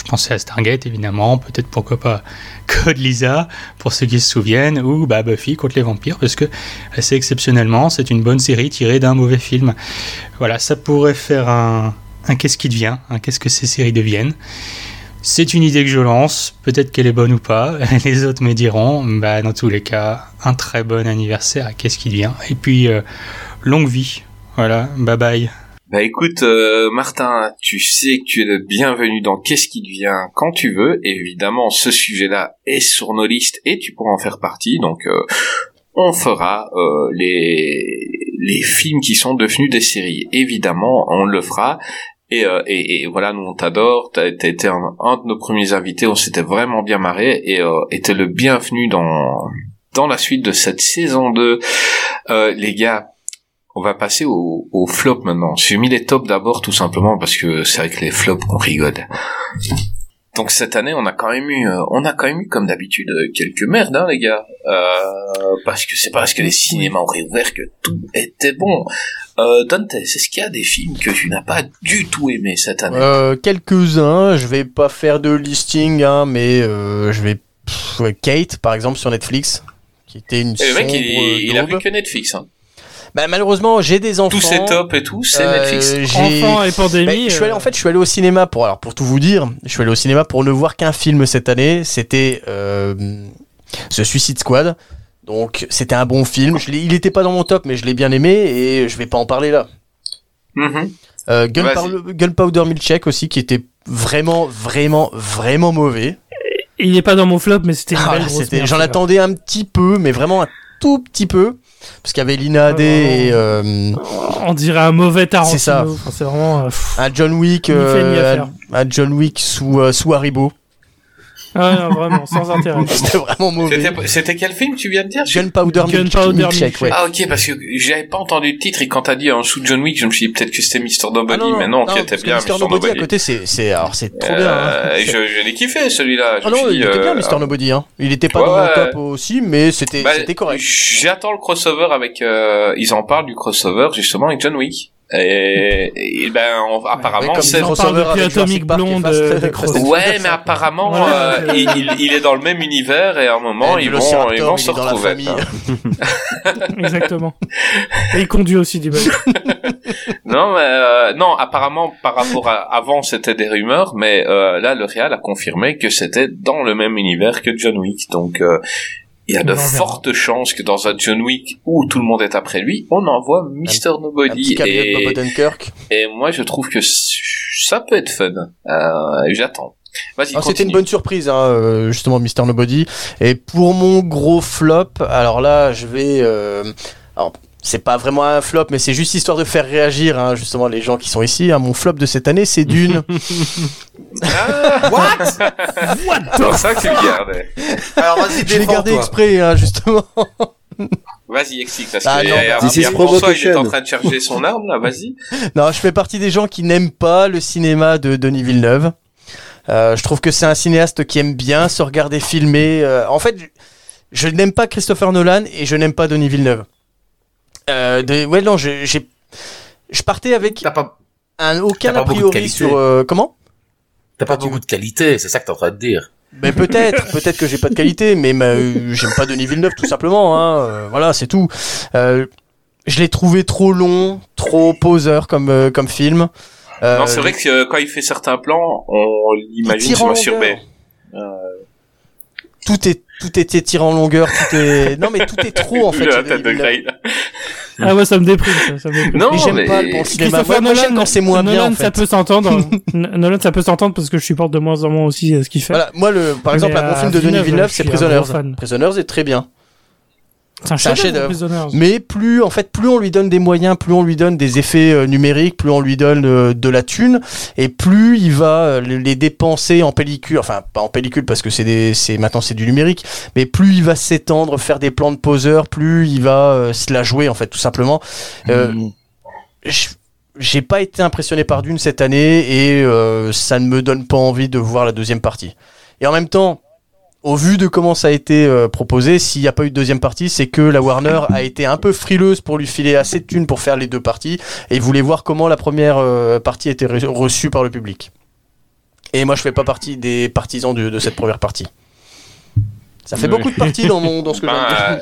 Je pensais à Stargate évidemment, peut-être pourquoi pas Code Lisa pour ceux qui se souviennent, ou bah, Buffy contre les vampires, parce que assez exceptionnellement, c'est une bonne série tirée d'un mauvais film. Voilà, ça pourrait faire un, qu'est-ce qui devient, un qu'est-ce que ces séries deviennent. C'est une idée que je lance, peut-être qu'elle est bonne ou pas, les autres me diront, bah dans tous les cas, un très bon anniversaire qu'est-ce qui devient, et puis euh, longue vie, voilà, bye bye. Bah écoute, euh, Martin, tu sais que tu es le bienvenu dans Qu'est-ce qui devient quand tu veux. Évidemment, ce sujet-là est sur nos listes et tu pourras en faire partie. Donc, euh, on fera euh, les les films qui sont devenus des séries. Évidemment, on le fera. Et, euh, et, et voilà, nous on t'adore. T'as été un, de nos premiers invités. On s'était vraiment bien marré et euh, t'es le bienvenu dans dans la suite de cette saison 2. Euh, les gars, on va passer au, au flop maintenant. J'ai mis les tops d'abord tout simplement parce que c'est avec les flops qu'on rigole. Donc cette année, on a quand même eu, euh, on a quand même eu comme d'habitude quelques merdes, hein, les gars. Euh, parce que c'est pas parce que les cinémas ont réouvert que tout était bon. Euh, Dante, est-ce qu'il y a des films que tu n'as pas du tout aimé cette année? Euh, quelques-uns, je vais pas faire de listing, hein, mais euh, je vais... pff, Kate, par exemple, sur Netflix, qui était une Et le mec, il, a vu que Netflix. Hein. Bah, malheureusement, j'ai des enfants. Tous ces tops et tout, c'est Euh, Netflix. j'ai- Enfants et pandémie, Bah, je suis allé, euh. en fait, je suis allé au cinéma pour, alors, pour tout vous dire, je suis allé au cinéma pour ne voir qu'un film cette année. C'était euh, The Suicide Squad. Donc, c'était un bon film. Je il était pas dans mon top, mais je l'ai bien aimé et je vais pas en parler là. Mhm. Euh, Vas-y. Gunpowder, Gunpowder Milkshake aussi, qui était vraiment, vraiment, vraiment mauvais. Il est pas dans mon flop, mais c'était Ah, J'en attendais un petit peu, mais vraiment un tout petit peu. Parce qu'il y avait Lina Adé et euh, On dirait un mauvais Tarantino. C'est ça. Enfin, c'est vraiment. euh, pff. un John Wick, euh, un, un John Wick sous, euh, sous Haribo. Ah, non, vraiment, sans intérêt. C'était vraiment mauvais. C'était- quel film tu viens de dire Gunpowder Gunpowder Milkshake, ouais. Ah ok parce que j'avais pas entendu le titre et quand t'as dit en sous John Wick je me suis dit peut-être que c'était Mr Nobody Ah mais non, qui était bien Mr. Nobody à côté, c'est, c'est, alors c'est trop bien. hein. Euh, je, je l'ai kiffé celui-là. Ah non, il était bien, euh, Mr. Nobody. Hein. Il était pas Ouais, dans mon ouais. top aussi, mais c'était, bah, c'était correct. J'attends le crossover avec. euh, ils en parlent du crossover justement avec John Wick. Et, et ben on- apparemment c'est. depuis Atomic Blonde, euh. Ouais, mais apparemment Ouais, euh, il, il- il est dans le même univers et à un moment Et ils vont Velociraptor, ils vont il se retrouver. hein. Exactement. Et il conduit aussi du bateau. Non, mais euh, non, apparemment par rapport à avant c'était des rumeurs, mais euh, là le Real a confirmé que c'était dans le même univers que John Wick, donc euh, il y a de fortes chances que dans un John Wick où tout le monde est après lui, on envoie Mr Nobody et, moi je trouve que ça peut être fun. Euh, J'attends. Alors, c'était une bonne surprise, hein, euh, justement, Mr. Nobody. Et pour mon gros flop, alors là, je vais. euh, alors, c'est pas vraiment un flop, mais c'est juste histoire de faire réagir, hein, justement, les gens qui sont ici. hein. Mon flop de cette année, c'est Dune. What? C'est pour ça que tu gardais. Alors vas-y, je l'ai gardé exprès, hein, justement. Vas-y, explique, parce Ah que non, This is Pierre François, il est en train de charger son arme, là, vas-y. Non, je fais partie des gens qui n'aiment pas le cinéma de Denis Villeneuve. Euh, je trouve que c'est un cinéaste qui aime bien se regarder filmer. Euh, en fait, je n'aime pas Christopher Nolan et je n'aime pas Denis Villeneuve. Euh, de, ouais, non, je- j'ai, je partais avec un aucun t'as pas a priori sur euh, comment? T'as pas beaucoup de qualité, c'est ça que t'es en train de dire. Ben peut-être, peut-être que j'ai pas de qualité, mais euh, j'aime pas Denis Villeneuve tout simplement. Hein, euh, voilà, c'est tout. Euh, je l'ai trouvé trop long, trop poseur comme euh, comme film. Euh, non, c'est vrai que euh, quand il fait certains plans, on l'imagine sur un. Euh, tout est tout est étiré en longueur, tout est non mais tout est trop en fait. la tête de. Grey. Ah ouais, ça me déprime, ça, ça me déprime. Non, Mais j'aime mais- pas le bon cinéma. Christopher Moi, moi, j'aime Nolan, quand c'est moins Nolan, bien en ça peut s'entendre. N- Nolan, ça peut s'entendre parce que je supporte de moins en moins aussi euh, ce qu'il fait. Voilà, moi le par exemple Mais, un bon euh, film de Denis Villeneuve, c'est Prisoners. Prisoners est très bien. C'est un chef-d'œuvre. Prisoners. Mais plus, en fait, plus on lui donne des moyens, plus on lui donne des effets euh, numériques, plus on lui donne euh, de la thune, et plus il va euh, les dépenser en pellicule, enfin pas en pellicule parce que c'est maintenant c'est du numérique, mais plus il va s'étendre, faire des plans de poseur, plus il va euh, se la jouer en fait, tout simplement. Euh, j- J'ai pas été impressionné par Dune cette année et euh, ça ne me donne pas envie de voir la deuxième partie. Et en même temps, au vu de comment ça a été euh, proposé, s'il n'y a pas eu de deuxième partie, c'est que la Warner a été un peu frileuse pour lui filer assez de thunes pour faire les deux parties et voulait voir comment la première euh, partie était re- reçue par le public. Et moi, je fais pas partie des partisans de, de cette première partie. Ça fait beaucoup de parties dans mon dans ce que. Ben,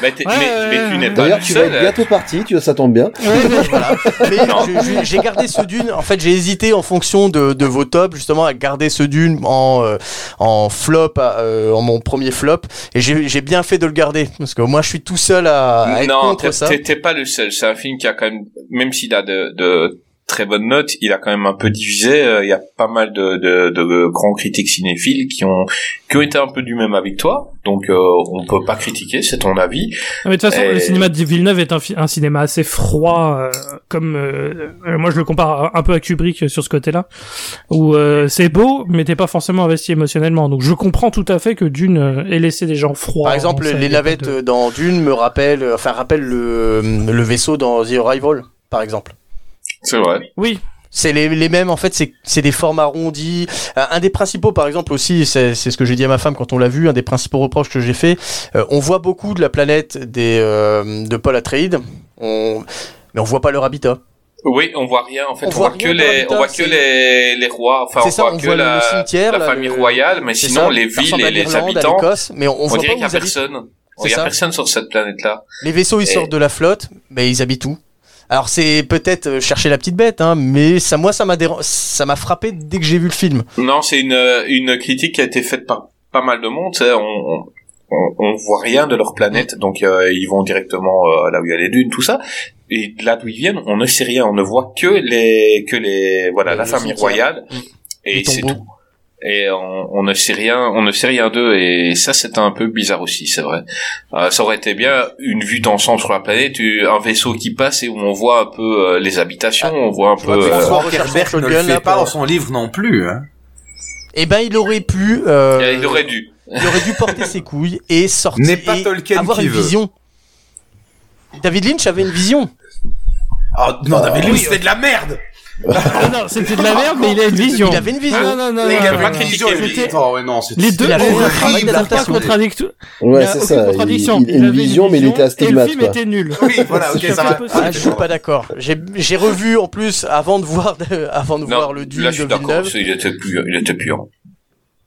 bah, t'es- mais, mais tu n'es pas D'ailleurs, le tu vas être bientôt parti, tu vois, ça tombe bien. Voilà. Mais j'ai gardé ce dune. En fait, j'ai hésité en fonction de, de vos tops, justement, à garder ce dune en, euh, en flop, euh, en mon premier flop. Et j'ai bien fait de le garder. Parce que moi, je suis tout seul à, à être non, contre ça. t'es t'es pas le seul. C'est un film qui a quand même, même s'il a de, de très bonnes notes, il a quand même un peu divisé. Euh, Il y a pas mal de, de, de grands critiques cinéphiles qui ont qui ont été un peu du même avec toi. Donc euh, on peut pas critiquer, c'est ton avis. Ah, mais de toute façon, Et- le cinéma de Villeneuve est un, cinéma assez froid, euh, comme euh, euh, moi je le compare un peu à Kubrick sur ce côté-là, où euh, c'est beau, mais t'es pas forcément investi émotionnellement. Donc je comprends tout à fait que Dune ait laissé des gens froids. Par exemple, les navettes de- dans Dune me rappellent, enfin, rappellent le, le vaisseau dans The Arrival, par exemple. C'est vrai. Oui. C'est les, les mêmes, en fait, c'est c'est des formes arrondies. Euh, un des principaux, par exemple, aussi, c'est c'est ce que j'ai dit à ma femme quand on l'a vu, un des principaux reproches que j'ai fait, euh, on voit beaucoup de la planète des, euh, de Paul Atreides, on, mais on voit pas leur habitat. Oui, on voit rien. En fait, On on, voit voit, que les, on voit que les, les rois. Enfin, C'est on ça, voit on que voit la, le cimetière, la là, famille le- royale, mais sinon ça, les villes et les habitants, l'Écosse, mais on- on voit dirait pas qu'il y a personne. C'est Il y a personne sur cette planète-là. Les vaisseaux, ils Et- sortent de la flotte, mais ils habitent où? Alors c'est peut-être euh, chercher la petite bête, hein, mais ça, moi, ça m'a déran- ça m'a frappé dès que j'ai vu le film. Non, c'est une, une critique qui a été faite par pas mal de monde. On, on, voit rien de leur planète, donc euh, ils vont directement euh, là où il y a les dunes, tout ça. Et là d'où ils viennent, on ne sait rien. On ne voit que les que les voilà la le famille royale. Mm. Et c'est tout. Et on, on ne sait rien, on ne sait rien d'eux. Et ça, c'est un peu bizarre aussi, c'est vrai. Euh, ça aurait été bien une vue d'ensemble sur la planète, un vaisseau qui passe et où on voit un peu euh, les habitations, on voit un peu. que euh, François Herbert ne le fait là, pas dans son livre non plus. Hein. Eh ben, il aurait pu. euh, il aurait dû. il aurait dû porter ses couilles et sortir. N'est pas et Tolkien avoir qui une veut. vision. David Lynch avait une vision. Oh non, David Lynch, oui, c'était de la merde Ah non, c'était de la merde, mais il a une vision. Il avait une vision. Ah, non, non, non, Il avait pas critiqué, Les deux Il a travail sont pas. Il Ouais, a c'est ça. Il, contradiction. il a une avait vision, mais il était et le astigmate, film était nul. Oui, voilà, ok, ça va. Ah, je suis pas d'accord. J'ai j'ai revu en plus avant de voir avant de voir le Dune de. Villeneuve. Il était pur, il était pur.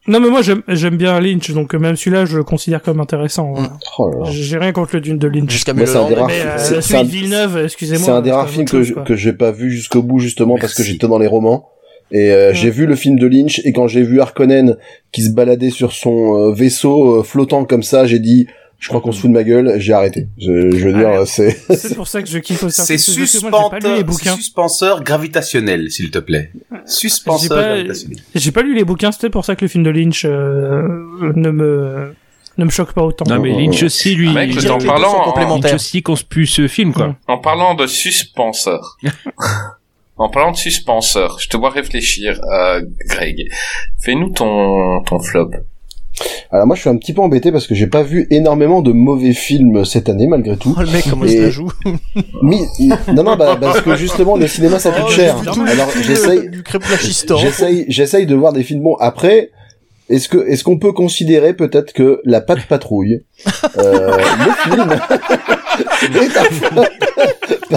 Non, mais moi, j'aime j'aime bien Lynch, donc même celui-là, je le considère comme intéressant. voilà. Oh. J'ai rien contre le Dune de Lynch. Jusqu'à Moi, c'est un des rares Mais euh, c'est- un- de Villeneuve, excusez-moi. C'est un des rares films que je- j'ai pas vu jusqu'au bout justement parce que j'étais dans les romans. Et euh, j'ai vu le film de Lynch et quand j'ai vu Harkonnen qui se baladait sur son euh, vaisseau euh, flottant comme ça, j'ai dit je crois qu'on se fout de ma gueule, j'ai arrêté. Je, je veux dire Ah, c'est C'est pour ça que je kiffe aussi. C'est suspenseur, gravitationnel, s'il te plaît. Suspenseur J'ai pas- gravitationnel. J'ai pas lu les bouquins, c'était pour ça que le film de Lynch euh, ne me ne me choque pas autant. Non, mais Lynch aussi, lui, Mec, il- parlant, en- complémentaires. Lynch aussi qu'on se pue ce film, quoi. En parlant de suspenseur. en parlant de suspenseur, je te vois réfléchir, euh, Greg. Fais-nous ton, ton flop. Alors moi je suis un petit peu embêté parce que j'ai pas vu énormément de mauvais films cette année malgré tout. Oh, le mec, comment il Et- se la joue non non bah, parce que justement le cinéma ça coûte Oh, cher. Alors j'essaye j'essaye j'essaye de voir des films bons après. Est-ce que est-ce qu'on peut considérer peut-être que la patte patrouille euh, le film est un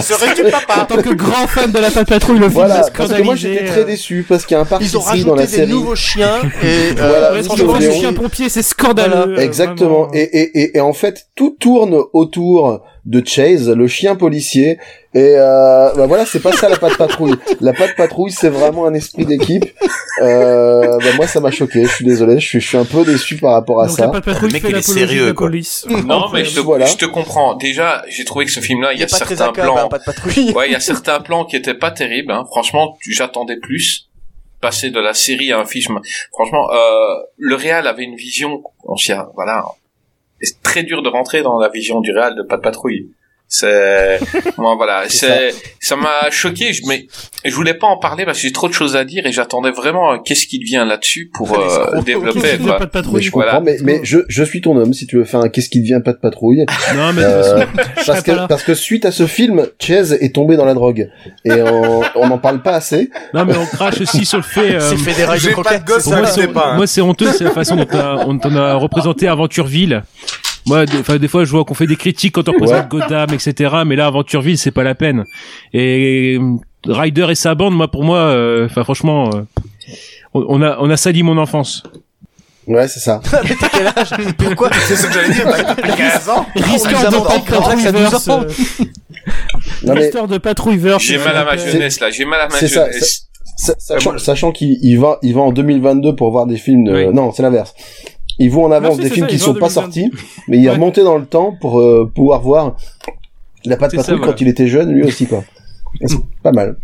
Serais-tu papa En tant que grand fan de la Patte Patrouille, le film voilà, parce que moi j'étais euh. très déçu parce qu'il y a un parti Ils ont pris dans rajouté la des série. nouveaux chiens et euh, Voilà, Ouais, Nico franchement, Léon. chien pompier, c'est scandaleux. euh, Exactement. Et, et, et, et en fait, tout tourne autour de Chase, le chien policier. Et euh, bah voilà, c'est pas ça la patte patrouille. La patte patrouille, c'est vraiment un esprit d'équipe. Euh, bah moi, ça m'a choqué. Je suis désolé. Je suis, je suis un peu déçu par rapport à Donc ça. la Patte Patrouille Le mec, fait il est de sérieux, la quoi. police. Non, mais je te, Voilà. je te comprends. Déjà, j'ai trouvé que ce film-là, il y a pas certains plans. hein, pas de patrouille. Ouais, il y a certains plans qui étaient pas terribles. Hein. Franchement, j'attendais plus. Passer de la série à un film. Franchement, euh, le Real avait une vision. On s'y a- voilà. C'est très dur de rentrer dans la vision du Real de Pas de patrouille. C'est, moi, voilà, c'est, ça m'a choqué. Je, mais je voulais pas en parler parce que j'ai trop de choses à dire et j'attendais vraiment euh, qu'est-ce qui devient là-dessus pour euh, développer. Quoi. pas de patrouille Mais je comprends, Voilà. mais, mais je, je suis ton homme si tu veux faire un qu'est-ce qui devient pas de patrouille. Non, mais Euh, parce que parce que suite à ce film, Chase est tombé dans la drogue et on on n'en parle pas assez. non, mais on crache aussi sur le fait. euh, C'est fait des rails de croquettes. de gosse, ça moi, c'est, hein. moi, c'est honteux, c'est la façon dont on a, on t'en a représenté Aventureville. Moi, des, enfin, des fois, je vois qu'on fait des critiques quand on représente Gotham, etc. Mais là, Aventureville, c'est pas la peine. Et euh, Ryder et sa bande, moi, pour moi, euh, enfin, franchement, euh, on, on a, on a sali mon enfance. Ouais, c'est ça. Mais t'as quel âge? Pourquoi? C'est ce que j'allais dire, bah, depuis 15 ans? A de menti que Anthrax a 12 Patrouilleverse. ans. euh, Non mais Restore de Patrouilleverse. J'ai c'est mal à ma jeunesse là. J'ai mal à ma C'est ça, jeunesse. Sa- Sachant, sachant qu'il il va, il va en 2022 pour voir des films. de- Oui. Non, c'est l'inverse. Ils vont en avance des films ça, qui sont pas 2022. sortis, mais il est Ouais. remonté dans le temps pour euh, pouvoir voir la patte patrouille voilà. quand il était jeune, lui aussi quoi. C'est pas mal.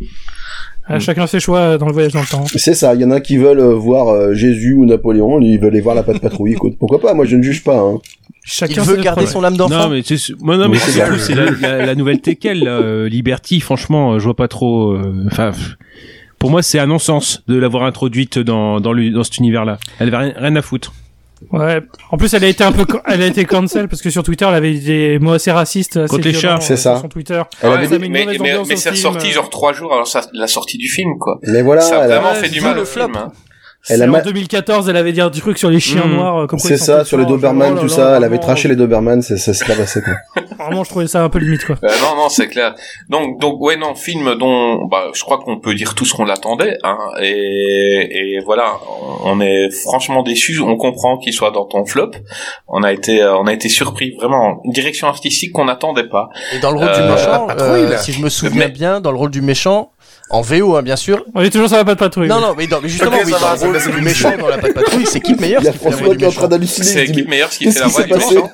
Ah, Chacun ses choix dans le voyage dans le temps. C'est ça. Il y en a qui veulent euh, voir euh, Jésus ou Napoléon, ils veulent aller voir la patte patrouille. Écoute, pourquoi pas Moi, je ne juge pas. Hein. Il Chacun veut garder son âme d'enfant. Non, mais c'est, moi, non, mais Oui, c'est la, la, la nouvelle Tekel, là, euh, Liberty, franchement, je vois pas trop, enfin, pour moi, c'est un non-sens de l'avoir introduite dans, dans, le- dans cet univers-là. Elle avait rien, rien à foutre. Ouais. En plus, elle a été un peu, elle a été cancel parce que sur Twitter, elle avait des mots assez racistes, assez les violents, chats. C'est ça. Sur son Twitter. Elle Ouais, avait ça mais mais, mais au c'est euh. genre trois jours alors ça, la sortie du film quoi. Mais voilà, ça a elle a- vraiment fait du mal au flop. film. hein. Elle C'est a en ma- 2014, elle avait dit un truc sur les chiens Mmh. noirs. euh, comme quoi c'est ça, sur les Doberman, genre, oh tout là ça. Elle avait traché les Doberman, c'est- ça s'est pas passé quoi. Vraiment, je trouvais ça un peu limite, quoi. Euh, non, non, c'est clair. Donc, donc, ouais, non, film dont, bah, je crois qu'on peut dire tout ce qu'on l'attendait, hein, et, et voilà, on est franchement déçus. On comprend qu'il soit dans ton flop. On a été, euh, on a été surpris, vraiment, une direction artistique qu'on n'attendait pas. Et dans le rôle Euh, du méchant, la patrouille, euh, si je me souviens Mais- bien, dans le rôle du méchant, en VO, hein, bien sûr. On est toujours sur la patte patrouille. Non, non, mais, justement, Ok, oui, ça dans va, le ça rôle du méchant dans la patte patrouille, c'est Kip Meyer Il y a qui fait la voix François du qui est en train méchant. d'halluciner. C'est l'équipe meilleure qui fait la qui voix du méchant.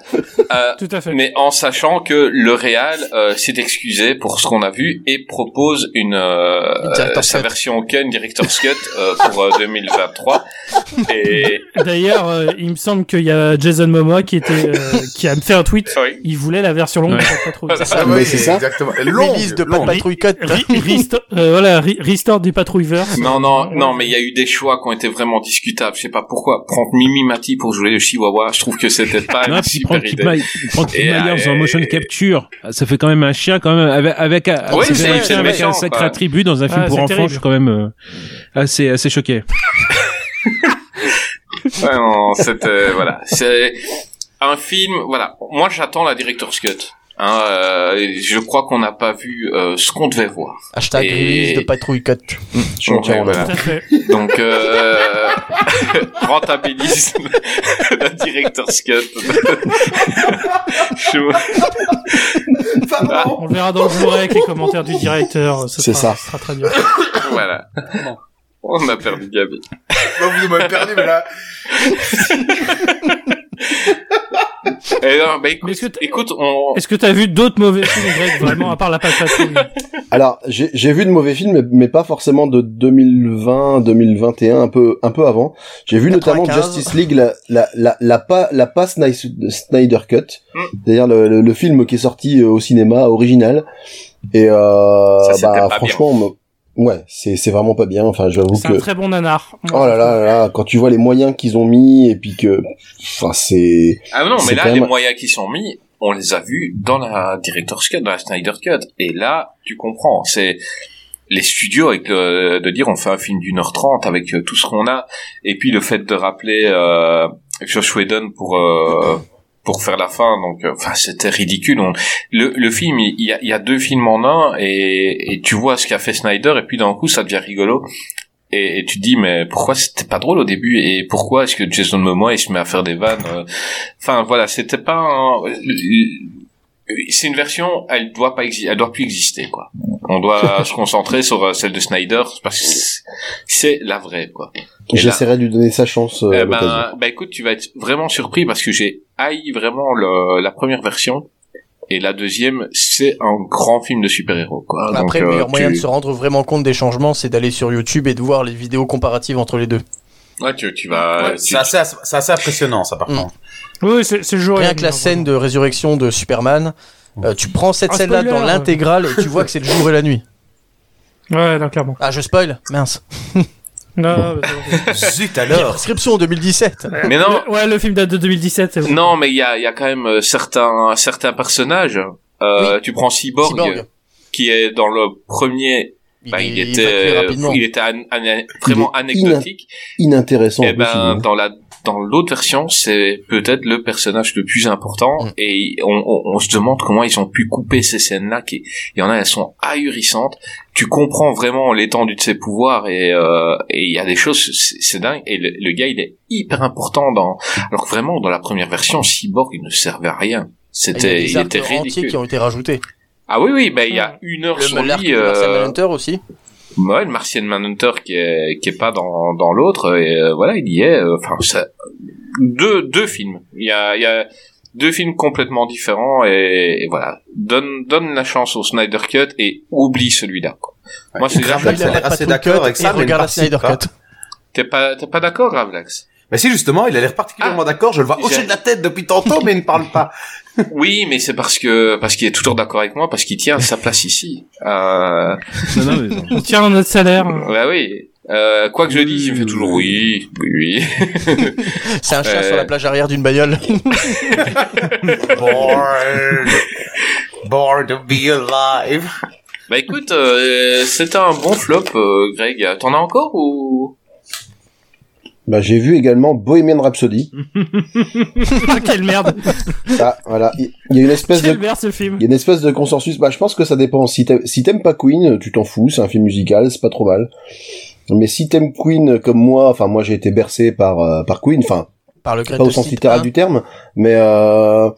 Euh, Tout à fait. mais en sachant que le Real euh, s'est excusé pour ce qu'on a vu et propose une euh, Une sa cut. version Ken Director's Cut euh, pour euh, 2023 et D'ailleurs, euh, il me semble qu'il y a Jason Momoa qui était, euh, qui a fait un tweet. oui. Il voulait la version longue Ouais. de Patte Patrouille. Voilà. Ah oui, c'est ça. Exactement. Et longue, Release de Patte longue. Patrouille Cut. Re- restore- euh, voilà, re- restore des patrouilleverse. Non, non, non, mais il y a eu des choix qui ont été vraiment discutables. Je sais pas pourquoi. Prendre Mimi Mati pour jouer le Chihuahua, je trouve que c'était pas Non, une puis super idée. Prendre Kip Et, Myers euh, en motion capture, ça fait quand même un chien quand même avec avec, un- Oui, un c'est chien avec méchant, un sacré quoi. attribut dans un film Ah, pour enfants. terrible. Je suis quand même euh, assez assez choqué. Ouais, non, c'était voilà, c'est un film. Voilà, moi j'attends la director's cut. Hein, euh, je crois qu'on n'a pas vu euh, ce qu'on devait voir. Hashtag Et- de Patrouille Cut. Je suis Ouais, entièrement voilà. Donc euh, rentabilise la director's cut. Je- Ah, On le verra dans le Blu-ray avec les commentaires du directeur. Ce C'est sera, ça. ce sera très bien. voilà. On a perdu Gabi. Bah, vous m'avez perdu, mais là. Non, bah Mais écoute, est-ce que t'as- écoute, on. Est-ce que t'as vu d'autres mauvais films, Greg, vraiment, à part la Patrouille Alors, j'ai j'ai vu de mauvais films, mais, mais pas forcément de 2020, 2021, un peu, un peu avant. J'ai vu notamment 95. Justice League, la, la, la, la pas, la pas Snyder Cut, Mm. c'est-à-dire le, le, le film qui est sorti euh, au cinéma original. Et euh, Ça, bah pas franchement, me- Ouais, c'est c'est vraiment pas bien. Enfin, j'avoue C'est que. un très bon nanar. Oh là là là là, quand tu vois les moyens qu'ils ont mis et puis que, enfin c'est. Ah non, mais c'est là, les moyens qui sont mis, on les a vus dans la Director's Cut, dans la Snyder Cut. Et là, tu comprends, c'est les studios avec le, de dire on fait un film d'une heure trente avec euh, tout ce qu'on a, et puis le fait de rappeler euh, Josh Whedon pour euh, pour faire la fin, donc euh, enfin c'était ridicule. On- le, le film, il y a, il y a deux films en un, et, et tu vois ce qu'a fait Snyder, et puis d'un coup ça devient rigolo. Et, et tu te dis mais pourquoi c'était pas drôle au début et pourquoi est-ce que Jason Momoa il se met à faire des vannes euh, enfin voilà c'était pas un- c'est une version elle doit pas exister elle doit plus exister quoi on doit se concentrer sur euh, celle de Snyder parce que c'est- la vraie quoi J'essaierai de lui donner sa chance. euh, eh ben, bah écoute, tu vas être vraiment surpris parce que j'ai haï vraiment le, la première version et la deuxième, c'est un grand film de super-héros quoi. Donc, Après, le euh, meilleur moyen tu- de se rendre vraiment compte des changements, c'est d'aller sur YouTube et de voir les vidéos comparatives entre les deux. Ouais, tu, tu vas. Ouais, c'est assez, c'est assez impressionnant, ça, par Mm. contre. Oui, c'est c'est le jour. et Rien que la scène de résurrection de Superman, euh, tu prends cette Ah, scène-là spoiler, dans ouais. l'intégrale et tu vois que c'est le jour et la nuit. Ouais, non, clairement. Ah, je spoil Mince. Non, bon. Zut alors prescription en 2017. Mais non, Le- Ouais, le film date de 2017. c'est bon. non, mais il y a, il y a quand même euh, certains, certains personnages. Euh, Tu prends Cyborg, Cyborg. qui est dans le premier. Il bah, il était, rapidement. il était an- an- vraiment Il anecdotique. Inintéressant. Et plus, ben dans la dans l'autre version, c'est peut-être le personnage le plus important Mm. et on, on, on se demande comment ils ont pu couper ces scènes-là. Qui, il y en a, elles sont ahurissantes. Tu comprends vraiment l'étendue de ses pouvoirs et euh, et il y a des choses, c'est dingue. Et le, le gars, il est hyper important dans. Alors que vraiment, dans la première version, Cyborg, il ne servait à rien. Il y a C'était, des il était entiers ridicule. qui ont été rajoutés. Ah oui, oui, ben il y a une heure sur Le l'arc lui. euh, aussi. Ouais, le Martian Manhunter qui est qui est pas dans dans l'autre et euh, voilà, il y est euh, enfin ça deux deux films. Il y a il y a deux films complètement différents et, et voilà, donne donne la chance au Snyder Cut et oublie celui-là quoi. Moi c'est assez d'accord avec ça, regarde la Snyder. Cut. T'es pas t'es pas d'accord Gravelax Mais si, justement, il a l'air particulièrement d'accord. Je le vois hocher de la tête depuis tantôt, mais il ne parle pas. Oui, mais c'est parce que parce qu'il est toujours d'accord avec moi parce qu'il tient sa place ici. Euh, Non, non, mais. On tient notre salaire. ouais oui. Euh, quoi que je dise, il me fait toujours oui, oui, oui. C'est un Euh, sur la plage arrière d'une bagnole. Bored. Bored to be alive. Bah écoute, euh, c'était un bon flop, euh, Greg. T'en as encore ou? Bah, j'ai vu également Bohemian Rhapsody. Ah, quelle merde. ah, voilà. Il y a une espèce de Quelle merde ce film. Il y a une espèce de consensus. Bah, je pense que ça dépend. Si t'aimes, si pas Queen, tu t'en fous. C'est un film musical, c'est pas trop mal. Mais si t'aimes Queen comme moi, enfin moi j'ai été bercé par euh, par Queen, enfin Par le pas au sens littéral 1. du terme, mais euh,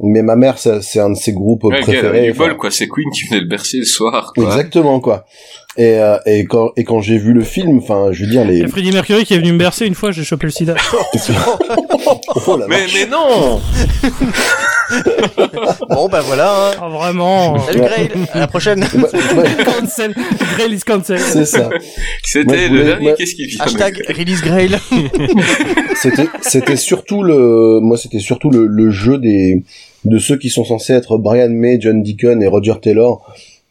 mais ma mère c'est c'est un de ses groupes Ouais, préférés. du enfin, bol, quoi. C'est Queen qui venait le bercer le soir. Quoi. Exactement quoi. Et euh, et quand et quand j'ai vu le film, enfin je veux dire les. a Freddie Mercury qui est venu me bercer une fois, j'ai chopé le sida. oh la Mais mais non. Bon, bah voilà. hein. Ah, vraiment. Salut Grail, à la prochaine. Bah, ouais, cancel. Grail is cancel. c'est ça. C'était le voulais- dernier. moi- Qu'est-ce qu'il vient Hashtag release Grail. C'était c'était surtout le moi c'était surtout le, le jeu des de ceux qui sont censés être Brian May, John Deacon et Roger Taylor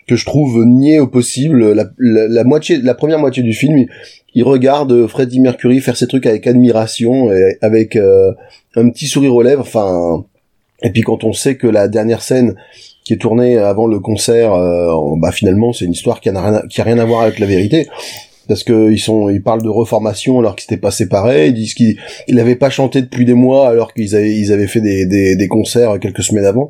que je trouve niais au possible. La, la, moitié, la première moitié du film, il, il regarde Freddie Mercury faire ses trucs avec admiration et avec euh, un petit sourire aux lèvres. Enfin, et puis quand on sait que la dernière scène qui est tournée avant le concert, euh, bah finalement c'est une histoire qui a rien, qui a rien à voir avec la vérité. Parce que ils sont, ils parlent de reformation alors qu'ils s'étaient pas séparés. Ils disent qu'ils, ils n'avaient pas chanté depuis des mois alors qu'ils avaient, ils avaient fait des, des, des concerts quelques semaines avant.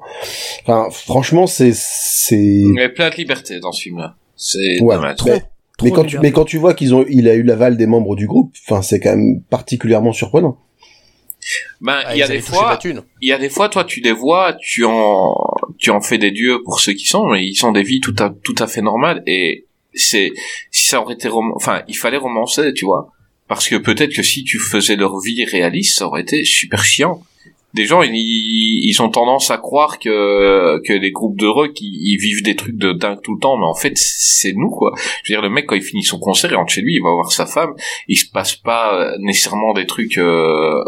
Enfin, franchement, c'est, c'est, Il y avait plein de liberté dans ce film-là. C'est Ouais, dommage. mais, mais quand tu, mais quand tu vois qu'ils ont, il a eu l'aval des membres du groupe, enfin, c'est quand même particulièrement surprenant. Ben, Ah, il y a des fois, il y a des fois, toi, tu les vois, tu en, tu en fais des dieux pour ceux qui sont, mais ils sont des vies tout à, tout à fait normales. Et c'est, ça aurait été, rom- enfin, il fallait romancer, tu vois, parce que peut-être que si tu faisais leur vie réaliste, ça aurait été super chiant. Des gens, ils, ils ont tendance à croire que que les groupes de rock, ils, ils vivent des trucs de dingue tout le temps, mais en fait, c'est nous, quoi. Je veux dire, le mec, quand il finit son concert, il rentre chez lui, il va voir sa femme, il se passe pas euh, nécessairement des trucs, euh,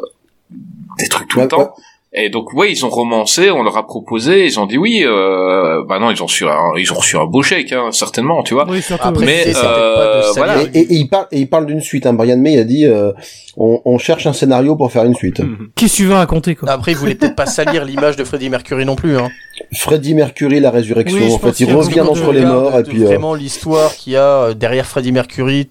des trucs tout Ouais, le temps. ouais. Et donc ouais, ils ont romancé, on leur a proposé, ils ont dit oui. Euh, bah non, ils ont reçu un, ils ont reçu un beau chèque, hein, certainement, tu vois. Oui, surtout. Après, mais pas de euh, salir. voilà. Et, et- et il parle, et il parle d'une suite. Hein. Brian May a dit, euh, on, on cherche un scénario pour faire une suite. Qu'est-ce que tu veux raconter, quoi Après, il voulait peut-être pas salir l'image de Freddie Mercury non plus. Hein. Freddie Mercury, la résurrection. Oui, en fait, il revient de- les morts et puis. euh, Vraiment l'histoire qu'il y a euh, derrière Freddie Mercury.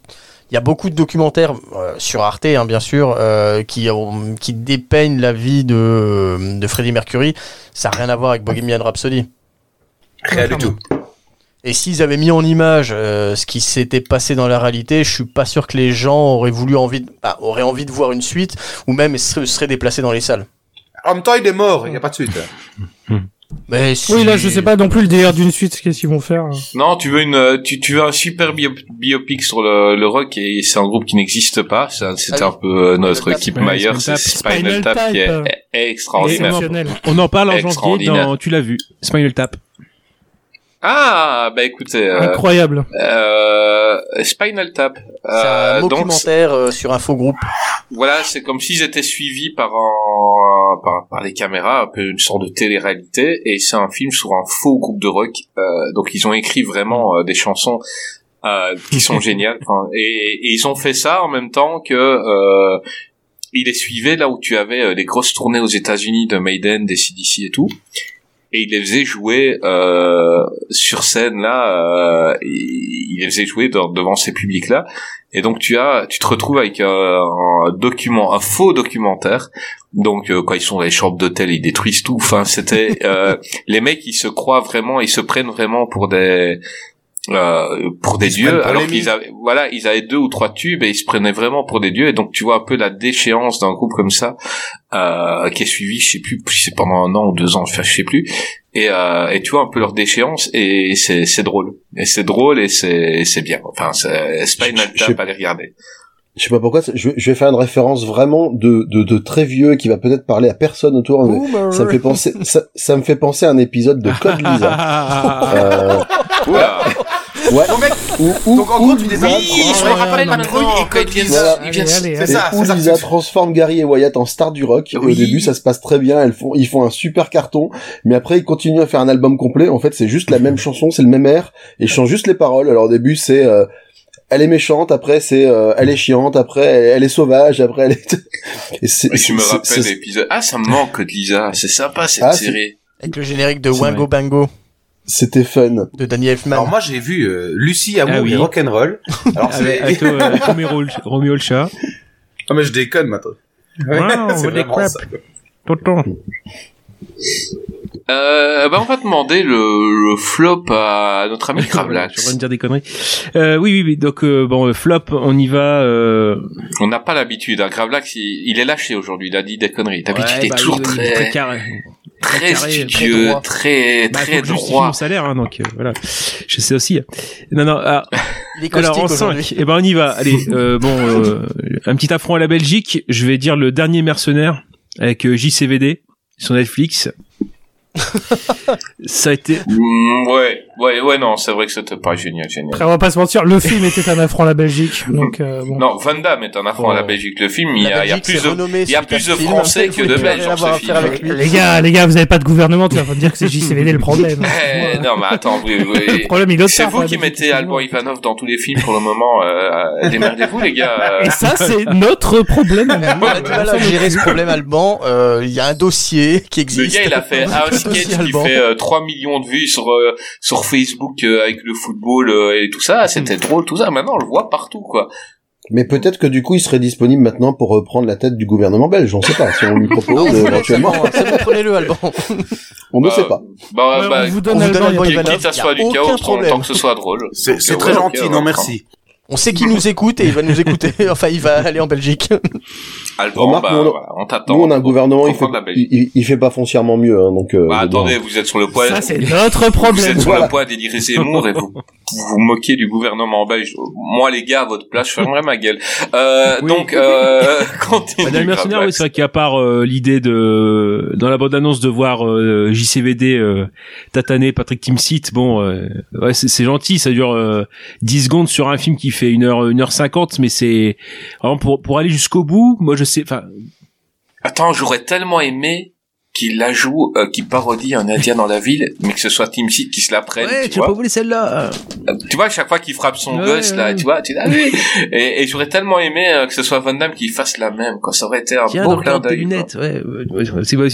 Il y a beaucoup de documentaires euh, sur Arte, hein, bien sûr, euh, qui, ont- qui dépeignent la vie de, de Freddie Mercury. Ça n'a rien à voir avec Bohemian Rhapsody. Rien du tout. Et s'ils avaient mis en image euh, ce qui s'était passé dans la réalité, je suis pas sûr que les gens auraient voulu envie, de, bah, auraient envie de voir une suite, ou même se seraient déplacés dans les salles. En même temps, il est mort, il n'y a pas de suite. Mais Oui, là, je sais pas non plus le délire d'une suite, qu'est-ce qu'ils vont faire. hein. Non, tu veux une, euh, tu, tu veux un super bio- biopic sur le, le rock et c'est un groupe qui n'existe pas. C'était un peu euh, notre équipe Mayer, Spinal c'est Tap. Spinal Tap qui est extraordinaire. Exceptionnel. On en parle en janvier Extraordinaire. dans, tu l'as vu, Spinal Tap. Ah, bah écoutez, euh, Incroyable. euh, Spinal Tap. C'est un Euh, donc documentaire euh, sur un faux groupe. voilà, c'est comme s'ils étaient suivis par un, par, par les caméras, un peu une sorte de télé-réalité, et c'est un film sur un faux groupe de rock. Euh, donc ils ont écrit vraiment euh, des chansons euh, qui sont géniales. Enfin, et, et ils ont fait ça en même temps que ils les suivaient là où tu avais les grosses tournées aux États-Unis de Maiden, des CDC et tout. Et ils les faisaient jouer euh, sur scène là, euh, ils les faisaient jouer devant ces publics là. Et donc tu as, tu te retrouves avec euh, un document, un faux documentaire. Donc euh, quand ils sont dans les chambres d'hôtel, ils détruisent tout. Enfin, c'était euh, les mecs, ils se croient vraiment, ils se prennent vraiment pour des euh, pour des Ils dieux, alors les qu'ils avaient, voilà, ils avaient deux ou trois tubes et ils se prenaient vraiment pour des dieux. Et donc tu vois un peu la déchéance d'un groupe comme ça euh, qui est suivi, je sais plus, si c'est pendant un an ou deux ans, enfin, je sais plus. Et, euh, et tu vois un peu leur déchéance et c'est c'est drôle. Et c'est drôle et c'est c'est bien. Enfin, c'est Je- je- Tap, allez regarder. Je sais pas pourquoi, je, je vais faire une référence vraiment de, de, de très vieux qui va peut-être parler à personne autour. mais Boomer. ça me fait penser, ça, ça me fait penser à un épisode de Code Lisa. euh, Ouais. Où, où, Donc en gros, tu les Lisa as. trans- Je me viennent- Allez, C'est ça, où c'est ça. Lisa transforme Gary et Wyatt en star du rock. Et au Oui. début, ça se passe très bien. Elles font, ils font un super carton. Mais après, ils continuent à faire un album complet. En fait, c'est juste la même chanson, c'est le même air. Et ils changent juste les paroles. Alors au début, c'est euh, elle est méchante. Après, c'est euh, elle est chiante. Après, elle, elle est sauvage. Après, elle est. Et c'est- Je me c'est- rappelle l'épisode. Ah, ça me manque de Lisa. C'est sympa cette Ah, série. Avec le générique de Wango Bango C'était fun. de Danny Elfman. Alors moi j'ai vu euh, Lucie Amour Ah oui. et Rock'n'Roll. Alors c'est... Avec, avec, euh, Romeo le- chat. Ah mais je déconne maintenant. Ouais, Wow, c'est vraiment crap. ça. quoi. Tonton. Euh, ben on va demander le, le flop à notre ami Je suis en Gravelax. train de dire des conneries. Euh, oui, oui, oui. Donc euh, bon, euh, flop, on y va. Euh... On n'a pas l'habitude. Hein. Gravelax, il, il est lâché aujourd'hui. Il a dit des conneries. D'habitude, ouais, il est bah, toujours oui, très, très carré. très, carré, studieux, droit. très, Bah, très faut que je justifie droit. mon salaire, hein, donc euh, voilà. Je sais aussi. Non, non. ah, Il est alors caustique en 5, aujourd'hui. eh ben on y va. Allez, euh, bon, euh, un petit affront à la Belgique. Je vais dire le dernier mercenaire avec euh, JCVD sur Netflix. Ça a été. Mm, ouais, ouais, ouais, non, c'est vrai que c'était pas génial, génial. Après, on va pas se mentir, le film était un affront à la Belgique, donc euh, bon. Non, Van Damme est un affront à la Belgique. Le film, il y a, il y a plus de, il y a plus de film. Français que de Belges dans ce film. faire avec lui. Les gars, les gars, vous avez pas de gouvernement, tu vas pas me dire que c'est JCVD le problème. Eh, non, mais attends, oui, oui. Le problème, il est autre C'est vous la qui mettez Alban Ivanov dans tous les films pour le moment. Euh, euh, démerdez-vous, les gars. Et ça, c'est notre problème. On a du mal à gérer ce problème Alban. Euh, Il y a un dossier qui Le existe. gars, il a fait un Le dossier sketch qui fait euh, 3 millions de vues sur sur Facebook euh, avec le football euh, et tout ça. C'était Hmm. drôle, tout ça. Maintenant, on le voit partout, quoi. Mais peut-être que du coup, il serait disponible maintenant pour reprendre la tête du gouvernement belge. On sait pas. Si on lui propose Non, euh, éventuellement, prenez-le Alban. on ne Bah, sait pas. Bah, bah, on vous donne on vous Alban, Alban Ivanov. quitte à ce soit du chaos, tant, que ce soit drôle. C'est très gentil, non on merci. On sait qu'il nous écoute et il va nous écouter. Enfin, il va aller en Belgique. Alban, Remarque, bah, nous, on- voilà, on t'attend. Nous, on a un gouvernement, il fait, Comprendre la Belgique. il, il- fait pas foncièrement mieux, hein, donc. Euh, Bah, attendez, vous êtes sur le point. Ça, c'est notre Vous problème. êtes sur Voilà. le point d'élire Zemmour et vous vous vous moquez du gouvernement belge. Moi, les gars, à votre place, je fermerai ma gueule. Euh, Oui. donc, euh, continue. Madame Mercenaire, oui, c'est vrai qu'à part euh, l'idée de dans la bande annonce de voir euh, JCVD euh, tataner Patrick Timsit, bon, euh, ouais, c'est gentil, ça dure euh, 10 secondes sur un film qui fait une heure une heure cinquante, mais c'est pour pour aller jusqu'au bout. Moi, je sais, enfin, Attends, j'aurais tellement aimé qu'il la joue, euh, qu'il parodie un Indien dans la ville, mais que ce soit Team Seed qui se la prenne. Ouais, tu tu vois. pas voulu celle-là. Euh, Tu vois, chaque fois qu'il frappe son Ouais, gosse, là, ouais. tu vois, tu dis, ah oui. Et, et j'aurais tellement aimé euh, que ce soit Van Damme qui fasse la même, quoi. Ça aurait été un Tiens, beau clin d'œil. lunettes, ouais, ouais,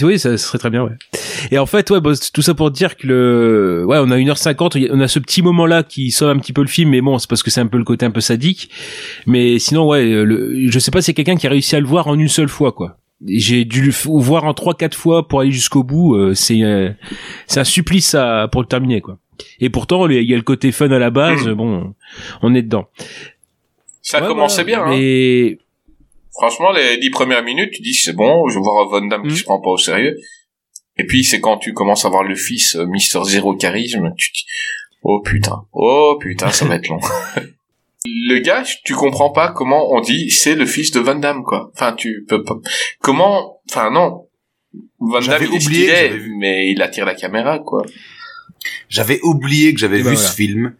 oui, ça serait très bien, ouais. Et en fait, ouais, bah, tout ça pour dire que le, ouais, on a 1h50, on a ce petit moment-là qui sauve un petit peu le film, mais bon, c'est parce que c'est un peu le côté un peu sadique. Mais sinon, ouais, le, je sais pas si c'est quelqu'un qui a réussi à le voir en une seule fois, quoi. J'ai dû le voir en trois quatre fois pour aller jusqu'au bout. euh, c'est euh, c'est un supplice à, pour le terminer, quoi. Et pourtant, il y a le côté fun à la base. Bon, on est dedans. Ça Ouais, commençait voilà. bien, hein. Et Franchement, les dix premières minutes, tu dis c'est bon, je vais voir Van Damme Mm. qui se prend pas au sérieux. Et puis c'est quand tu commences à voir le fils euh, Mister Zéro Charisme, tu dis oh putain, oh putain, ça va être long. le gars, tu comprends pas comment on dit c'est le fils de Van Damme quoi. Enfin, tu peux pas. Comment Enfin non. Van Damme il est oublié qu'il que est, j'avais vu. mais il attire la caméra quoi. J'avais oublié que j'avais vu ben ce film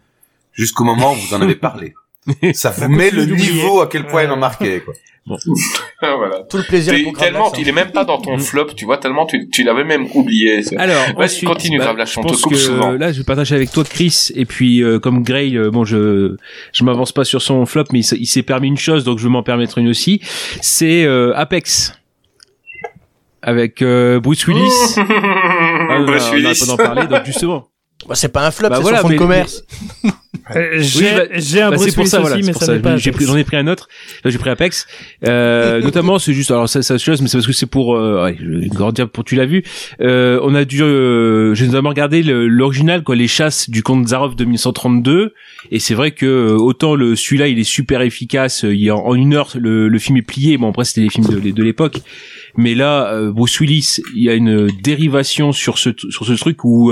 jusqu'au moment où vous en avez parlé. Ça vous met le niveau à quel point il en marquait, quoi. voilà. Tout le plaisir Gravelax, tellement, hein. il est même pas dans ton flop, tu vois, tellement tu, tu l'avais même oublié. Alors, vas-y, continue, bah, Gravelax, je on te pense coupe que souvent. là, je vais partager avec toi, Chris, et puis euh, comme Gray, euh, bon, je je m'avance pas sur son flop, mais il, il s'est permis une chose, donc je vais m'en permettre une aussi. C'est euh, Apex avec euh, Bruce Willis. Ah, on a- Bruce on a Willis. pas d'en parler, donc justement. Bah, c'est pas un flop, Bah c'est voilà, son fond de mais- Euh, Oui, bah, j'ai un bah, Bruce c'est pour ça, aussi, voilà, mais c'est pour ça ça. J'ai pris, j'en ai pris un autre. Là, j'ai pris Apex. Euh, notamment, c'est juste, alors ça, ça chose, mais c'est parce que c'est pour, euh, ouais, pour tu l'as vu. Euh, on a dû, euh, j'ai notamment regardé l'original, quoi, les chasses du comte Zarov de 1932. Et c'est vrai que euh, autant le celui-là, il est super efficace. euh, Il en, en une heure, le, le film est plié. Bon, après, c'était les films de, de l'époque. Mais là, euh, Bruce Willis, il y a une dérivation sur ce sur ce truc où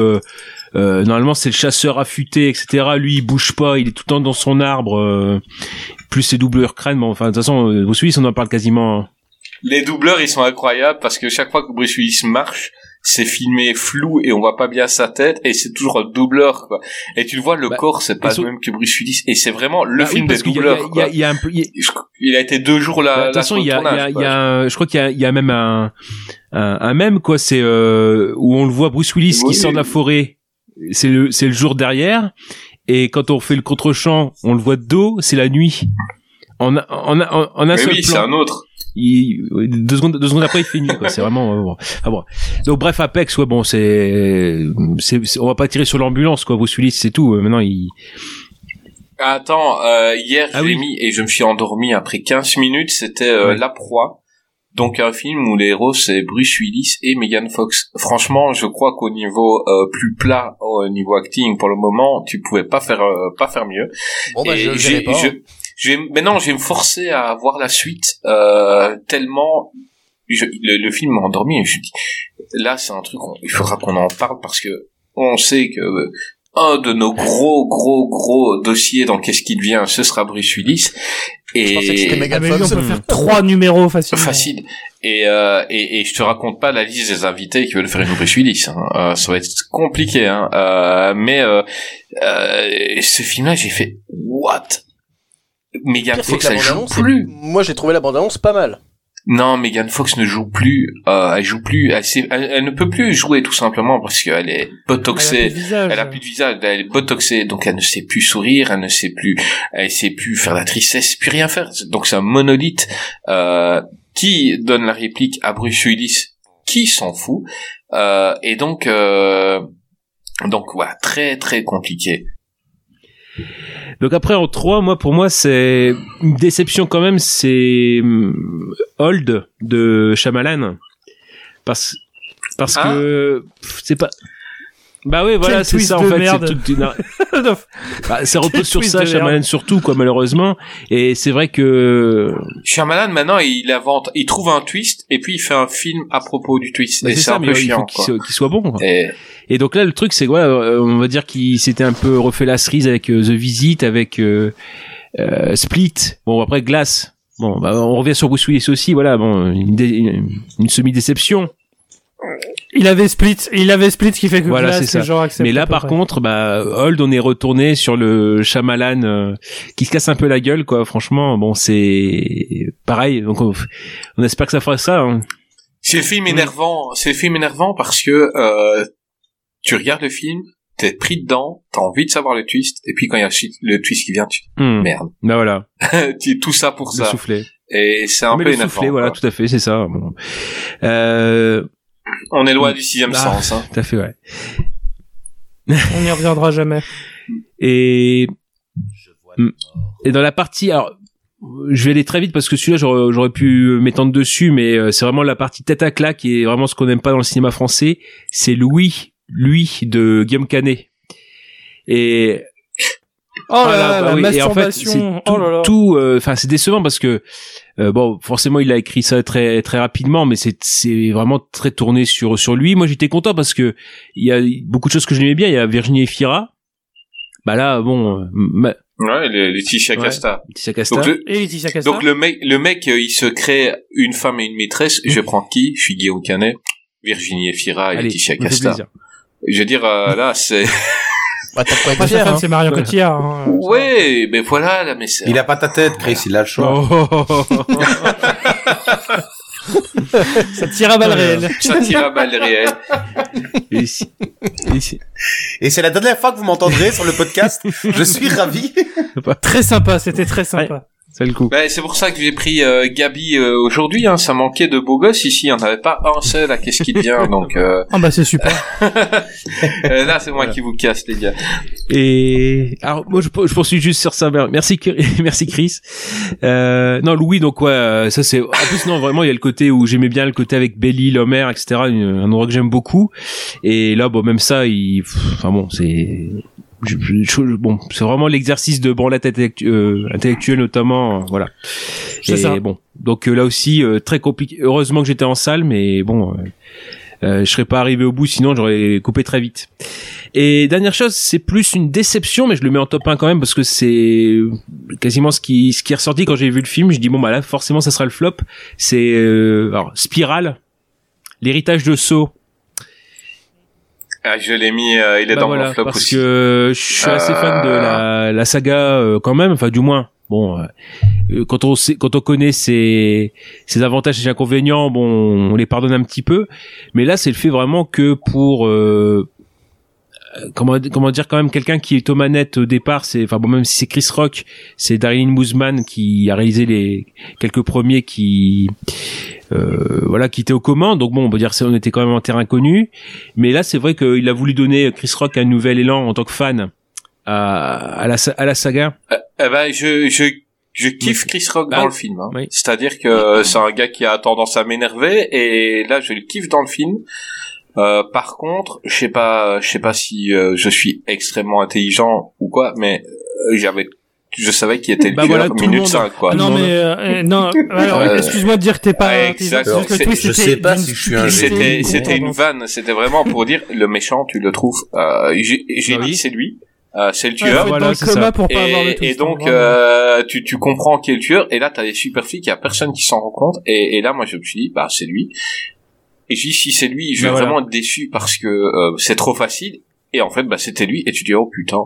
euh, normalement c'est le chasseur affûté, etc. Lui, il bouge pas, il est tout le temps dans son arbre. euh, plus ses doubleurs crâne, bon, enfin de toute façon, euh, Bruce Willis, on en parle quasiment. hein. Les doubleurs, ils sont incroyables parce que chaque fois que Bruce Willis marche, c'est filmé flou et on voit pas bien sa tête et c'est toujours un doubleur, quoi. Et tu le vois, le corps, c'est pas le même que Bruce Willis et c'est vraiment le Bah oui, film des y a- doubleurs, il y a- il y a un il y a- Il a été deux jours là, Bah, de toute façon, il y a, il y a, il un- je crois qu'il y a, il y a même un, un, un même quoi, c'est euh, où on le voit Bruce Willis Oui. qui sort de la forêt. C'est le, c'est le jour derrière, et quand on fait le contre-champ, on le voit de dos, c'est la nuit. En, a- en, a- en, en un Mais seul oui, c'est un autre. Il, deux secondes, deux secondes après, il fait nuit. Quoi. C'est vraiment. euh, bon. Ah, bon. Donc bref, Apex, ouais, bon, c'est, c'est, on va pas tirer sur l'ambulance, quoi. Bruce Willis, c'est tout. Euh, Maintenant, il. Attends, euh, hier, Ah j'ai oui. mis et je me suis endormi après 15 minutes, c'était euh, Ouais. La Proie. Donc un film où les héros c'est Bruce Willis et Megan Fox. Franchement, je crois qu'au niveau euh, plus plat, au niveau acting pour le moment, tu pouvais pas faire euh, pas faire mieux. Bon, bah, Et je le pas. je, je vais, maintenant, je vais me forcer à voir la suite euh, tellement je- le, le film m'a endormi. Et je dis, là, c'est un truc, on- il faudra qu'on en parle parce que on sait que euh, un de nos gros, gros, gros dossiers dans Qu'est-ce qui devient, ce sera Bruce Willis. Et pensais que c'était Megan Ah, mais lui, on Fox. peut faire trois numéros facilement. facile. Et, euh, et, et je te raconte pas la liste des invités qui veulent faire une Bruce Willis. Hein. Euh, ça va être compliqué. Hein. Euh, mais euh, euh, ce film-là, j'ai fait what? Fox, que la elle joue plus. Moi, j'ai trouvé la bande-annonce pas mal. Non, Megan Fox ne joue plus. Euh, elle joue plus. Elle, elle, elle ne peut plus jouer tout simplement parce qu'elle est botoxée. Elle a plus de visage. Elle a plus de visage, elle est botoxée, donc elle ne sait plus sourire, elle ne sait plus, elle sait plus faire la tristesse, plus rien faire. Donc c'est un monolithe euh, qui donne la réplique à Bruce Willis, qui s'en fout, euh, et donc euh, donc voilà, très très compliqué. Donc après en 3, moi pour moi c'est une déception quand même, c'est hum, Hold de Shyamalan parce parce Ah. que c'est pas bah oui voilà c'est ça en fait non, bah, ça repose sur twist ça. Shyamalan surtout quoi malheureusement et c'est vrai que Shyamalan maintenant il invente, il trouve un twist et puis il fait un film à propos du twist bah, et c'est ça un mais peu il faut chiant. qu'il soit, qu'il soit bon quoi. Et Et donc là, le truc, c'est voilà, euh, on va dire qu'il s'était un peu refait la cerise avec euh, The Visit, avec euh, euh, Split. Bon, après Glass. Bon, bah, on revient sur Bruce Willis aussi. Voilà, bon, une, dé- une, une semi-déception. Il avait Split, il avait Split qui fait que Voilà, Glass, c'est ça. les gens acceptent Mais là, par près. contre, bah, Hold, on est retourné sur le Shyamalan euh, qui se casse un peu la gueule, quoi. Franchement, bon, c'est pareil. Donc, on, on espère que ça fera ça. hein. C'est le film énervant. C'est le film énervant parce que euh, tu regardes le film, t'es pris dedans, t'as envie de savoir le twist, et puis quand il y a le twist qui vient, tu Hmm. merde. Bah voilà. Tu- tout ça pour Le ça. soufflet. Et c'est un Mais peu le énervant. soufflet, voilà, tout à fait, c'est ça. Bon. Euh... On est loin du sixième Ah, sens. Hein. Tout à fait, ouais. On n'y reviendra jamais. Et et dans la partie, alors je vais aller très vite parce que celui-là j'aurais, j'aurais pu m'étendre dessus, mais euh, c'est vraiment la partie tête à claque et vraiment ce qu'on n'aime pas dans le cinéma français, c'est Louis, lui de Guillaume Canet. Et Oh là là, la oui, et en fait, masturbation. c'est oh là là. tout euh, enfin c'est décevant parce que euh, bon forcément il a écrit ça très très rapidement mais c'est c'est vraiment très tourné sur sur lui moi j'étais content parce que il y a beaucoup de choses que j'aimais bien il y a Virginie Efira bah là bon euh, ma- Ouais, Laetitia Ouais, Casta. Laetitia Casta. Donc, le, Et Laetitia Casta. donc le mec, le mec, euh, il se crée une femme et une maîtresse. Je prends qui? Je suis Guillaume Canet, Virginie Efira et Allez, Laetitia Casta. plaisir. Je veux dire, euh, là, c'est... Bah, t'as pas Après, sa femme, c'est Marion Cotillard. hein. ouais, mais voilà, là, mais c'est... Il a pas ta tête, Chris, il a le choix. Oh. Ça tire à balles réelles. Ça tire à balles réelles. Et si- et si- Et c'est la dernière fois que vous m'entendrez sur le podcast. Je suis ravi. Très sympa, c'était très sympa. C'est le coup Ben, c'est pour ça que j'ai pris euh, Gabi euh, aujourd'hui. Hein, ça manquait de beaux gosses ici. Il n'y en avait pas un seul à Qu'est-ce qui devient. Donc euh, Ah bah c'est super. euh, là, c'est moi qui vous casse, les gars. Et alors moi je, je poursuis juste sur ça. Merci merci Chris. Euh, non Louis donc ouais euh, ça c'est en plus non vraiment il y a le côté où j'aimais bien le côté avec Belly, Lomer etc. un endroit que j'aime beaucoup. Et là bon même ça il enfin bon c'est bon c'est vraiment l'exercice de branlette intellectu- euh, intellectuelle notamment euh, voilà. C'est Et ça. bon donc euh, là aussi euh, très compliqué. Heureusement que j'étais en salle mais bon. euh, euh, je serais pas arrivé au bout sinon j'aurais coupé très vite. Et dernière chose, c'est plus une déception, mais je le mets en top 1 quand même parce que c'est quasiment ce qui ce qui est ressorti quand j'ai vu le film. Je dis bon bah là forcément ça sera le flop. C'est euh, alors Spirale, l'héritage de Saw. Ah, je l'ai mis. euh, il est Bah dans voilà, mon flop parce aussi. que je suis assez fan de la, la saga euh, quand même, enfin du moins. Bon, euh, euh, quand on sait, quand on connaît ses, ses avantages et ses inconvénients, bon, on les pardonne un petit peu. Mais là, c'est le fait vraiment que pour euh, euh, comment comment dire quand même quelqu'un qui est aux manettes au départ, c'est enfin bon même si c'est Chris Rock, c'est Darlene Moosman qui a réalisé les quelques premiers qui euh, voilà qui étaient aux commandes. Donc bon, on peut dire on était quand même en terrain connu. Mais là, c'est vrai qu'il a voulu donner Chris Rock un nouvel élan en tant que fan à, à la sa- à la saga. Eh ben, je, je, je kiffe Chris Rock Ah, dans le film. hein. oui. C'est-à-dire que c'est un gars qui a tendance à m'énerver et là, je le kiffe dans le film. Euh, par contre, je sais pas, je sais pas si euh, je suis extrêmement intelligent ou quoi, mais euh, j'avais, je savais qu'il était le Bah tueur voilà, le minute monde. 5, quoi. non mais euh, euh, non. Alors Euh, excuse-moi de dire que t'es pas. ouais, exact. que le je sais pas si je suis un C'était, c'était une vanne. C'était vraiment pour dire le méchant, tu le trouves. Euh, j'ai, oui. dit c'est lui. Euh, c'est le tueur. voilà, le ça. pour pas le et, donc hein, euh, tu, tu comprends qui est le tueur et là t'as des super flics il y a personne qui s'en rend compte et, et là moi je me suis dit bah c'est lui et j'ai dit si c'est lui je vais voilà. vraiment être déçu parce que euh, c'est trop facile et en fait bah c'était lui et tu dis oh putain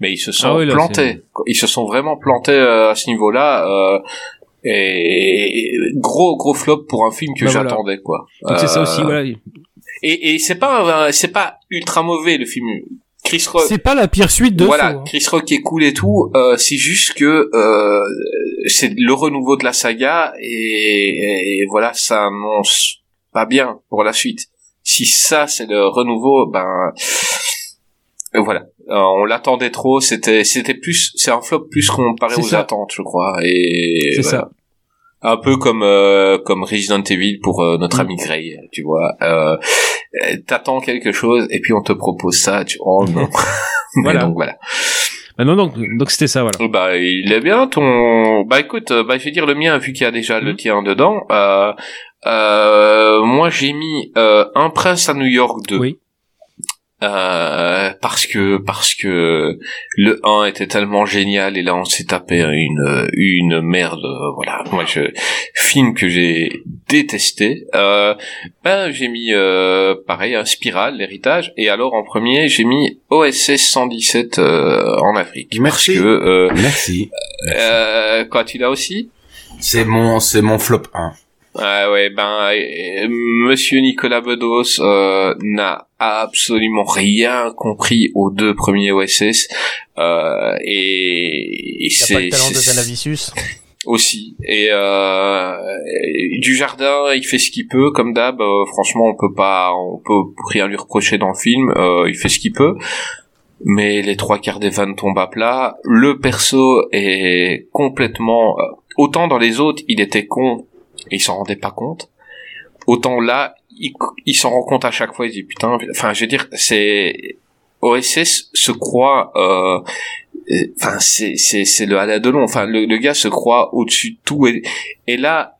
mais ils se sont Ah oui, là, plantés ils se sont vraiment plantés euh, à ce niveau là euh, et gros gros flop pour un film que voilà. j'attendais quoi Donc c'est ça Euh, aussi, voilà. et, et c'est pas c'est pas ultra mauvais le film Chris Rock C'est pas la pire suite de voilà, hein. Chris Rock est cool et tout. Euh, c'est juste que euh, c'est le renouveau de la saga et, et voilà, ça annonce pas bien pour la suite. Si ça c'est le renouveau, ben euh, voilà, Euh, on l'attendait trop. C'était c'était plus, c'est un flop plus comparé aux ça. attentes, je crois. Et C'est voilà. ça. Un peu comme euh, comme Resident Evil pour euh, notre Mm. ami Grey, tu vois. T'attends quelque chose et puis on te propose ça. Tu... Oh non. Mais Voilà. donc voilà. Bah non, donc donc c'était ça, voilà. Bah il est bien ton. Bah écoute, bah je vais dire le mien vu qu'il y a déjà le tien dedans. Euh, euh, moi j'ai mis euh, un prince à New York 2. Oui. Euh, parce que parce que le 1 était tellement génial et là on s'est tapé une une merde euh, voilà moi je film que j'ai détesté euh, ben j'ai mis euh, pareil un Spiral l'héritage et alors en premier j'ai mis OSS 117 euh, en Afrique Merci. parce que euh, Merci. euh, quoi tu l'as aussi? C'est mon, c'est mon flop 1. Ah ouais, ben euh, Monsieur Nicolas Bedos euh, n'a absolument rien compris aux deux premiers OSS euh, et, c'est pas le talent de Zanavicius. aussi. Et, euh, et du jardin il fait ce qu'il peut comme d'hab. Euh, franchement on peut pas on peut rien lui reprocher dans le film. Euh, il fait ce qu'il peut. Mais les trois quarts des vannes tombent à plat. Le perso est complètement autant dans les autres il était con et il s'en rendait pas compte. Autant là il, s'en rend compte à chaque fois il dit putain enfin je veux dire c'est OSS se croit euh, enfin c'est c'est c'est le Alain Delon enfin le, le gars se croit au-dessus de tout et, et là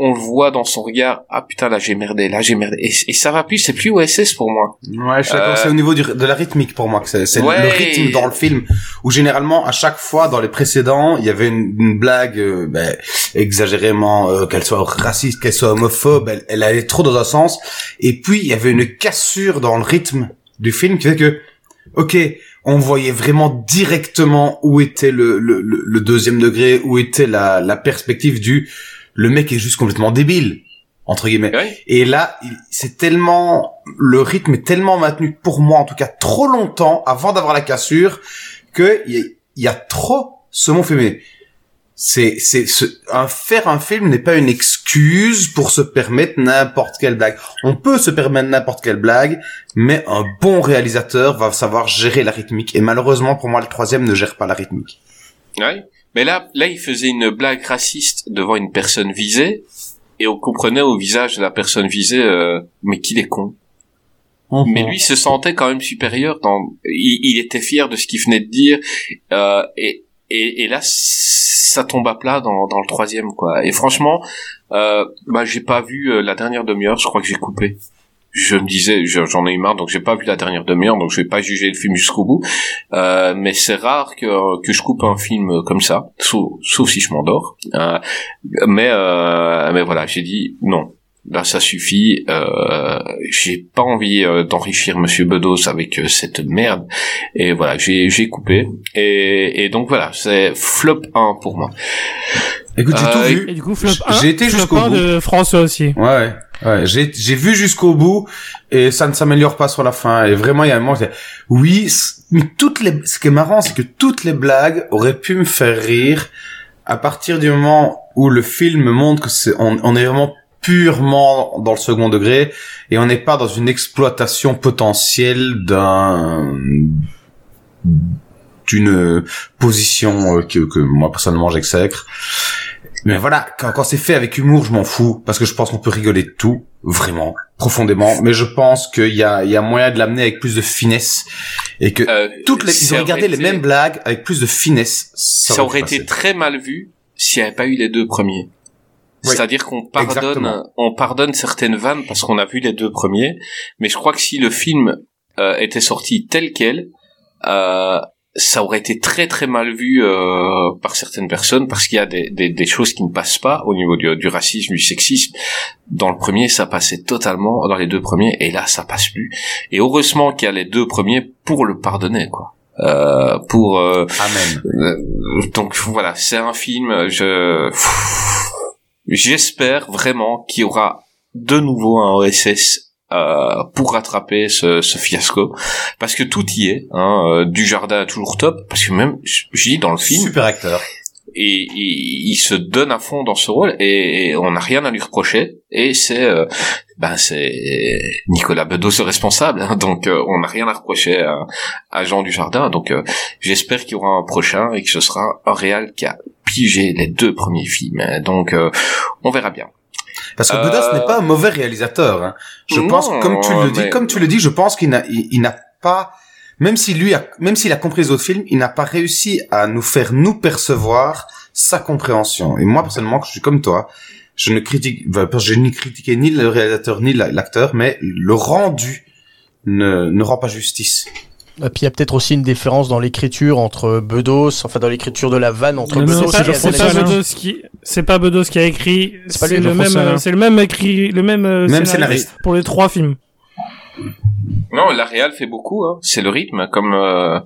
on le voit dans son regard ah putain là j'ai merdé là j'ai merdé et, et ça va plus c'est plus OSS pour moi Ouais, je. Euh, C'est au niveau du, de la rythmique pour moi que c'est Ouais. le rythme dans le film où généralement à chaque fois dans les précédents il y avait une, une blague euh, ben, exagérément euh, qu'elle soit raciste, qu'elle soit homophobe, elle, elle allait trop dans un sens et puis il y avait une cassure dans le rythme du film qui fait que ok on voyait vraiment directement où était le, le, le, le deuxième degré, où était la, la perspective du le mec est juste complètement débile entre guillemets. Et là, c'est tellement le rythme est tellement maintenu pour moi en tout cas trop longtemps avant d'avoir la cassure que il y, y a trop ce mot féminin. C'est c'est ce, un faire un film n'est pas une excuse pour se permettre n'importe quelle blague. On peut se permettre n'importe quelle blague, mais un bon réalisateur va savoir gérer la rythmique. Et malheureusement pour moi, le troisième ne gère pas la rythmique. Ouais. Mais là, là, il faisait une blague raciste devant une personne visée, et on comprenait au visage de la personne visée, euh, mais qu'il est con. Mais lui se sentait quand même supérieur. Dans, il, il était fier de ce qu'il venait de dire, euh, et, et, et là, ça tombe à plat dans, dans le troisième, quoi. Et franchement, euh, bah, j'ai pas vu euh, la dernière demi-heure. Je crois que j'ai coupé. Je me disais, je- j'en ai eu marre, donc j'ai pas vu la dernière demi-heure, donc je vais pas juger le film jusqu'au bout. Euh, mais c'est rare que, que je coupe un film comme ça, sauf, si je m'endors. Euh, mais euh, mais voilà, j'ai dit non. Là, ça suffit. Euh, j'ai pas envie euh, d'enrichir Monsieur Bedos avec euh, cette merde. Et voilà, j'ai coupé. Et, et donc voilà, c'est flop 1 pour moi. Écoute, j'ai Euh, tout vu. Et du coup, flop J- 1, J'ai été jusqu'au 1 bout. de François aussi. Ouais. J'ai, j'ai vu jusqu'au bout et ça ne s'améliore pas sur la fin. Et vraiment, il y a un moment, oui, mais toutes les, ce qui est marrant, c'est que toutes les blagues auraient pu me faire rire à partir du moment où le film montre que c'est, on, on est vraiment purement dans le second degré et on n'est pas dans une exploitation potentielle d'un, d'une position euh, que, que moi personnellement j'exècre. Mais voilà, quand, quand c'est fait avec humour, je m'en fous parce que je pense qu'on peut rigoler de tout, vraiment, profondément. Mais je pense qu'il y a, il y a moyen de l'amener avec plus de finesse et que toutes les, ils ont regardé les mêmes blagues avec plus de finesse. Ça, ça aurait été très mal vu s'il n'y avait pas eu les deux premiers. Oui, C'est-à-dire qu'on pardonne, exactement. on pardonne certaines vannes parce qu'on a vu les deux premiers, mais je crois que si le film euh, était sorti tel quel, euh, ça aurait été très très mal vu euh, par certaines personnes parce qu'il y a des, des, des choses qui ne passent pas au niveau du, du racisme, du sexisme. Dans le premier, ça passait totalement, dans les deux premiers, et là, ça passe plus. Et heureusement qu'il y a les deux premiers pour le pardonner, quoi. Euh, pour euh, euh, donc voilà c'est un film je j'espère vraiment qu'il y aura de nouveau un OSS euh, pour rattraper ce, ce fiasco parce que tout y est hein, euh, du jardin toujours top parce que même je dis dans le film super acteur et, et il se donne à fond dans ce rôle et, et on n'a rien à lui reprocher et c'est euh, ben c'est Nicolas Bedos le responsable hein, donc euh, on n'a rien à reprocher à, à Jean Dujardin donc euh, j'espère qu'il y aura un prochain et que ce sera un réal qui a pigé les deux premiers films hein. donc euh, on verra bien Parce que Euh, n'est pas un mauvais réalisateur. hein. Je non, pense, comme tu le dis, mais- comme tu le dis, je pense qu'il n'a, il, il n'a pas, même si lui a, même s'il a compris les autres films, il n'a pas réussi à nous faire nous percevoir sa compréhension. Et moi, personnellement, je suis comme toi. Je ne critique, je n'ai critiqué ni le réalisateur ni la- l'acteur, mais le rendu ne, ne rend pas justice. Et puis il y a peut-être aussi une différence dans l'écriture entre Bedos, enfin dans l'écriture de la vanne entre Non, Bedos c'est et c'est pas. Bedos qui, c'est pas Bedos qui a écrit. C'est pas C'est lui, le même, euh, c'est le même écrit, le même, euh, Même scénariste scénariste. pour les trois films. Non, la Real fait beaucoup. Hein. C'est le rythme, comme euh,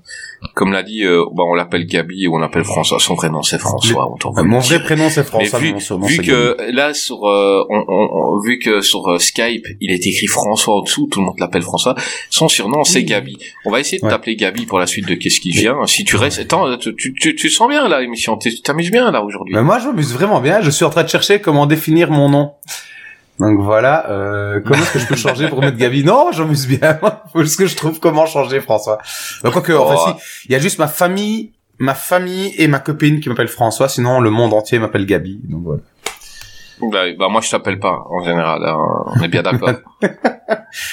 comme l'a dit. Euh, bon, on l'appelle Gabi ou on l'appelle François. Son vrai nom c'est François. on mon vrai prénom c'est Mais François. vu, que Gabi. là sur euh, on, on- vu que sur euh, Skype il est écrit François en dessous, tout le monde l'appelle François. Son surnom c'est Gabi. On va essayer de t'appeler Gabi pour la suite de qu'est-ce qui vient. Si tu restes, attends, tu, tu, tu, tu te sens bien là l'émission, tu t'amuses bien là aujourd'hui. Mais moi, je m'amuse vraiment bien. Je suis en train de chercher comment définir mon nom. Donc voilà, euh, comment est-ce que je peux changer pour mettre Gabi? Non, j'amuse bien. Faut juste que je trouve comment changer François. Donc quoique, enfin Oh. si, il y a juste ma famille, ma famille et ma copine qui m'appellent François. Sinon, le monde entier m'appelle Gabi. Donc voilà. Bah, bah, moi je t'appelle pas en général. hein. on est bien d'accord.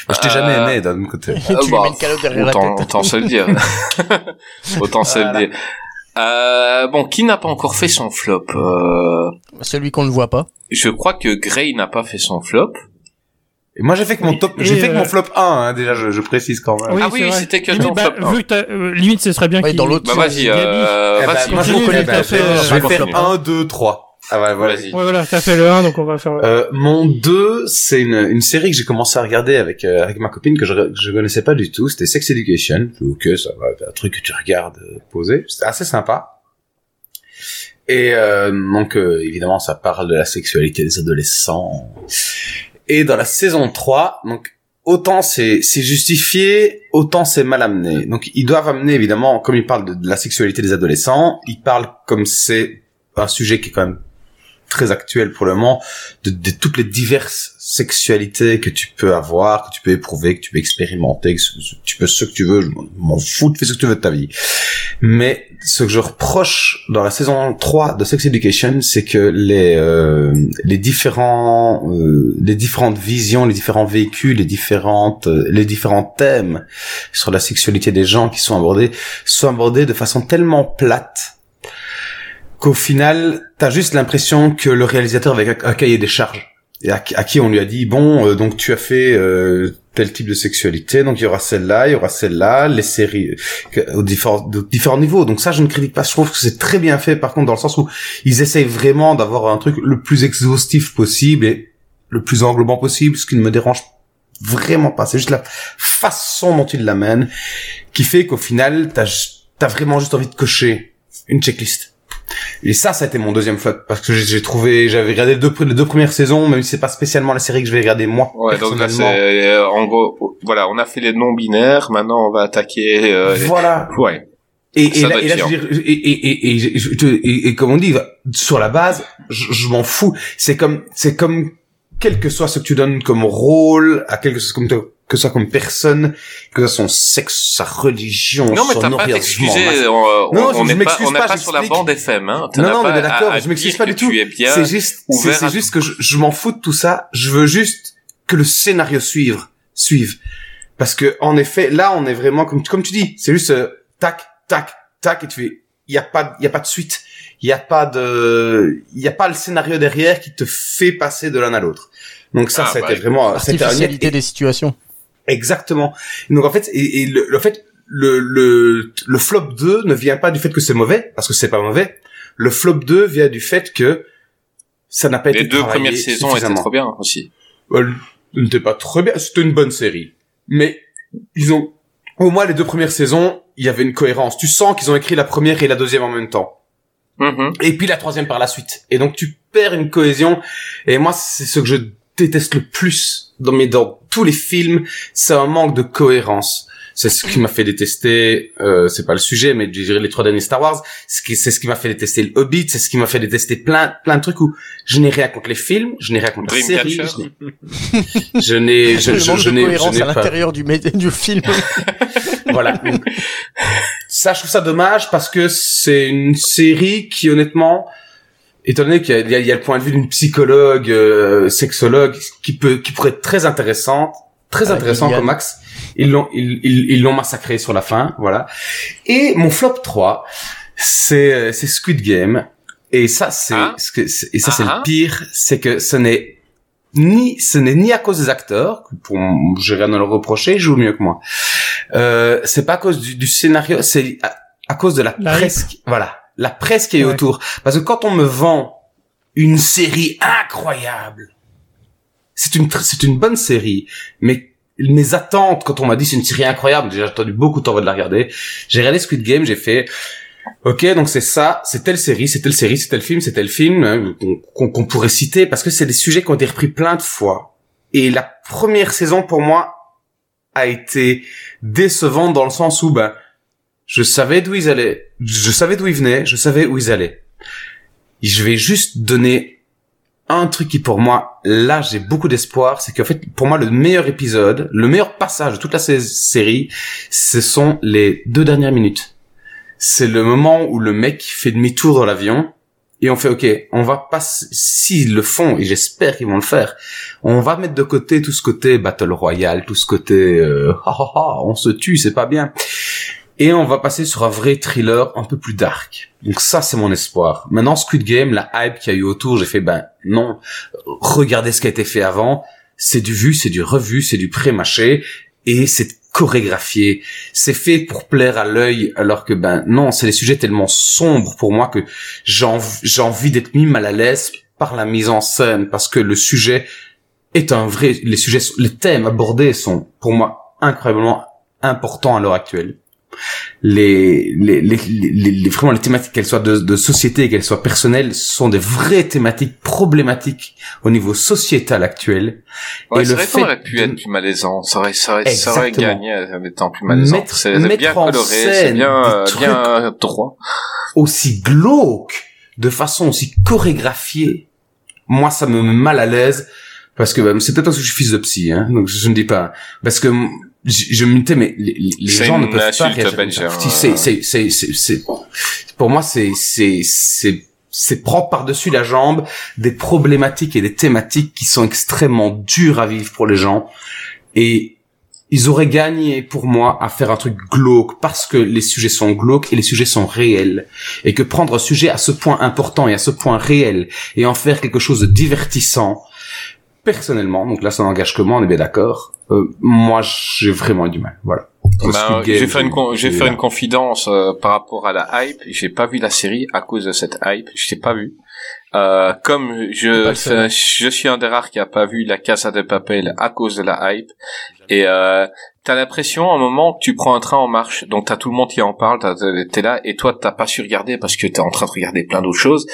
Je t'ai jamais aimé d'un autre côté. Euh, Tu lui bah, mets une derrière la autant, tête. autant se le dire. autant se le dire. Euh, bon, qui n'a pas encore fait son flop euh, Celui qu'on ne voit pas. Je crois que Gray n'a pas fait son flop. Et moi, j'ai fait que mon top, Et, j'ai fait que euh, mon flop 1, hein, déjà, je, je précise quand même. Ah oui, c'est vrai. c'était que Limite, ton bah, flop un. vu que euh, limite, ce serait bien Ouais, qu'il... dans l'autre Bah vas-y, euh, Eh ben, vas-y. moi, je je euh, je vais vas-y. faire 1, 2, 3. Ah ouais, voilà. Vas-y. Ouais, voilà, t'as fait le 1, donc on va faire... Euh, mon 2, c'est une, une série que j'ai commencé à regarder avec euh, avec ma copine que je que je connaissais pas du tout. C'était Sex Education. Ok, ça va, un truc que tu regardes euh, posé. C'était assez sympa. Et euh, donc euh, évidemment, ça parle de la sexualité des adolescents. Et dans la saison 3, donc autant c'est c'est justifié, autant c'est mal amené. Donc ils doivent amener évidemment, comme ils parlent de, de la sexualité des adolescents, ils parlent comme c'est un sujet qui est quand même très actuel pour le moment, de, toutes les diverses sexualités que tu peux avoir, que tu peux éprouver, que tu peux expérimenter, que tu peux ce que tu veux, je m'en fous, fais ce que tu veux de ta vie. Mais ce que je reproche dans la saison 3 de Sex Education, c'est que les euh, les différents euh, les différentes visions, les différents vécus, les différentes euh, les différents thèmes sur la sexualité des gens qui sont abordés sont abordés de façon tellement plate qu'au final, t'as juste l'impression que le réalisateur avait un cahier des charges. Et à, qui on lui a dit, bon, euh, donc tu as fait euh, tel type de sexualité, donc il y aura celle-là, il y aura celle-là, les séries, euh, aux différents, différents niveaux. Donc ça, je ne critique pas. Je trouve que c'est très bien fait, par contre, dans le sens où ils essayent vraiment d'avoir un truc le plus exhaustif possible et le plus englobant possible, ce qui ne me dérange vraiment pas. C'est juste la façon dont ils l'amènent qui fait qu'au final, t'as, t'as vraiment juste envie de cocher une checklist. Et ça, ça a été mon deuxième flop parce que j'ai- trouvé, j'avais regardé les deux, les deux premières saisons, même si c'est pas spécialement la série que je vais regarder moi Ouais, donc là euh, en gros, voilà, on a fait les non binaires. Maintenant, on va attaquer. Euh, les- Voilà. Ouais. Et, et là, et je veux dire, et, et, et, et, je- je- et- et comme on dit, sur la base, je, je m'en fous. C'est comme, c'est comme, quel que soit ce que tu donnes comme rôle, à quelque chose comme que ce soit comme personne, que ce soit son sexe, sa religion, Non, mais son t'as pas à origine, t'excuser. je On, m'en- on, Non, on je n'est pas, on n'est pas, pas sur la bande FM. Hein. Non, non, pas mais d'accord, je m'excuse pas du tout. C'est juste, c'est juste que je, je m'en fous de tout ça. Je veux juste que le scénario suive, suive. Parce que, en effet, là, on est vraiment, comme, comme tu dis, c'est juste, euh, tac, tac, tac, et tu fais, il y a pas, il y a pas de suite. Il y a pas de, il y a pas le scénario derrière qui te fait passer de l'un à l'autre. Donc ça, Ah, ça a bah, été vraiment, c'était un- Artificialité des situations. Exactement. Donc en fait, et, et le, le fait, le, le, le flop 2 ne vient pas du fait que c'est mauvais, parce que c'est pas mauvais. Le flop 2 vient du fait que ça n'a pas Les été deux travaillé premières saisons étaient trop bien aussi. Euh, n'était pas très bien. C'était une bonne série. Mais ils ont, au moins les deux premières saisons, il y avait une cohérence. Tu sens qu'ils ont écrit la première et la deuxième en même temps. Mhm. Et puis la troisième par la suite. Et donc tu perds une cohésion. Et moi, c'est ce que je déteste le plus dans mes dans tous les films, c'est un manque de cohérence. C'est ce qui m'a fait détester. Euh, c'est pas le sujet, mais je dirais les trois derniers Star Wars. Ce qui- C'est ce qui m'a fait détester le Hobbit. C'est ce qui m'a fait détester plein plein de trucs où je n'ai rien contre les films, je n'ai rien contre la série. Dreamcatcher. Je n'ai- Je n'ai, je, je, n'ai, je cohérence n'ai à pas. l'intérieur du, du film. Voilà. Donc, ça, je trouve ça dommage parce que c'est une série qui, honnêtement, étant donné qu'il y a, il y a- le point de vue d'une psychologue, euh, sexologue, qui peut, qui pourrait être très intéressante, très Ah, intéressant comme axe. Ils l'ont, ils, ils, ils l'ont massacré sur la fin, voilà. Et mon flop 3, c'est, euh, c'est Squid Game. Et ça, c'est, Ah. ce que- c'est- et ça, c'est Ah. le pire, c'est que ce n'est ni, ce n'est ni à cause des acteurs, pour, j'ai rien à leur reprocher, ils jouent mieux que moi. Euh, c'est pas à cause du, du scénario, c'est à, à cause de la, La presse, qui- voilà, la presse qui est Ouais. autour. Parce que quand on me vend une série incroyable, c'est une, c'est une bonne série, mais mes attentes quand on m'a dit c'est une série incroyable, j'ai attendu beaucoup de temps avant de la regarder. J'ai regardé Squid Game, j'ai fait Ok, donc c'est ça, c'est telle série, c'est telle série, c'est tel film, c'est tel film hein, qu'on qu'on pourrait citer parce que c'est des sujets qui ont été repris plein de fois. Et la première saison pour moi a été décevante dans le sens où ben je savais d'où ils allaient, je savais d'où ils venaient, je savais où ils allaient. Je vais juste donner un truc qui pour moi, là j'ai beaucoup d'espoir, c'est qu'en fait pour moi le meilleur épisode, le meilleur passage de toute la sé- série, ce sont les deux dernières minutes. C'est le moment où le mec fait demi-tour dans l'avion et on fait ok, on va pas s'ils le font et j'espère qu'ils vont le faire. On va mettre de côté tout ce côté battle royale, tout ce côté euh, ah, ah, ah, on se tue, c'est pas bien. Et on va passer sur un vrai thriller un peu plus dark. Donc ça, c'est mon espoir. Maintenant, Squid Game, la hype qu'il y a eu autour, j'ai fait, ben non, regardez ce qui a été fait avant. C'est du vu, c'est du revu, c'est du pré-mâché. Et c'est chorégraphié. C'est fait pour plaire à l'œil, alors que ben non, c'est des sujets tellement sombres pour moi que j'ai env- j'ai envie d'être mis mal à l'aise par la mise en scène, parce que le sujet est un vrai, les sujets, les thèmes abordés sont pour moi incroyablement importants à l'heure actuelle les, les, les, les, les- vraiment les thématiques, qu'elles soient de, de société, qu'elles soient personnelles, sont des vraies thématiques problématiques au niveau sociétal actuel. Ouais, et le vrai fait aurait pu de- être plus malaisant. Ça aurait, ça aurait, ça aurait gagné en étant plus malaisant. Mettre- C'est bien en coloré, c'est bien, euh, bien droit. aussi glauque, de façon aussi chorégraphiée, moi ça me met mal à l'aise parce que bah, c'est peut-être parce que je suis fils de psy, hein, donc je ne dis pas parce que je, je me disais mais les, gens ne peuvent pas réagir comme belge, ça. hein. C'est c'est c'est c'est pour moi c'est c'est c'est c'est prendre par-dessus la jambe des problématiques et des thématiques qui sont extrêmement dures à vivre pour les gens et ils auraient gagné pour moi à faire un truc glauque parce que les sujets sont glauques et les sujets sont réels et que prendre un sujet à ce point important et à ce point réel et en faire quelque chose de divertissant personnellement donc là ça n'engage que moi on est bien d'accord euh, moi j'ai vraiment eu du mal voilà Ben, j'ai fait une, con- j'ai fait une confidence euh, par rapport à la hype. J'ai pas vu la série à cause de cette hype. Je l'ai pas vu. Euh, comme je, je suis un des rares qui a pas vu la Casa de Papel à cause de la hype. Et euh, t'as l'impression à un moment que tu prends un train en marche, donc t'as tout le monde qui en parle, t'es là, et toi t'as pas su regarder parce que t'es en train de regarder plein d'autres choses.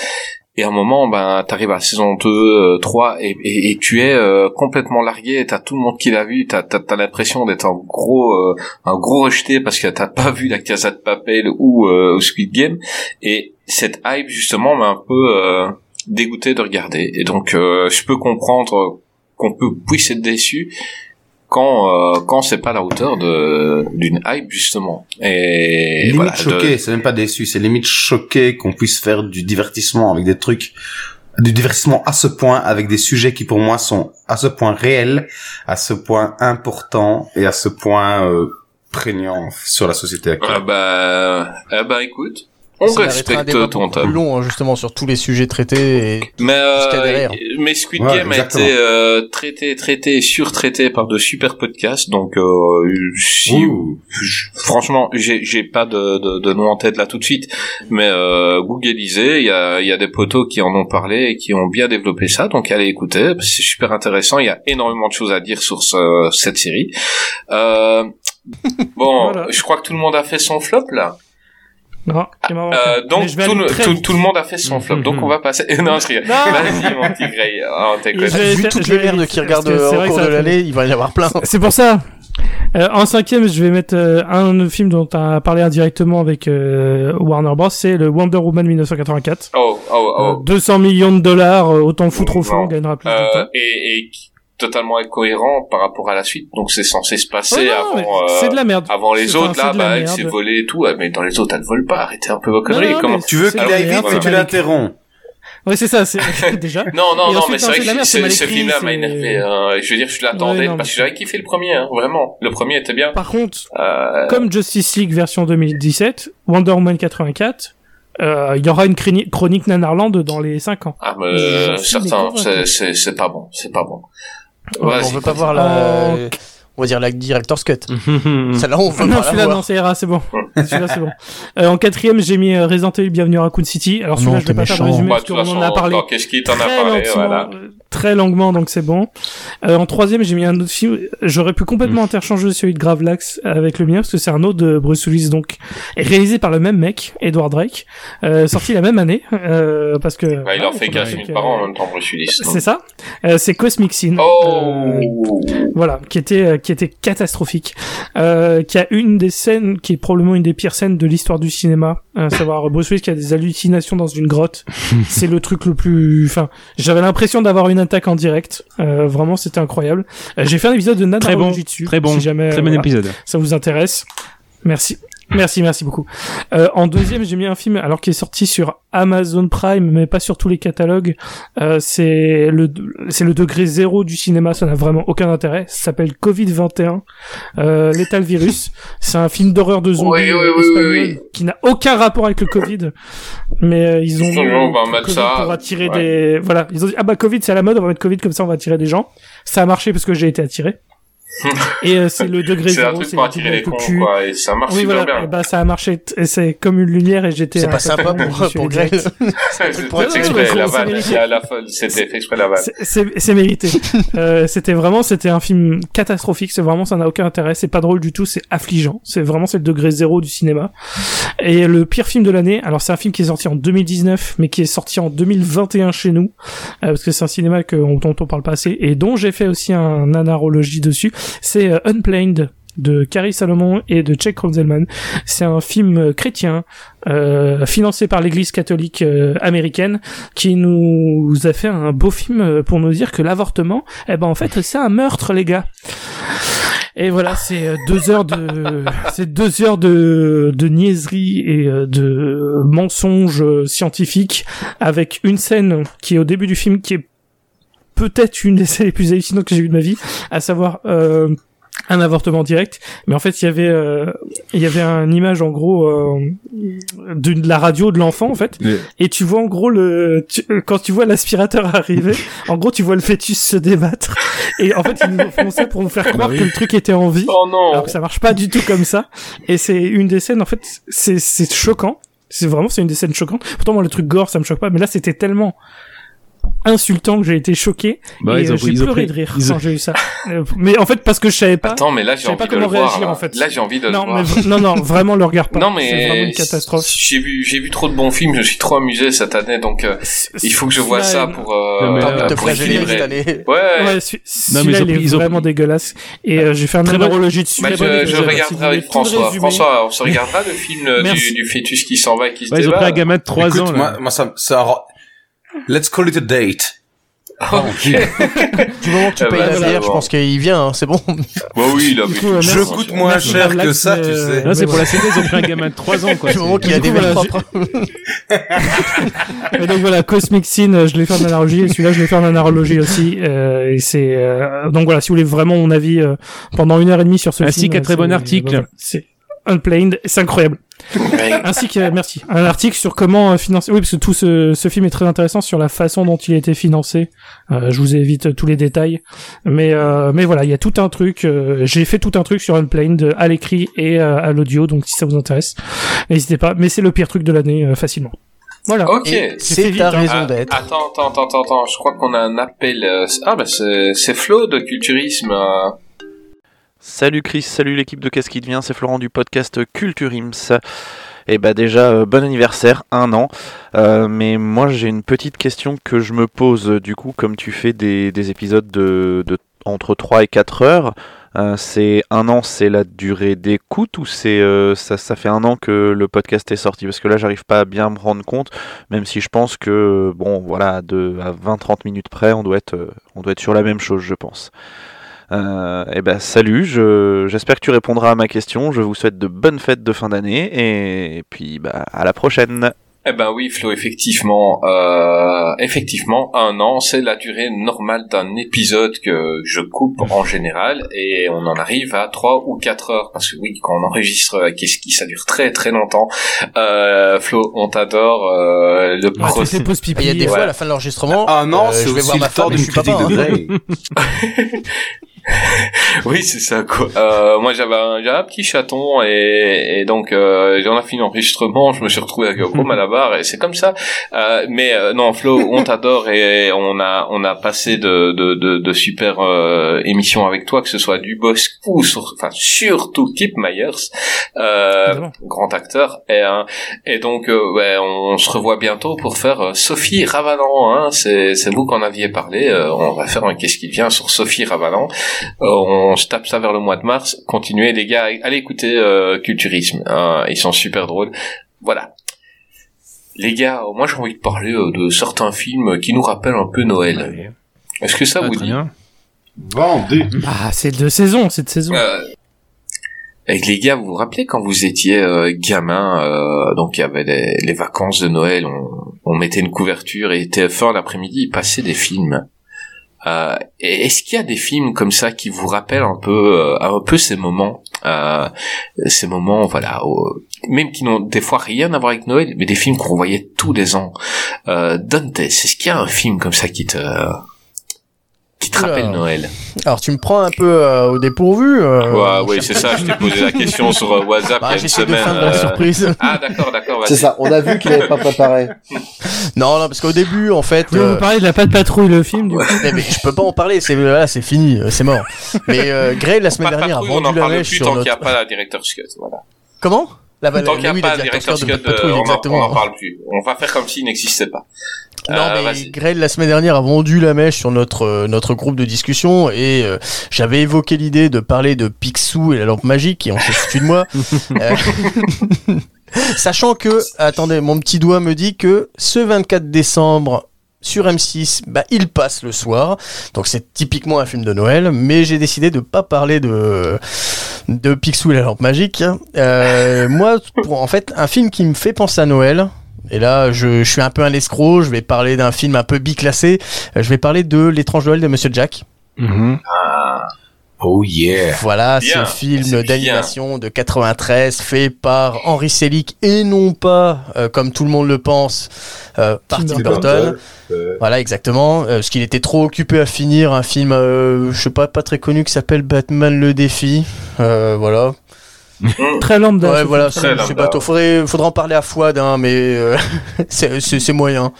Et à un moment, ben, t'arrives à la saison 2, euh, 3, et, et, et tu es euh, complètement largué, t'as tout le monde qui l'a vu, t'as as, t'as l'impression d'être un gros euh, un gros rejeté parce que t'as pas vu la Casa de Papel ou, euh, Squid Game, et cette hype, justement, m'a un peu euh, dégoûté de regarder. Et donc, euh, je peux comprendre qu'on peut puisse être déçu quand euh, quand c'est pas à la hauteur de d'une hype justement. Et limite voilà, de- choqué c'est même pas déçu c'est limite choqué qu'on puisse faire du divertissement avec des trucs du divertissement à ce point avec des sujets qui pour moi sont à ce point réels à ce point importants et à ce point euh, prégnants sur la société actuelle. Ah bah, ah bah écoute, on respecte débat ton plus long, hein, justement, sur tous les sujets traités et Mais, ce qu'il y a euh, derrière. mais Squid Ouais, Game exactement. a été euh, traité, traité, surtraité par de super podcasts. Donc, euh, si, franchement, j'ai, j'ai pas de, de, de nom en tête là tout de suite, mais euh, googlisez, il y a, il y a des potos qui en ont parlé et qui ont bien développé ça. Donc, allez écouter, c'est super intéressant. Il y a énormément de choses à dire sur ce- cette série. Euh, bon, je crois que tout le monde a fait son flop là. Non, il m'a manqué. Euh, donc je vais tout aller le, très tout, tout le monde a fait son flop. Donc on va passer. non, je rigole. Non. Vas-y, mon petit Grey. Oh, vais- Vu toutes les merdes qui regardent euh, au cours ça de l'année, il va y en avoir plein. C'est pour ça. Euh, en cinquième, je vais mettre euh, un film dont tu as parlé indirectement avec euh, Warner Bros. C'est le Wonder Woman 1984. Oh, oh, oh. Euh, 200 millions de dollars, euh, autant le foutre au fond, on gagnera plus de Euh, temps. et, et totalement incohérent par rapport à la suite. Donc c'est censé se passer Oh non, avant. mais euh, c'est de la merde. Avant les autres là, bah elle s'est volée et tout. Ouais, Mais dans les autres, elle ne vole pas. Arrêtez un peu vos conneries. non, Comment mais tu veux qu'il aille vite mais c'est tu l'interromps Oui, c'est ça, c'est déjà. Non, non, Et non, ensuite, mais c'est vrai que ce, film-là m'a énervé. hein. Je veux dire, je l'attendais Ouais, parce mais- que j'avais kiffé le premier, hein, vraiment. Le premier était bien. Par contre, Euh, comme Justice League version 2017, Wonder Woman 84, euh, il y aura une chroni- chronique Nanarland dans les 5 ans. Ah, mais suis certains, c'est pas bon, c'est pas bon. Ouais, on veut pas voir la, On va dire la director's cut. Celle-là, on veut non, pas la celui-là, voir. non, ira, c'est bon. celui-là, c'est bon. Euh, en quatrième, j'ai mis euh, Resident Evil Bienvenue à Raccoon City. Alors celui-là, je vais pas faire de résumé Bah, parce qu'on en a parlé. Qu'est-ce qui t'en a très parlé, voilà. euh, Très longuement, donc c'est bon. Euh, en troisième, j'ai mis un autre film. J'aurais pu complètement Mm. interchanger celui de Gravelax avec le mien parce que c'est un autre de Bruce Willis, donc réalisé par le même mec, Edward Drake, euh, sorti la même année, euh, parce que. Bah, il en voilà, fait faut 15 dire 000 que- par an en même temps, Bruce Willis. c'est ça. Euh, c'est Cosmic Sin. Oh Voilà, qui était euh, qui était catastrophique, euh, qui a une des scènes qui est probablement une des pires scènes de l'histoire du cinéma, à savoir Bruce Willis qui a des hallucinations dans une grotte. c'est le truc le plus, enfin, j'avais l'impression d'avoir une attaque en direct. Euh, vraiment, c'était incroyable. Euh, J'ai fait un épisode de Très bon, dessus. très bon, si jamais, très bon voilà, épisode. Ça vous intéresse Merci. Merci, merci beaucoup. Euh, en deuxième, j'ai mis un film alors qui est sorti sur Amazon Prime, mais pas sur tous les catalogues. Euh, c'est le c'est le degré zéro du cinéma, ça n'a vraiment aucun intérêt. Ça s'appelle Covid 21, euh, Lethal Virus. C'est un film d'horreur de zombies Oui, oui, oui, espagnol oui, oui. qui n'a aucun rapport avec le Covid, mais euh, ils ont on va mettre ça, pour attirer ouais. des voilà. Ils ont dit ah bah Covid c'est à la mode, on va mettre Covid comme ça on va attirer des gens. Ça a marché parce que j'ai été attiré. Et euh, c'est le degré C'est un zéro, truc c'est pour attirer les cons, cul. quoi, et ça marche Oui, super voilà, bien. et bah ça a marché, et c'est comme une lumière et j'étais. C'est pas sympa copain, pour- pour. Greg. C'est pour être exprès, la c'est vanne. C'était fait exprès la vanne. C'est- mérité. euh, c'était vraiment, c'était un film catastrophique. C'est vraiment, ça n'a aucun intérêt. C'est pas drôle du tout. C'est affligeant. C'est vraiment, c'est le degré zéro du cinéma. Et le pire film de l'année. Alors, c'est un film qui est sorti en 2019, mais qui est sorti en 2021 chez nous, euh, parce que c'est un cinéma que, dont on parle pas assez et dont j'ai fait aussi un anarologie dessus. C'est euh, Unplanned de Carrie Salomon et de Chuck Roselman. C'est un film euh, chrétien euh, financé par l'Église catholique euh, américaine qui nous a fait un beau film euh, pour nous dire que l'avortement, eh ben en fait c'est un meurtre les gars. Et voilà, c'est deux heures de, c'est deux heures de, de niaiserie et de mensonges scientifiques avec une scène qui est au début du film qui est peut-être une des scènes les plus hallucinantes que j'ai vues de ma vie, à savoir euh, un avortement direct. Mais en fait, il y avait, euh, il y avait une image en gros euh, de, de la radio de l'enfant en fait, et tu vois en gros le, tu- quand tu vois l'aspirateur arriver, en gros tu vois le fœtus se débattre. Et en fait, ils nous font ça pour nous faire croire oui. que le truc était en vie. Oh non Alors que ça marche pas du tout comme ça. Et c'est une des scènes, en fait, c'est, c'est choquant. C'est vraiment, c'est une des scènes choquantes. Pourtant, moi, le truc gore, ça me choque pas. Mais là, c'était tellement insultant que j'ai été choqué. Bah, et euh, j'ai pleuré pris- de rire ils ont- quand j'ai eu ça. Euh, mais en fait, parce que je savais pas. Attends, mais là, j'ai savais pas envie de comment voir. réagir, là. en fait. Là, j'ai envie de le Non, mais voir. non, non, vraiment, le regarde pas. Non, mais C'est vraiment une catastrophe. J'ai vu, j'ai vu trop de bons films. Je suis trop amusé cette année, donc euh, il faut que je vois ça pour. Euh, Non, mais euh, envie pour équilibrer. cette année. Ouais. Ouais, mais celui-là, il est vraiment dégueulasse. Et euh, j'ai fait un numérologie dessus. Bon je, regarderai avec François. François, on se regardera le film euh, du, fœtus qui s'en va et qui se Ouais, ils ont débat. pris un gamin de 3 Écoute, ans, moi, ça, let's call it a date. Ok. Du moment que tu Ah payes bah, la ça bière, je pense qu'il vient, hein, c'est bon. Bah oui, là, Du mais coup, euh, Je coûte moins Merci, cher que ça, tu sais. euh, Non, c'est pour la CD, ils ont pris un gamin de 3 ans, quoi. Du moment qu'il y a des voilà, propres. Et donc voilà, Cosmic Sin, euh, je l'ai fait en analogie, et celui-là je l'ai fait en analogie aussi. Euh, et c'est euh, donc voilà, si vous voulez vraiment mon avis euh, pendant une heure et demie sur ce Ainsi film, qu'un euh, très bon article. voilà, c'est Unplanned, c'est incroyable. Ainsi que merci, un article sur comment euh, financer. Oui, parce que tout ce, ce film est très intéressant sur la façon dont il a été financé. Euh, je vous évite tous les détails, mais euh, mais voilà, il y a tout un truc. euh, J'ai fait tout un truc sur Unplanned euh, à l'écrit et euh, à l'audio, donc si ça vous intéresse, n'hésitez pas. Mais c'est le pire truc de l'année euh, facilement. Voilà. Ok. C'est ta hein. raison Ah, d'être. Attends, attends, attends, attends, attends, je crois qu'on a un appel. euh, Ah, bah c'est c'est Flo de Culturisme. Salut Chris, salut l'équipe de Qu'est-ce qui devient, c'est Florent du podcast Culture Ims. Et bah déjà, euh, bon anniversaire, un an. Euh, mais moi j'ai une petite question que je me pose, du coup, comme tu fais des, des épisodes de, entre 3 et 4 heures, euh, c'est un an, c'est la durée d'écoute ou c'est ça, fait un an que le podcast est sorti? Parce que là j'arrive pas à bien me rendre compte, même si je pense que, bon voilà, de, à 20-30 minutes près, on doit, être, on doit être sur la même chose, je pense. Euh, et ben salut, je- j'espère que tu répondras à ma question. Je vous souhaite de bonnes fêtes de fin d'année et, puis bah, à la prochaine. Eh ben oui, Flo, effectivement, euh, effectivement, un an, c'est la durée normale d'un épisode que je coupe en général, et on en arrive à trois ou quatre heures, parce que oui, quand on enregistre avec Keski, ça dure très très longtemps. Euh, Flo, on t'adore. Euh, le Ouais, pro- tu fais pause pipi. Il y a des Ouais. fois à la fin de l'enregistreement. Ah non, euh, c'est je vais aussi voir ma femme je suis papa. hein. Oui, c'est ça quoi. Euh, moi j'avais un, un petit chaton et, et donc euh, on a fini l'enregistrement, je me suis retrouvé avec Yoko à la barre et c'est comme ça. Euh, mais euh, non Flo, on t'adore et on a on a passé de de de, de super euh, émissions avec toi, que ce soit du Boss ou sur, enfin surtout Kip Myers, euh, grand acteur et et donc ouais, on, se revoit bientôt pour faire Sophie Ravalan. Hein, c'est c'est vous qu'en aviez parlé. euh, on va faire un qu'est-ce qui vient sur Sophie Ravalan. Euh, on se tape ça vers le mois de mars. Continuez les gars, allez écouter euh, Culturisme. hein, ils sont super drôles. Voilà. Les gars, moi j'ai envie de parler euh, de certains films qui nous rappellent un peu Noël. Est-ce que ça vous dit Vendez. Ah, c'est de saison, c'est de saison. Euh, les gars, vous vous rappelez quand vous étiez euh, gamin, euh, donc il y avait les, les vacances de Noël, on, on mettait une couverture et TF1 l'après-midi, il passait des films. Euh, Est-ce qu'il y a des films comme ça qui vous rappellent un peu, euh, un peu ces moments, euh, ces moments, voilà, même qui n'ont des fois rien à voir avec Noël, mais des films qu'on voyait tous les ans. Euh, Dante, est-ce qu'il y a un film comme ça qui te, qui te rappelle. Noël Alors tu me prends un peu euh, au dépourvu. euh, Ouais, oui, c'est ça, je t'ai posé la question sur euh, WhatsApp Bah, il y a une j'essaie de semaine. feindre la euh, surprise. Ah, d'accord, d'accord. C'est ça, on a vu qu'il avait pas préparé. Non, non, parce qu'au début, en fait. Vous voulez euh, vous parler de la patte patrouille, le film, du coup mais, mais je peux pas en parler, c'est voilà, c'est fini, c'est mort. Mais euh, Gray la semaine dernière a patrouille, on vendu en la parle plus tant qu'il n'y a notre. pas la director's cut, voilà. Comment? La Tant qu'il n'y a oui, pas director's cut, de euh, patrouille, on en- exactement. on n'en parle plus. On va faire comme s'il n'existait pas. Non, Euh, mais. Grell, la semaine dernière, a vendu la mèche sur notre, euh, notre groupe de discussion et euh, j'avais évoqué l'idée de parler de Picsou et la lampe magique et on s'est foutu de moi. Sachant que, attendez, mon petit doigt me dit que ce 24 décembre, sur M6, bah, il passe le soir. Donc c'est typiquement un film de Noël, mais j'ai décidé de pas parler de, de Picsou et la lampe magique. Euh, moi, pour, en fait, un film qui me fait penser à Noël, et là, je, je suis un peu un escroc, je vais parler d'un film un peu biclassé. Euh, Je vais parler de L'étrange Noël de Monsieur Jack. Oh yeah. Voilà, Bien, ce film d'animation de 93 fait par Henry Selick et non pas, euh, comme tout le monde le pense, euh, par Tim Burton. Voilà, exactement. Euh, parce qu'il était trop occupé à finir un film, euh, je sais pas, pas très connu qui s'appelle Batman le défi. Euh, voilà. Très lambda. Ouais, voilà, film. c'est c'est bateau. Faudrait, faudra en parler à Fouad, hein, mais euh, c'est moyen.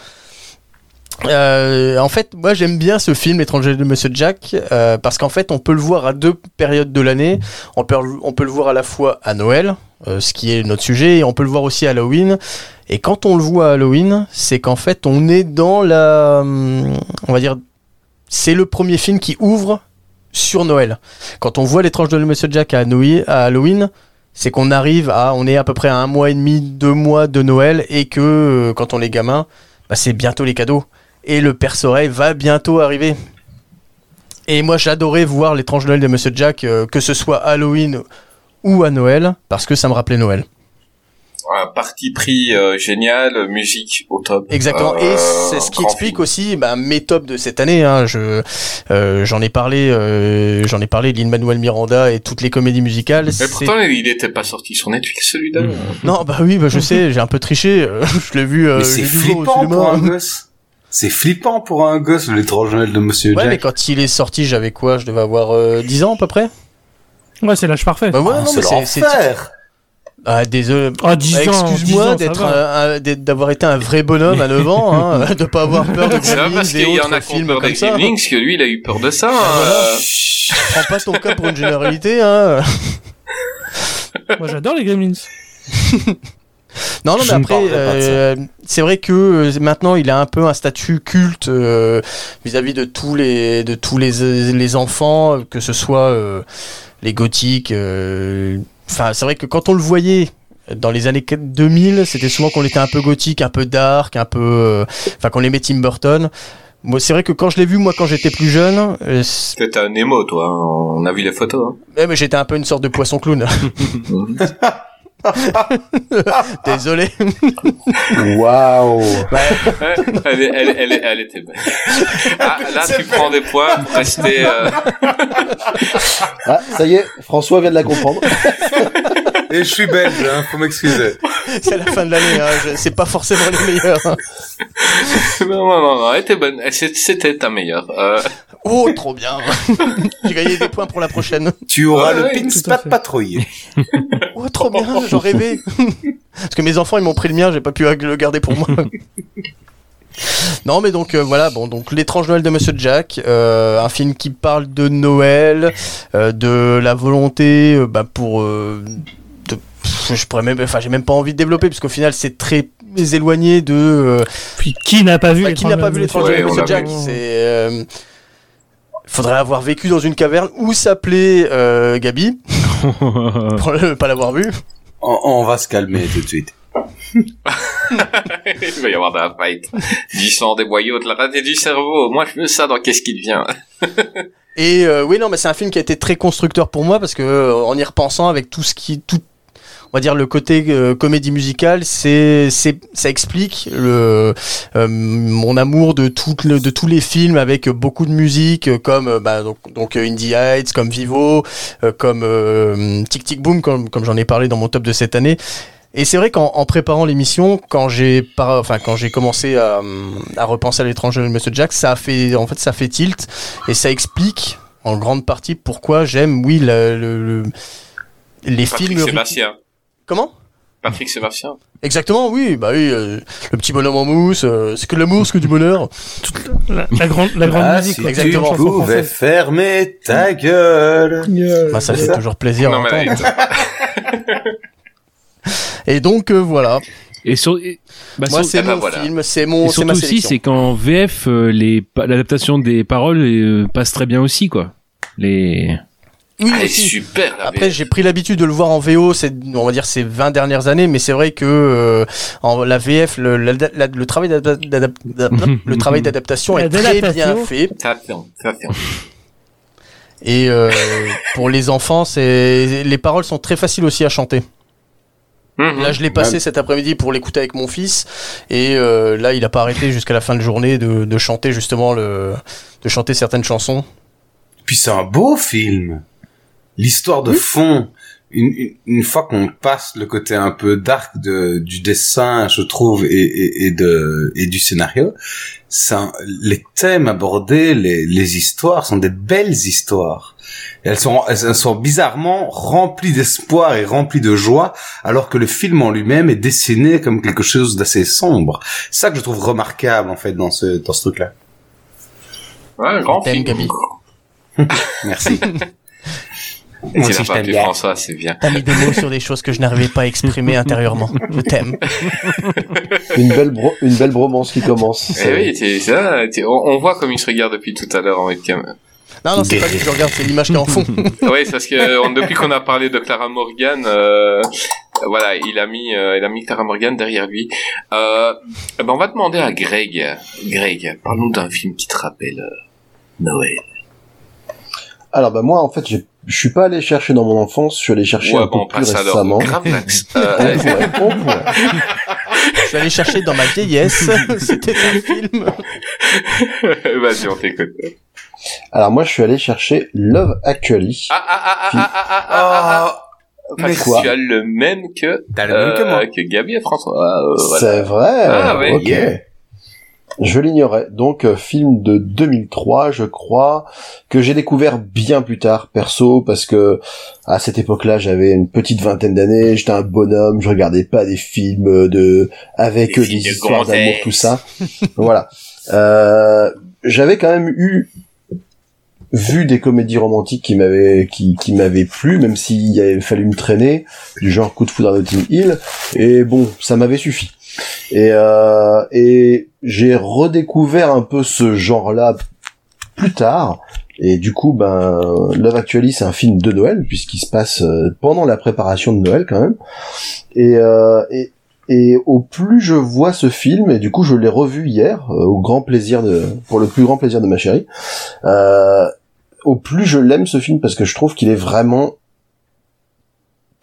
Euh, en fait, moi j'aime bien ce film Étranger de Monsieur Jack euh, parce qu'en fait on peut le voir à deux périodes de l'année. On peut, on peut le voir à la fois à Noël, euh, ce qui est notre sujet, et on peut le voir aussi à Halloween. Et quand on le voit à Halloween, c'est qu'en fait on est dans la, hum, on va dire, c'est le premier film qui ouvre sur Noël. Quand on voit l'étrange de Monsieur Jack à Halloween, c'est qu'on arrive à, on est à peu près à un mois et demi, deux mois de Noël, et que euh, quand on est gamin, bah, c'est bientôt les cadeaux. Et le Père Soleil va bientôt arriver. Et moi j'adorais voir l'étrange Noël de Monsieur Jack, euh, que ce soit Halloween ou à Noël, parce que ça me rappelait Noël. Un parti pris euh, génial, musique au top. Exactement. et Euh, c'est ce qui explique aussi bah, mes tops de cette année. Hein. Je, euh, j'en ai parlé, euh, j'en ai parlé. Lin Manuel Miranda et toutes les comédies musicales. Mais pourtant, il n'était pas sorti sur Netflix, celui-là. Non, bah oui, bah je sais, j'ai un peu triché. euh, je l'ai vu. euh, Mais c'est flippant pour un gosse. C'est flippant pour un gosse, l'étrange Noël de Monsieur Ouais, Jack. mais quand il est sorti, j'avais quoi? Je devais avoir euh, 10 ans à peu près? Ouais, c'est l'âge parfait. Bah ouais, Ah, non, c'est mais c'est- c'est l'enfer. Ah, désolé. Ah, 10 ans, 10 Excuse-moi ça d'être d'avoir été un vrai bonhomme à 9 ans, hein, de pas avoir peur de Gremlins parce qu'il y en a qui ont peur des ça. Gremlins que lui, il a eu peur de ça. voilà. euh. Prends pas ton cas pour une généralité, hein. Moi, j'adore les Gremlins. Non, non, mais après, ça. euh, c'est vrai que euh, maintenant, il a un peu un statut culte euh, vis-à-vis de tous les de tous les les enfants, que ce soit euh, les gothiques. Enfin, c'est vrai que quand on le voyait dans les années 2000, c'était souvent qu'on était un peu gothique, un peu dark, un peu, euh, enfin, qu'on aimait Tim Burton. Moi, c'est vrai que quand je l'ai vu, moi, quand j'étais plus jeune, euh, c- T'es un Nemo, toi. hein. On a vu les photos. hein. ouais, mais j'étais un peu une sorte de poisson clown. Désolé. Waouh. Ouais. Ouais, elle, est- elle, elle, est- elle était belle. Ah, là, tu prends des points pour rester. euh, Ah, ça y est, François vient de la comprendre. Et je suis belge, hein, faut m'excuser. c'est la fin de l'année, hein, je- c'est pas forcément les meilleurs. hein. Non, non, non, non, elle était bonne. C'était ta meilleure. Euh, Oh, trop bien. J'ai gagné des points pour la prochaine. Tu auras Ouais, le ouais, fait. patrouille. Oh, trop bien, j'en rêvais. Parce que mes enfants, ils m'ont pris le mien, j'ai pas pu le garder pour moi. Non mais donc euh, voilà bon donc l'étrange Noël de Monsieur Jack euh, un film qui parle de Noël euh, de la volonté euh, bah, pour euh, je pourrais même enfin j'ai même pas envie de développer parce qu'au final c'est très éloigné de euh, Puis qui n'a pas vu bah, les qui n'a pas vu l'étrange Ouais, Monsieur Jack vu. c'est euh, faudrait avoir vécu dans une caverne où s'appelait euh, Gabi pour ne pas l'avoir vu On, on va se calmer tout de suite. Il va y avoir de la fight. Du sang, des boyaux, de la raté du cerveau. Moi, je veux ça dans Qu'est-ce qui devient? Et euh, oui, non, mais c'est un film qui a été très constructeur pour moi parce que euh, en y repensant avec tout ce qui, tout, on va dire le côté euh, comédie musicale, c'est, c'est, ça explique le, euh, mon amour de toutes le, de tous les films avec beaucoup de musique comme euh, bah, donc, donc euh, Indie Heights, comme Vivo, euh, comme euh, Tic Tic Boom, comme, comme j'en ai parlé dans mon top de cette année. Et c'est vrai qu'en en préparant l'émission, quand j'ai par- enfin quand j'ai commencé à, à repenser à l'étranger de Monsieur Jack, ça a fait en fait ça fait tilt et ça explique en grande partie pourquoi j'aime oui le, le- le- les Patrick films Sébastien. Comment? Patrick Sébastien. Exactement, oui, bah oui, euh, le petit bonhomme en mousse, euh, c'est que de l'amour, c'est que du bonheur. La, la grande, la grande Ah, musique. si exactement. tu pouvais fermer ta gueule. Bah, ça C'est fait ça. toujours plaisir à Non, mais Et donc euh, voilà, Et sur, et- bah, moi c'est ah bah mon voilà. film, c'est mon, c'est surtout ma aussi, c'est qu'en VF, euh, les pa- l'adaptation des paroles euh, passe très bien aussi, quoi. Les. Oui, Elle est aussi. super, Après, j'ai pris l'habitude de le voir en VO, c'est, on va dire, ces 20 dernières années, mais c'est vrai que euh, en la VF, le, la- la- le travail d'adaptation est très bien fait. Et euh, pour les enfants, c'est les paroles sont très faciles aussi à chanter. Mhm. Là, je l'ai passé cet après-midi pour l'écouter avec mon fils, et euh, là, il a pas arrêté jusqu'à la fin de journée de, de chanter justement le, de chanter certaines chansons. Puis c'est un beau film. L'histoire de fond, une, une, une fois qu'on passe le côté un peu dark de, du dessin, je trouve, et, et, et de, et du scénario, ça, les thèmes abordés, les, les histoires sont des belles histoires. Et elles sont, elles sont bizarrement remplies d'espoir et remplies de joie, alors que le film en lui-même est dessiné comme quelque chose d'assez sombre. C'est ça que je trouve remarquable, en fait, dans ce, dans ce truc-là. Ouais, grand Thème, film. Merci. Et Moi aussi, je t'aime appelé bien. François, c'est bien. T'as mis des mots sur des choses que je n'arrivais pas à exprimer intérieurement. Je t'aime. Une belle, bro- une belle bromance qui commence. Eh C'est- oui, ça, on, on voit comme il se regarde depuis tout à l'heure en webcam. Non, non, c'est pas lui que je regarde, c'est l'image qui est en fond. oui, c'est parce que on- depuis qu'on a parlé de Clara Morgan, euh, voilà, il a mis, euh, il a mis Clara Morgan derrière lui. Euh, ben on va demander à Greg. Greg, parle-nous d'un film qui te rappelle euh, Noël. Alors bah moi en fait j'ai- je suis pas allé chercher dans mon enfance, je suis allé chercher un peu plus récemment. Euh, je suis allé chercher dans ma vieillesse. C'était un film. Vas-y, on t'écoute. Alors moi, je suis allé chercher Love Actually. Ah ah ah ah ah ah ah. ah, ah. Oh, mais quoi tu as le même que t'as le même que moi euh, que Gabi et François. Ah, euh, C'est vrai. Ah ouais. Ok. Je l'ignorais. Donc euh, film de 2003, je crois, que j'ai découvert bien plus tard, perso, parce que à cette époque-là, j'avais une petite vingtaine d'années, j'étais un bonhomme, je regardais pas des films euh, de avec Des euh, des de histoires d'amour, tout ça. voilà. Euh, j'avais quand même eu vu des comédies romantiques qui m'avaient qui, qui m'avaient plu, même s'il avait fallu me traîner, du genre coup de foudre à Notting Hill, et bon, ça m'avait suffi. Et, euh, et j'ai redécouvert un peu ce genre-là plus tard. Et du coup, ben, Love Actually, c'est un film de Noël puisqu'il se passe euh, pendant la préparation de Noël quand même. Et, euh, et, et au plus je vois ce film, et du coup je l'ai revu hier, euh, au grand plaisir de, pour le plus grand plaisir de ma chérie, euh, au plus je l'aime ce film parce que je trouve qu'il est vraiment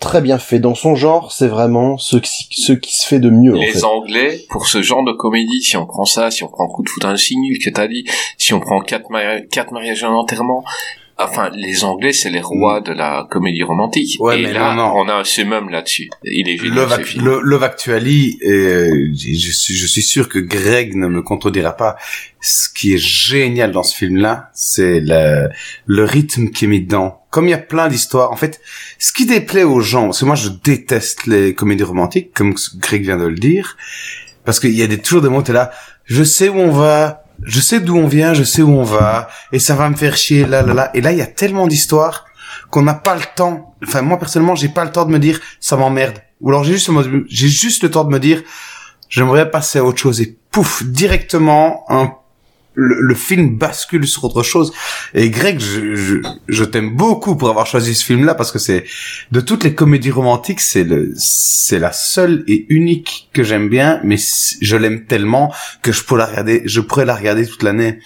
très bien fait dans son genre. C'est vraiment ce qui, ce qui se fait de mieux. en Les fait. Anglais, pour ce genre de comédie, si on prend ça, si on prend Coup de foudre à un signe que t'as dit, si on prend quatre, mari- quatre mariages et un enterrement, Enfin, les Anglais, c'est les rois de la comédie romantique. Ouais, et mais là, non, non. on a un summum là-dessus. Il est génial, Love, ce. Lo- Love Actually, et je suis, je suis sûr que Greg ne me contredira pas. Ce qui est génial dans ce film-là, c'est le, le rythme qui est mis dedans. Comme il y a plein d'histoires, en fait, ce qui déplaît aux gens, parce que moi je déteste les comédies romantiques, comme Greg vient de le dire, parce qu'il y a des, toujours des mots, t'es là, je sais où on va, je sais d'où on vient, je sais où on va, et ça va me faire chier, là, là, là. Et là, il y a tellement d'histoires qu'on n'a pas le temps. Enfin, moi, personnellement, j'ai pas le temps de me dire, ça m'emmerde. Ou alors, j'ai juste, j'ai juste le temps de me dire, j'aimerais passer à autre chose. Et pouf, directement, un, le, le film bascule sur autre chose. Et Greg, je, je, je t'aime beaucoup pour avoir choisi ce film-là parce que c'est, de toutes les comédies romantiques, c'est le, c'est la seule et unique que j'aime bien, mais je l'aime tellement que je pourrais la regarder, je pourrais la regarder toute l'année.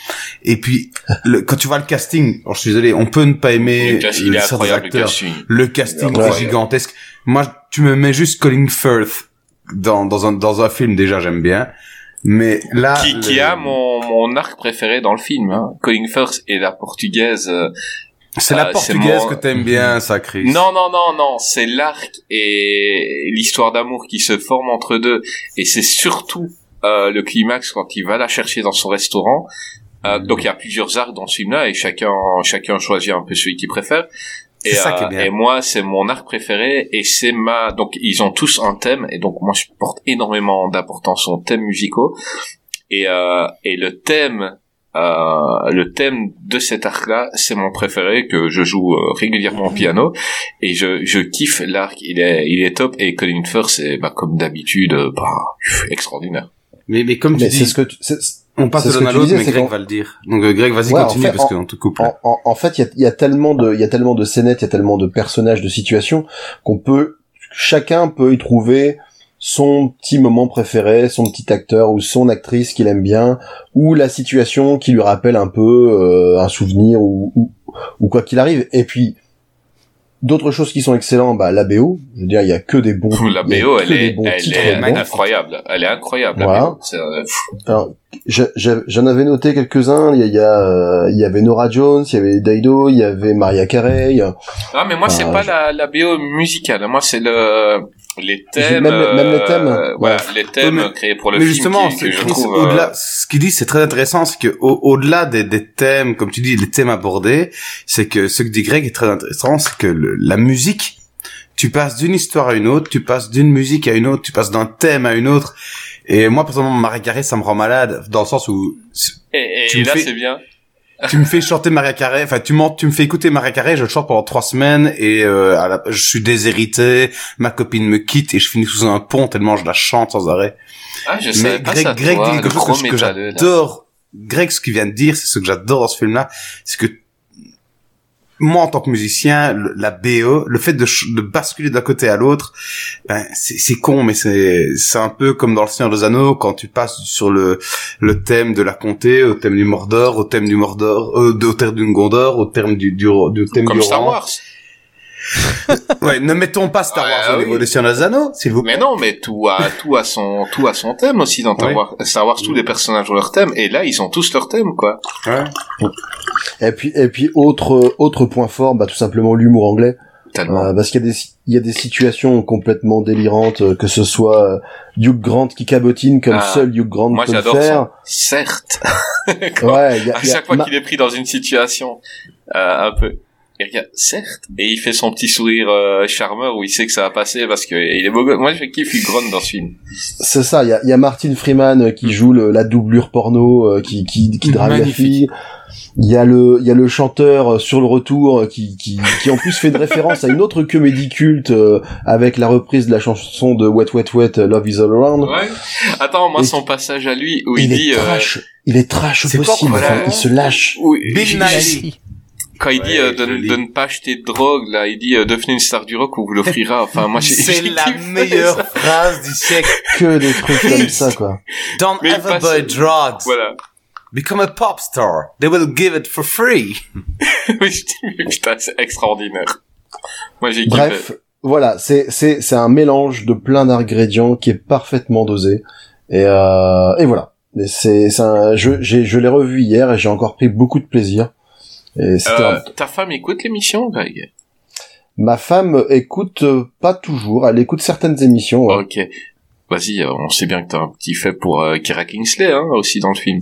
Et puis, le, quand tu vois le casting, alors je suis désolé, on peut ne pas aimer Le casting, il est certains incroyable, le acteurs. casting. Le casting est gigantesque. Moi, tu me mets juste Colin Firth dans, dans un, dans un film, déjà, j'aime bien. Mais là, qui, qui a mon, mon arc préféré dans le film. Hein. Colin Firth et la portugaise. euh, c'est la euh, portugaise mon- que t'aimes bien, ça, Chris. Non, non, non, non, c'est l'arc et l'histoire d'amour qui se forme entre deux. Et c'est surtout euh, le climax quand il va la chercher dans son restaurant. Euh, donc il y a plusieurs arcs dans ce film-là et chacun chacun choisit un peu celui qu'il préfère. Et, ça qui est euh, bien. et moi, c'est mon arc préféré et c'est ma. Donc ils ont tous un thème et donc moi je porte énormément d'importance aux thèmes musicaux et euh, et le thème euh, le thème de cet arc-là, c'est mon préféré que je joue euh, régulièrement au piano et je, je kiffe l'arc. Il est il est top et Colin Firth c'est bah, comme d'habitude bah, extraordinaire. Mais, mais comme tu Mais dis, c'est ce que tu- c'est- on passe de l'un à l'autre, mais c'est Greg va le dire. Donc euh, Greg, vas-y, Ouais, en continue fait, parce qu'on te coupe. En, en- en fait, il y a, il y a tellement de, il y a tellement de scénettes, il y a tellement de personnages, de situations qu'on peut, chacun peut y trouver son petit moment préféré, son petit acteur ou son actrice qu'il aime bien, ou la situation qui lui rappelle un peu euh, un souvenir ou, ou, ou quoi qu'il arrive. Et puis d'autres choses qui sont excellentes, bah la BO, je veux dire, il y a que des bons. La BO, elle des est, bons elle est incroyable. Elle est incroyable. Voilà. Euh. Alors, je- je- j'en avais noté quelques-uns. Il y y, euh, y avait Nora Jones, il y avait Daido, il y avait Maria Carey. Ah, mais moi, c'est pas je- la, la BO musicale. Moi, c'est le, les thèmes. Même- même les thèmes. euh, voilà, Ouais. les thèmes Ouais, mais- créés pour le mais film justement, qui- c'est que je Chris, trouve. euh, au-delà, ce qu'il dit, c'est très intéressant, c'est que au- au-delà des, des thèmes, comme tu dis, les thèmes abordés, c'est que ce que dit Greg est très intéressant, c'est que le- la musique, tu passes d'une histoire à une autre, tu passes d'une musique à une autre, tu passes d'un thème à une autre. Et moi, personnellement, Maria Carey, ça me rend malade, dans le sens où Et, et- tu et là, fais- c'est bien. Tu me fais chanter Maria Carey, enfin tu, tu me fais écouter Maria Carey, je le chante pendant trois semaines et euh, à la- je suis déshérité, ma copine me quitte et je finis sous un pont tellement je la chante sans arrêt. Ah, je Mais Greg, Greg dit quelque chose que, j'adore. Greg, ce qu'il vient de dire, c'est ce que j'adore dans ce film-là, c'est que moi, en tant que musicien, le- la BO, le fait de, de basculer d'un côté à l'autre, ben, c'est con, mais c'est c'est un peu comme dans le Seigneur des Anneaux, quand tu passes sur le le thème de la comté, au thème du Mordor, au thème du Mordor, euh, au thème du Gondor, au thème du du, du thème Comme du Star. Wars. Ouais, ne mettons pas Star Wars au niveau oui. des s'il vous plaît. Mais non, mais tout a, tout a son, tout a son thème aussi dans Star. Wars. Star Wars, tous les personnages ont leur thème, et là, ils ont tous leur thème, quoi. Ouais. Et puis, et puis autre autre point fort, bah tout simplement l'humour anglais. Tellement. Euh, parce qu'il y a des il y a des situations complètement délirantes, euh, que ce soit euh, Hugh Grant qui cabotine comme Ah, seul Hugh Grant Moi, peut le faire. ça. Certes. Quand- Ouais, il y a- à il y a chaque fois ma- qu'il est pris dans une situation, euh, un peu. Il regarde, certes. Et il fait son petit sourire euh, charmeur où il sait que ça va passer parce que il est beau. Moi, je kiffe Hugh Grant dans ce film. C'est ça, il y a, il y a Martin Freeman euh, qui joue le- la doublure porno, euh, qui, qui, qui drague la fille. Il y a le, il y a le chanteur euh, sur le retour euh, qui, qui, qui en plus fait une référence à une autre comédie culte euh, avec la reprise de la chanson de Wet Wet Wet, Love Is All Around. Ouais. Attends, moi, Et- son passage à lui où il, il, dit, est euh, trash, il est trash quoi, possible, voilà. enfin, il se lâche. où- Bill Nighy. Quand il dit Ouais, euh, de, de ne pas acheter de drogue, là, il dit euh, devenez une star du rock ou vous l'offrira. Enfin, moi, j'ai C'est j'ai la kiffé meilleure ça. phrase du siècle. Que des trucs comme ça, quoi. Don't Mais ever buy drugs. Voilà. Become a pop star. They will give it for free. Oui, putain, c'est extraordinaire. Moi, j'ai kiffé. Bref, voilà, c'est, c'est, c'est un mélange de plein d'ingrédients qui est parfaitement dosé. Et, euh, et voilà. C'est, c'est un, je, j'ai, je l'ai revu hier et j'ai encore pris beaucoup de plaisir. Et Euh, ta femme écoute l'émission, Greg? Ma femme écoute euh, pas toujours, elle écoute certaines émissions. ouais. Ok. Vas-y, euh, on sait bien que t'as un petit fait pour euh, Kira Kingsley, hein, aussi dans le film.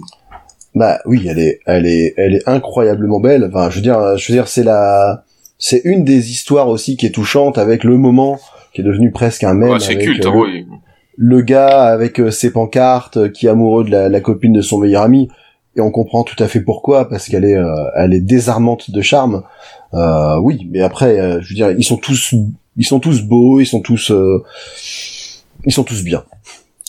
Bah oui, elle est, elle est, elle est incroyablement belle. Enfin, je veux dire, je veux dire, c'est la, c'est une des histoires aussi qui est touchante avec le moment qui est devenu presque un mème. Ouais, c'est culte, hein, le, oui. le gars avec ses pancartes, qui est amoureux de la, la copine de son meilleur ami, et on comprend tout à fait pourquoi, parce qu'elle est, euh, elle est désarmante de charme. Euh, oui, mais après, euh, je veux dire, ils sont tous, ils sont tous beaux, ils sont tous, euh, ils sont tous bien.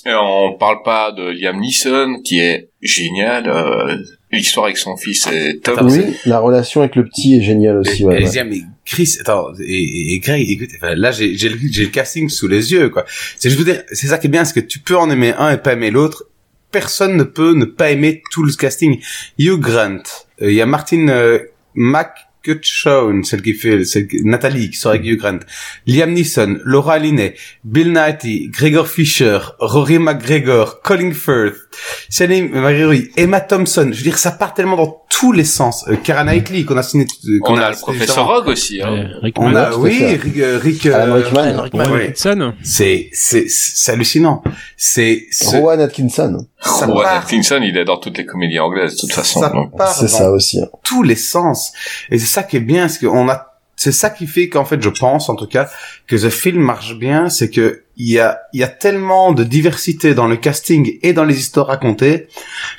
Et on parle pas de Liam Neeson, qui est génial. euh, L'histoire avec son fils est top. oui, la relation avec le petit est géniale aussi. Ouais, et ouais. mais Chris, attends, et, et, et Greg, écoute, enfin, là, j'ai, j'ai le, j'ai le casting sous les yeux, quoi. C'est, je veux dire, c'est ça qui est bien, c'est que tu peux en aimer un et pas aimer l'autre. Personne ne peut ne pas aimer tout le casting. Hugh Grant, euh, il y a Martin euh, McCutcheon, celle qui fait, celle Nathalie, qui sort avec Hugh Grant, Liam Neeson, Laura Linney, Bill Nighy, Gregor Fisher, Rory McGregor, Colin Firth, Salim Magriri, Emma Thompson. Je veux dire, ça part tellement dans tous les sens. Euh, Kara Knightley, qu'on a signé, euh, qu'on On a le professeur. Rogue aussi. Hein. On a, oui. Rick, euh, Rick, Alan euh, Rickman. ouais. Atkinson. C'est, c'est, c'est hallucinant. C'est, c'est- Rowan Atkinson. ça Rowan part, Atkinson, il est dans toutes les comédies anglaises, de toute façon. ça part C'est dans ça aussi. hein. tous les sens. Et c'est ça qui est bien, c'est qu'on a, c'est ça qui fait qu'en fait, je pense, en tout cas, que ce film marche bien, c'est que il y a, il y a tellement de diversité dans le casting et dans les histoires racontées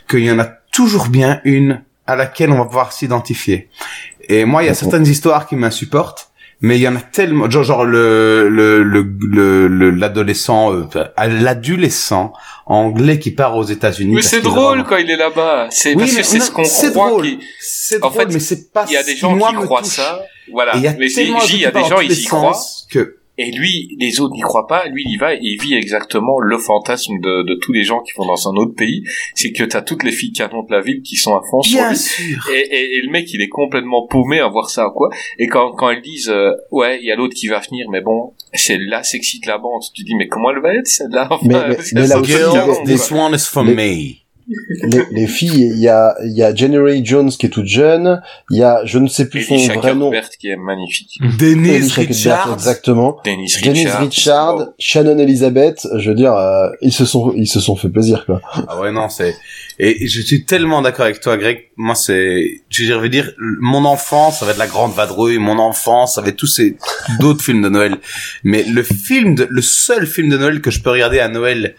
qu'il y en a toujours bien une à laquelle on va pouvoir s'identifier. Et moi, il y a certaines histoires qui m'insupportent, mais il y en a tellement, genre, genre le, le, le, le- le- l'adolescent, euh, l'adolescent anglais qui part aux États-Unis. Mais c'est drôle quand il est là-bas. C'est Oui, parce que c'est ce qu'on croit. drôle. qui- C'est En drôle, fait, mais c'est pas. Il y a des gens moi, qui croient touche. ça. Voilà. Et y a Mais c'est- tellement J, il y a de des gens, ils y croient. que Et lui, les autres n'y croient pas. Lui, il y va et il vit exactement le fantasme de, de tous les gens qui vont dans un autre pays. C'est que t'as toutes les filles canons de la ville qui sont à fond sur Bien lui. sûr. Et, et, et le mec, il est complètement paumé à voir ça, quoi. Et quand, quand elles disent, euh, ouais, il y a l'autre qui va venir, mais bon, c'est là, c'est excite la bande. Tu te dis, mais comment elle va être, celle-là? Enfin, Mais- mais- mais là aussi, quoi. This one is for Les- me. Les, les filles, il y a, il y a January Jones qui est toute jeune, il y a, je ne sais plus son vrai nom. Qui est magnifique. Denise Richards. exactement. Dennis Denise Richards. Richard, Shannon Elizabeth, je veux dire, euh, ils se sont, ils se sont fait plaisir, quoi. Ah ouais, non, c'est, et je suis tellement d'accord avec toi, Greg. Moi, c'est, je veux dire, je veux dire, mon enfance, ça va être la grande vadrouille, mon enfance, ça va être tous ces, d'autres films de Noël. Mais le film de, le seul film de Noël que je peux regarder à Noël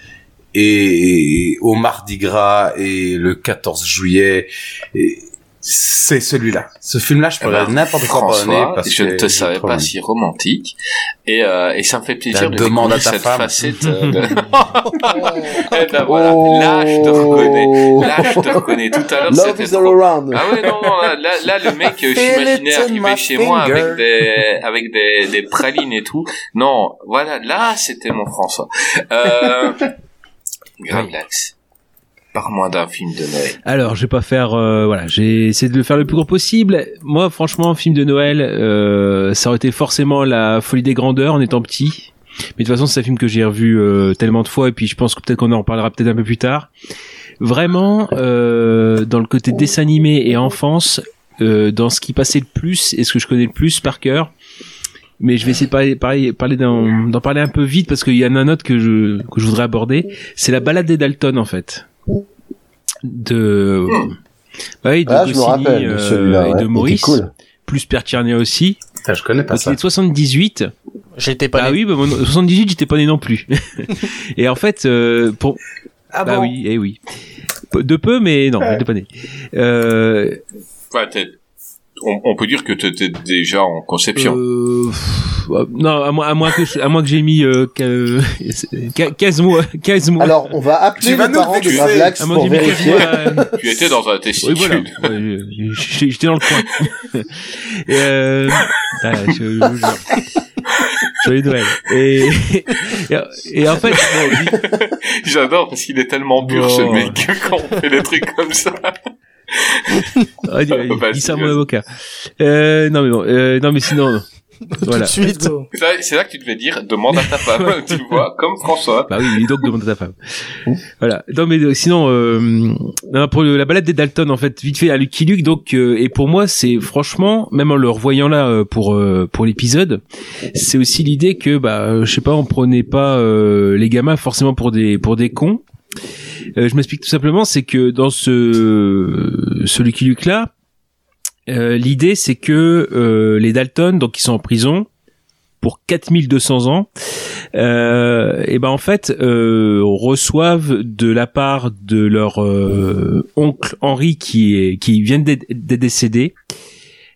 et, au Mardi Gras et le 14 juillet, et c'est celui-là. Ce film-là, je peux Eh ben, regarder n'importe quoi parce je que ne te savais pas si romantique et, euh, et ça me fait plaisir La de demande à ta cette femme. facette. euh, de... Eh ben voilà, là je te reconnais, là je te reconnais. Tout à l'heure Love c'était is all trop. around. Ah ouais non non là, là, là, le mec euh, j'imaginais arriver my chez moi avec des avec des, des pralines et tout. Non voilà là c'était mon François. Euh... Gravelax. Parle-moi d'un film de Noël. Alors, je vais pas faire. euh, voilà, j'ai essayé de le faire le plus court possible. Moi, franchement, film de Noël, euh, ça aurait été forcément la folie des grandeurs en étant petit. Mais de toute façon, c'est un film que j'ai revu euh, tellement de fois, et puis je pense que peut-être qu'on en reparlera peut-être un peu plus tard. Vraiment, euh, dans le côté dessin animé et enfance, euh, dans ce qui passait le plus et ce que je connais le plus par cœur. Mais je vais essayer de parler, parler, parler d'en, parler un peu vite parce qu'il y en a un autre que je, que je voudrais aborder. C'est la balade des Dalton, en fait. De, bah oui, de Ah, je me rappelle euh, celui-là, et ouais, de Maurice. cool. Plus Pierre Tiernia aussi. Ça, je connais pas Donc ça. est de 78. J'étais pas Ah né. oui, bah, mon- 78, j'étais pas né non plus. et en fait, euh, pour, Ah bah bon oui, eh oui. Peu- De peu, mais non, j'étais pas né. Euh, t'es- on, on peut dire que t'étais déjà en conception. euh, euh, non, à moins, à moins que, je- à moins que j'ai mis euh, qu- qu- 15 mois, 15 mois. Alors, on va appeler Tu vas les nous parents de vexer. Gravelax à moins pour que j'ai mis 15 vérifier. mois, euh, Tu étais dans un Oui, testicule. voilà. Ouais, je- J'étais dans le coin. Et, euh, voilà, je, je, je- Joyeux Noël. Et, et, et en fait, bon, J'adore parce qu'il est tellement pur Oh. ce mec quand on fait des trucs comme ça. Ah, dis, ça à mon avocat. Euh, non mais bon, euh, non mais sinon, non. Voilà. Go. C'est là- C'est là que tu devais dire demande à ta femme, tu vois, comme François. Bah oui, donc demande à ta femme. Voilà. Non mais euh, sinon, euh, non, pour le- la balade des Dalton, en fait, vite fait à Lucky Luke. Donc, euh, et pour moi, c'est franchement, même en le revoyant là euh, pour euh, pour l'épisode, c'est aussi l'idée que, bah, euh, je sais pas, on prenait pas euh, les gamins forcément pour des pour des cons. Euh, je m'explique tout simplement, c'est que dans ce ce Lucky Luke là, euh, l'idée c'est que euh, les Dalton, donc ils sont en prison pour 4200 ans, euh, et ben en fait euh, reçoivent de la part de leur oncle Henri qui est qui vient d'être décédé.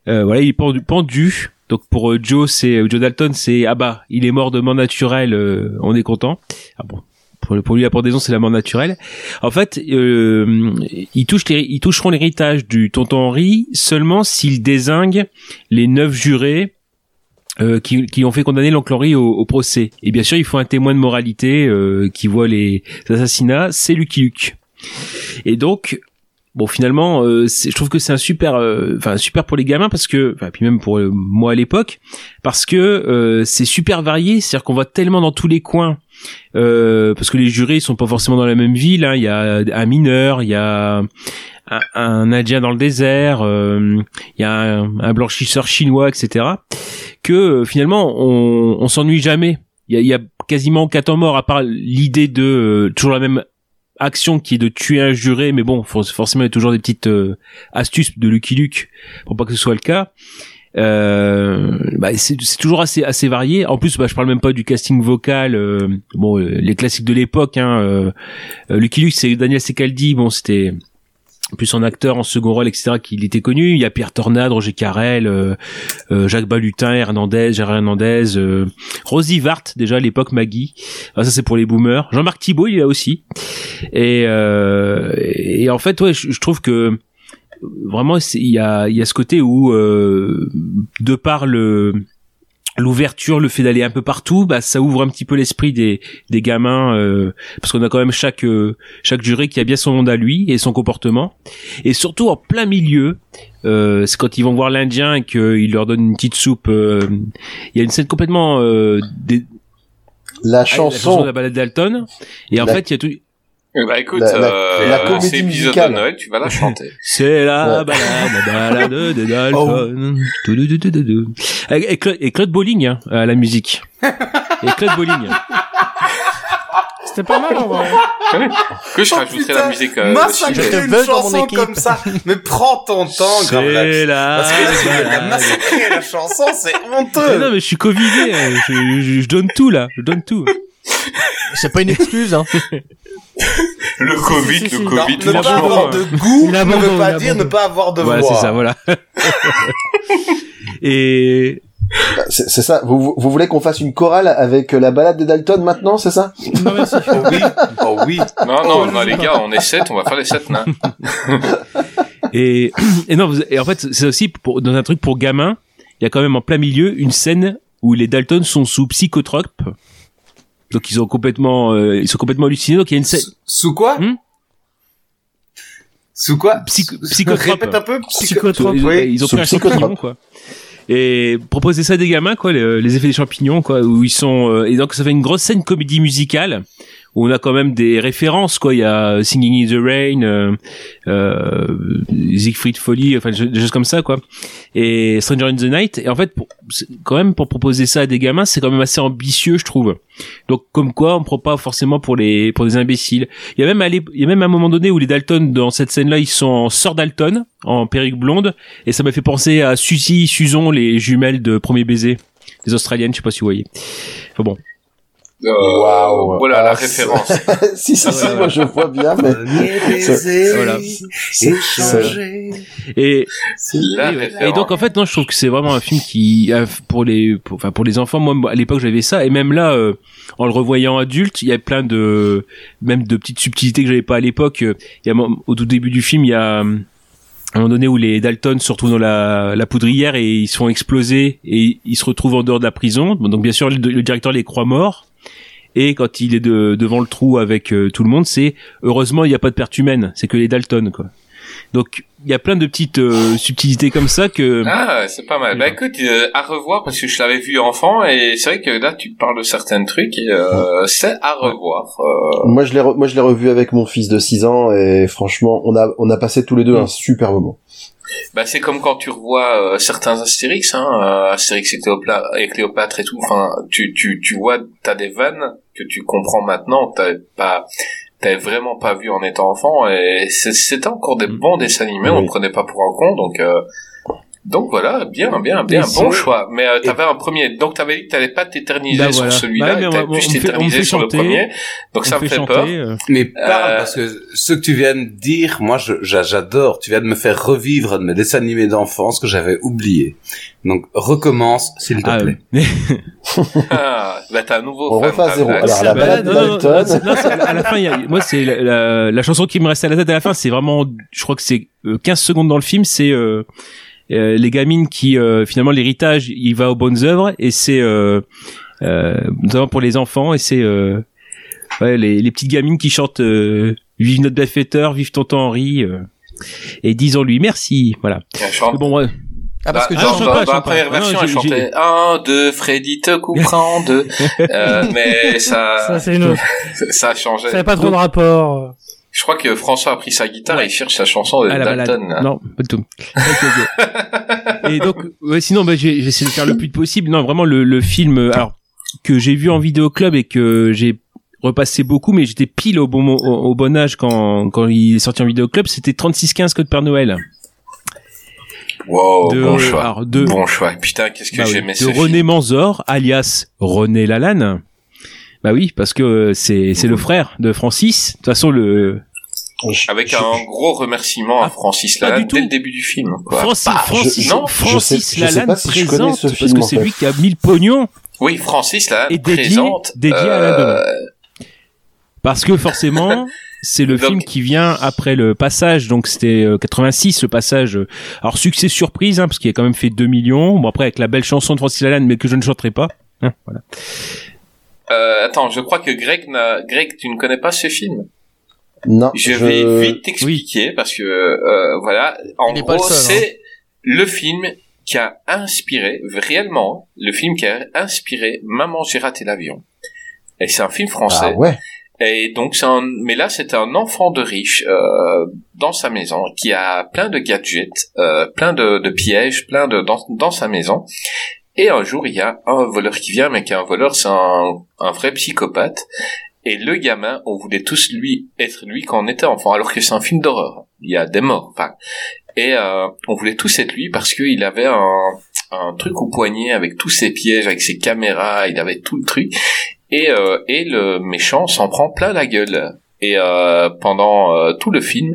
Voilà, il est pendu. pendu. Donc pour Joe, c'est Joe Dalton, c'est ah bah il est mort de mort naturelle, euh, on est content. Ah bon. Pour, pour lui, la pendaison, c'est la mort naturelle. En fait, euh, ils, toucheront l'héritage du tonton Henri seulement s'ils désinguent les neuf jurés euh, qui, qui ont fait condamner l'oncle Henri au, au procès. Et bien sûr, il faut un témoin de moralité euh, qui voit les assassinats, c'est Lucky Luke. Et donc, bon, finalement, euh, je trouve que c'est un super, euh, enfin super pour les gamins parce que, puis même pour euh, moi à l'époque, parce que euh, c'est super varié, c'est-à-dire qu'on va tellement dans tous les coins. Euh, parce que les jurés ils sont pas forcément dans la même ville. hein. Il y a un mineur, il y a un, Indien dans le désert, euh, il y a un, blanchisseur chinois, etc que euh, finalement on, s'ennuie jamais. Il y a, quasiment aucun temps mort à part l'idée de toujours la même action qui est de tuer un juré, mais bon, for- forcément il y a toujours des petites astuces de Lucky Luke pour pas que ce soit le cas. Euh, bah, c'est toujours assez assez varié. En plus, bah, je parle même pas du casting vocal. euh, bon, euh, les classiques de l'époque. Hein, euh, Lucky Luke, c'est Daniel Secaldi. Bon, c'était plus en acteur, en second rôle, etc. qu'il était connu. Il y a Pierre Tornade, Roger Carrel, euh, euh, Jacques Balutin, Hernandez, Gérard Hernandez, euh, Rosie Vart, déjà à l'époque Maggie. Ah, ça c'est pour les boomers. Jean-Marc Thibault, il est là aussi. Et, et en fait, ouais, je trouve que vraiment il y a, il y a ce côté où euh, de par le l'ouverture, le fait d'aller un peu partout, bah ça ouvre un petit peu l'esprit des des gamins euh, parce qu'on a quand même chaque euh, chaque juré qui a bien son monde à lui et son comportement et surtout en plein milieu euh, c'est quand ils vont voir l'Indien et qu'il leur donne une petite soupe. euh, Il y a une scène complètement euh, des- La Ah, chanson. de la balade d'Alton et en La- fait il y a tout bah écoute, La- la- euh, la comédie musicale. de Noël, tu vas la chanter. C'est la Ouais. balade, la balade de Oh. Dalton. Toudoudoudoudou. Et, et Claude, et Claude Bolling hein, à la musique. Et Claude Bolling. C'était pas mal en vrai. Que je Oh, rajouterai putain, la musique. Euh, massacrer une chanson comme ça. Mais prends ton temps, C'est la Parce que là, de balade. massacrer la chanson, c'est Mais honteux. non mais je suis covidé, hein. je, je- je donne tout là, je donne tout. C'est pas une excuse, hein. Le Covid, si, si, le si. Non, Covid, ne pas avoir de goût Il ne veut pas dire ne pas avoir de Voilà, voix. c'est ça, voilà. Et C'est ça. Vous, vous- vous voulez qu'on fasse une chorale avec euh, la balade des Dalton maintenant, c'est ça? Non merci. Oh oui, oh oui. Non, non, non, les gars, on est sept, on va faire les sept nains. et, et non, et en fait, c'est aussi pour, dans un truc pour gamins, il y a quand même en plein milieu une scène où les Dalton sont sous psychotropes. Donc ils ont complètement, euh, ils sont complètement hallucinés. Donc il y a une scène Sous- quoi Hmm Sous quoi Psych- psychotrope. Répète un peu. Psychotrope. ils, Oui. ils ont pris un champignon quoi. Et proposer ça à des gamins quoi, les, les effets des champignons quoi, où ils sont euh, et donc ça fait une grosse scène comédie musicale où on a quand même des références quoi. Il y a Singing in the Rain, euh, euh, Siegfried Folly, enfin des choses comme ça quoi. Et Stranger in the Night. Et en fait, pour, quand même pour proposer ça à des gamins, c'est quand même assez ambitieux je trouve. Donc comme quoi on prend pas forcément pour les pour des imbéciles. Il y a même à il y a même un moment donné où les Dalton dans cette scène là ils sont en sœur Dalton en perruque blonde et ça m'a fait penser à Suzy Susan les jumelles de Premier baiser des Australiennes je sais pas si vous voyez. Enfin bon. Euh, Waouh. Voilà la Ah, référence. Si, si, Ah, si, ouais, moi ouais. je vois bien, mais Voilà. Et La donc en fait non je trouve que c'est vraiment un film qui euh, pour les pour, enfin pour les enfants moi à l'époque j'avais ça et même là euh, en le revoyant adulte il y a plein de même de petites subtilités que j'avais pas à l'époque Euh, il y a au tout début du film il y a euh, un moment donné où les Dalton se retrouvent dans la, la poudrière et ils se font exploser et ils se retrouvent en dehors de la prison donc bien sûr le, le directeur les croit morts et quand il est de, devant le trou avec euh, tout le monde c'est heureusement il n'y a pas de perte humaine c'est que les Dalton quoi Donc il y a plein de petites euh, subtilités comme ça que Ah, c'est pas mal. Bah écoute, euh, à revoir parce que je l'avais vu enfant et c'est vrai que là tu parles de certains trucs et euh, c'est à revoir. Euh, Moi, je l'ai, re- moi, je l'ai revu avec mon fils de 6 ans et franchement, on a, on a passé tous les deux un super moment. Bah c'est comme quand tu revois euh, certains Astérix, hein, euh, Astérix et, Cléopla- et Cléopâtre et tout. Enfin, tu tu tu vois, t'as des vannes que tu comprends maintenant, t'avais pas t'avais vraiment pas vu en étant enfant et c'est- c'était encore des bons dessins animés, on ne prenait pas pour un con, donc. Euh, donc voilà, bien, bien, bien, Et bon choix. Mais euh, t'avais un premier, donc t'avais dit que t'allais pas t'éterniser Bah sur voilà. celui-là, Bah, mais on- plus t'éterniser sur chanter. le premier. Donc On ça me fait fait chanter, peur. euh. Mais parle, Euh, parce que ce que tu viens de dire, moi, j'adore. Tu viens de me faire revivre de mes dessins animés d'enfance que j'avais oublié. Donc, recommence, s'il te Ah, plaît. Ah, bah t'as un nouveau. On refait à zéro. Alors, la Bah, balade de non, non, non, Dalton. non, c'est- à la fin, il y a- moi, c'est la, la- la chanson qui me reste à la tête à la fin, c'est vraiment, je crois que c'est euh, 15 secondes dans le film, c'est euh, euh, les gamines qui, euh, finalement, l'héritage, il va aux bonnes œuvres, et c'est euh, euh, notamment pour les enfants, et c'est euh, ouais, les, les petites gamines qui chantent euh, Vive notre bienfaiteur, vive tonton Henri, euh, et disons-lui merci, voilà. Bon, ouais. Ah, parce que Bah, je la chante première version, Non, elle chantait un, deux, Freddy te comprend, deux. Euh, mais ça, Ça, c'est une autre. ça a changé. Ça n'avait pas trop de rapport. Je crois que François a pris sa guitare et il cherche sa chanson de balade. Dalton. là. Non, pas du tout. Et donc, ouais, sinon, bah, j'ai essayé de faire le plus possible. Non, vraiment, le, le film, euh, alors, que j'ai vu en vidéo club et que j'ai repassé beaucoup, mais j'étais pile au bon, au, au bon âge quand, quand il est sorti en vidéo club, c'était 3615 Code Père Noël. Wow, De- bon choix. alors, de- Bon choix. Putain, qu'est-ce que Bah oui, j'aimais de ce film. René Manzor, alias René Lalanne. Bah oui, parce que euh, c'est, c'est le frère de Francis. De toute façon, le, Avec un gros remerciement à Francis pas Lalanne du tout. dès le début du film. Quoi. Francis, Bah, Francis, je- non, Francis Lalanne si présente, ce parce que c'est fait. lui qui a mis le pognon. Oui, Francis Lalanne Et dédié- présente. dédié à la euh. Parce que forcément, c'est le Donc- film qui vient après le passage, donc c'était euh, 86 le passage. euh, alors succès surprise, hein, parce qu'il a quand même fait 2 millions. Bon après avec la belle chanson de Francis Lalanne, mais que je ne chanterai pas. Hein, voilà. Euh, attends, je crois que Greg, n'a- Greg, tu ne connais pas ce film. Non, Je je- vais vite t'expliquer parce que euh, voilà, en Il gros, le seul, hein. c'est le film qui a inspiré réellement le film qui a inspiré Maman j'ai raté l'avion. Et c'est un film français. Ah ouais. Et donc c'est un, mais là c'est un enfant de riche euh, dans sa maison qui a plein de gadgets, euh, plein de, de pièges, plein de dans, dans sa maison. Et un jour il y a un voleur qui vient, mais qui est un voleur, c'est un, un vrai psychopathe. Et le gamin, on voulait tous lui être lui quand on était enfant, alors que c'est un film d'horreur. Il y a des morts, enfin. Et euh, on voulait tous être lui parce qu'il avait un, un truc au poignet avec tous ses pièges, avec ses caméras, il avait tout le truc. Et, euh, et le méchant s'en prend plein la gueule. Et euh, pendant euh, tout le film.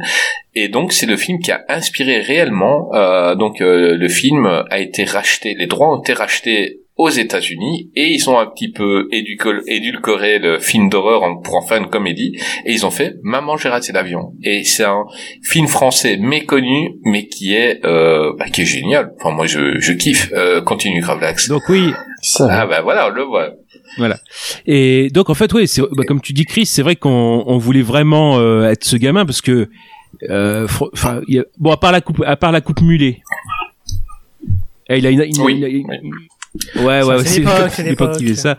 Et donc c'est le film qui a inspiré réellement. euh, donc euh, le film a été racheté, les droits ont été rachetés aux États-Unis et ils ont un petit peu édulcoré le film d'horreur en- pour en faire une comédie et ils ont fait Maman j'ai raté l'avion et c'est un film français méconnu mais qui est euh, bah, qui est génial. Enfin moi je, je kiffe. Euh, continue Gravelax. Donc oui, Ah bah voilà on le voit. Voilà. Et donc en fait, oui, c'est bah, comme tu dis, Chris, c'est vrai qu'on on voulait vraiment euh, être ce gamin parce que, euh, fr- enfin, il y a- bon, à part la coupe, à part la coupe mulet. Et il a une, une- Oui, une- oui. Ouais, Ça, ouais, c'est c'est l'époque, l'époque c'est c'est l'époque qui l'époque. faisait ça.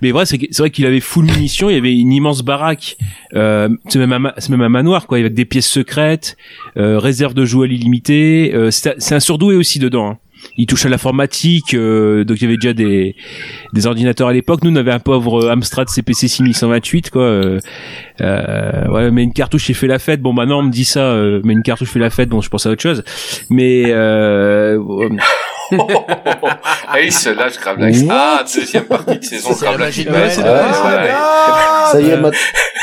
Mais vrai, c'est vrai qu'il avait full munitions. Il y avait une immense baraque. Euh, c'est même un, ma- c'est même un manoir, quoi, avec des pièces secrètes, euh, réserve de jouets illimité. Euh, c'est un- c'est un surdoué aussi dedans. hein. Il touche à l'informatique, euh, donc il y avait déjà des, des ordinateurs à l'époque. Nous, on avait un pauvre Amstrad CPC 6128, quoi. Euh, euh, ouais, mais une cartouche et fait la fête. Bon, maintenant on me dit ça, euh, mais une cartouche fait la fête. Bon, je pense à autre chose. Mais euh, ah il se lâche Gravelax. Ah deuxième partie de saison Ah, Noël. Ça y est, Euh, ma-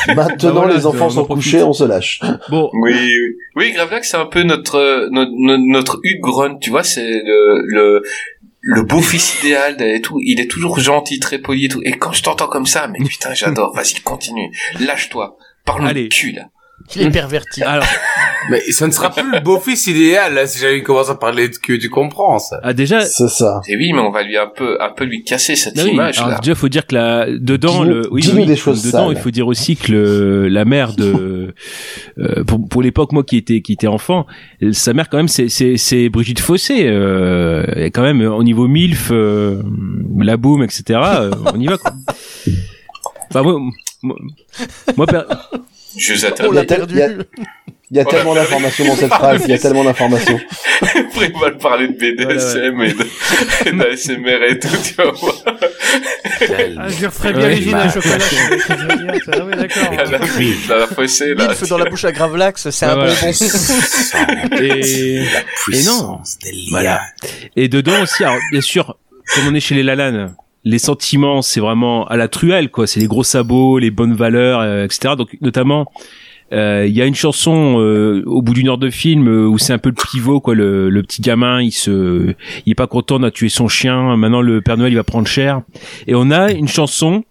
maintenant bah voilà, les enfants on en sont couchés, on se lâche. bon, Oui, oui, oui, Gravelax, c'est un peu notre notre notre, Grant, tu vois, c'est le le le beau fils idéal et tout. Il est toujours gentil, très poli et tout. Et quand je t'entends comme ça, mais putain, j'adore. Vas-y, continue, lâche-toi, parle de cul là. Il est perverti. alors, Mais ça ne sera plus le beau-fils idéal, là, si j'avais commencé à parler de queue, tu comprends, ça. Ah déjà. C'est ça. Et oui, mais on va lui un peu, un peu lui casser cette Ah oui, image alors là. déjà, faut dire que la, dedans, le, oui, des choses dedans, sales. il faut dire aussi que le, la mère de, euh, pour, pour l'époque, moi qui était, qui était enfant, euh, sa mère quand même, c'est, c'est, c'est Brigitte Fossé, euh, et quand même, au niveau milf, euh, la boum, etc., euh, on y va, quoi. Enfin, moi, moi, moi, per- Je y attends. a, tel- il y a- il y a On tellement perdu. d'informations dans cette phrase, il y a tellement d'informations. Après, on va parler de BDSM et de- et d'ASMR et tout, tu vas voir. Ah, je lui referais bien Ouais. les à chocolat. Ah oui, d'accord. À la, à la fossée, là. Milf dans la bouche à Gravelax, c'est Ah, un voilà. bonbon. et, et non. Voilà. Et dedans aussi, alors, bien sûr, comme on est chez les Lalanne, les sentiments, c'est vraiment à la truelle, quoi. C'est les gros sabots, les bonnes valeurs, euh, etc. Donc, notamment, euh, il y a une chanson euh, au bout d'une heure de film euh, où c'est un peu le pivot, quoi. Le, le petit gamin, il se, il est pas content, on a tué son chien. Maintenant, le Père Noël, il va prendre cher. Et on a une chanson.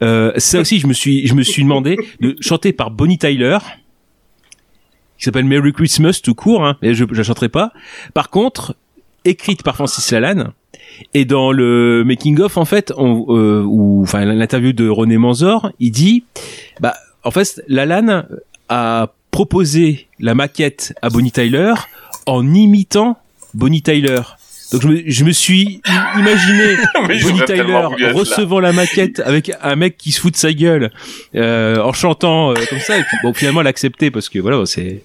Ça aussi, je me suis, je me suis demandé de chanter par Bonnie Tyler qui s'appelle Merry Christmas tout court, hein, je je la chanterai pas. Par contre, écrite par Francis Lalanne, et dans le making of en fait, on, euh, ou enfin l'interview de René Manzor, il dit, bah en fait Lalanne a proposé la maquette à Bonnie Tyler en imitant Bonnie Tyler. Donc je me, je me suis imaginé Bonnie Tyler recevant la maquette avec un mec qui se fout de sa gueule euh, en chantant euh, comme ça et puis bon finalement accepté parce que voilà c'est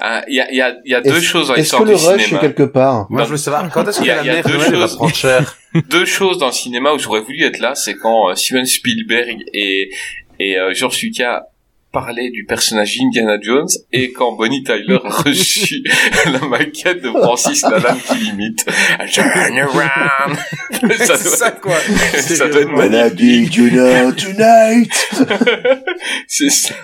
Ah, Il y a, il y a, il y a deux Est-ce choses dans est-ce l'histoire que du le rush cinéma. est quelque part? Moi, je veux savoir, quand est-ce que y a- la y a mère deux va choses. prendre cher? Deux choses dans le cinéma où j'aurais voulu être là, c'est quand euh, Steven Spielberg et, et euh, George Lucas parlaient du personnage Indiana Jones et quand Bonnie Tyler a reçu la maquette de Francis Lalanne qui l'imite. Turn around. ça C'est doit, ça, quoi. ça doit être magnifique. dig you know tonight. c'est ça.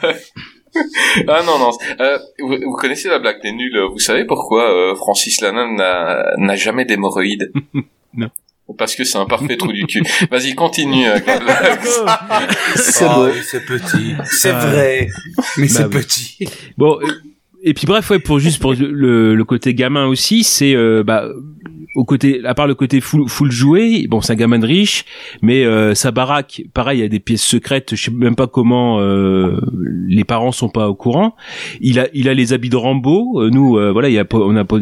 Ah non, non. Euh, vous, vous connaissez la blague des nuls. Vous savez pourquoi euh, Francis Lalanne n'a n'a jamais d'hémorroïdes? Non. Parce que c'est un parfait trou du cul. Vas-y, continue. euh, Gladlax. C'est Oh, beau. oui, c'est petit. C'est Ah. vrai. Mais Bah c'est oui. petit. Bon, euh, et puis bref, ouais, pour juste pour le, le côté gamin aussi, c'est euh, bah au côté, à part le côté full, full joué, bon, c'est un gamin de riche, mais euh, sa baraque, pareil, il y a des pièces secrètes. Je sais même pas comment euh, les parents sont pas au courant. Il a, il a les habits de Rambo. Euh, nous, euh, voilà, il y a, on a pas.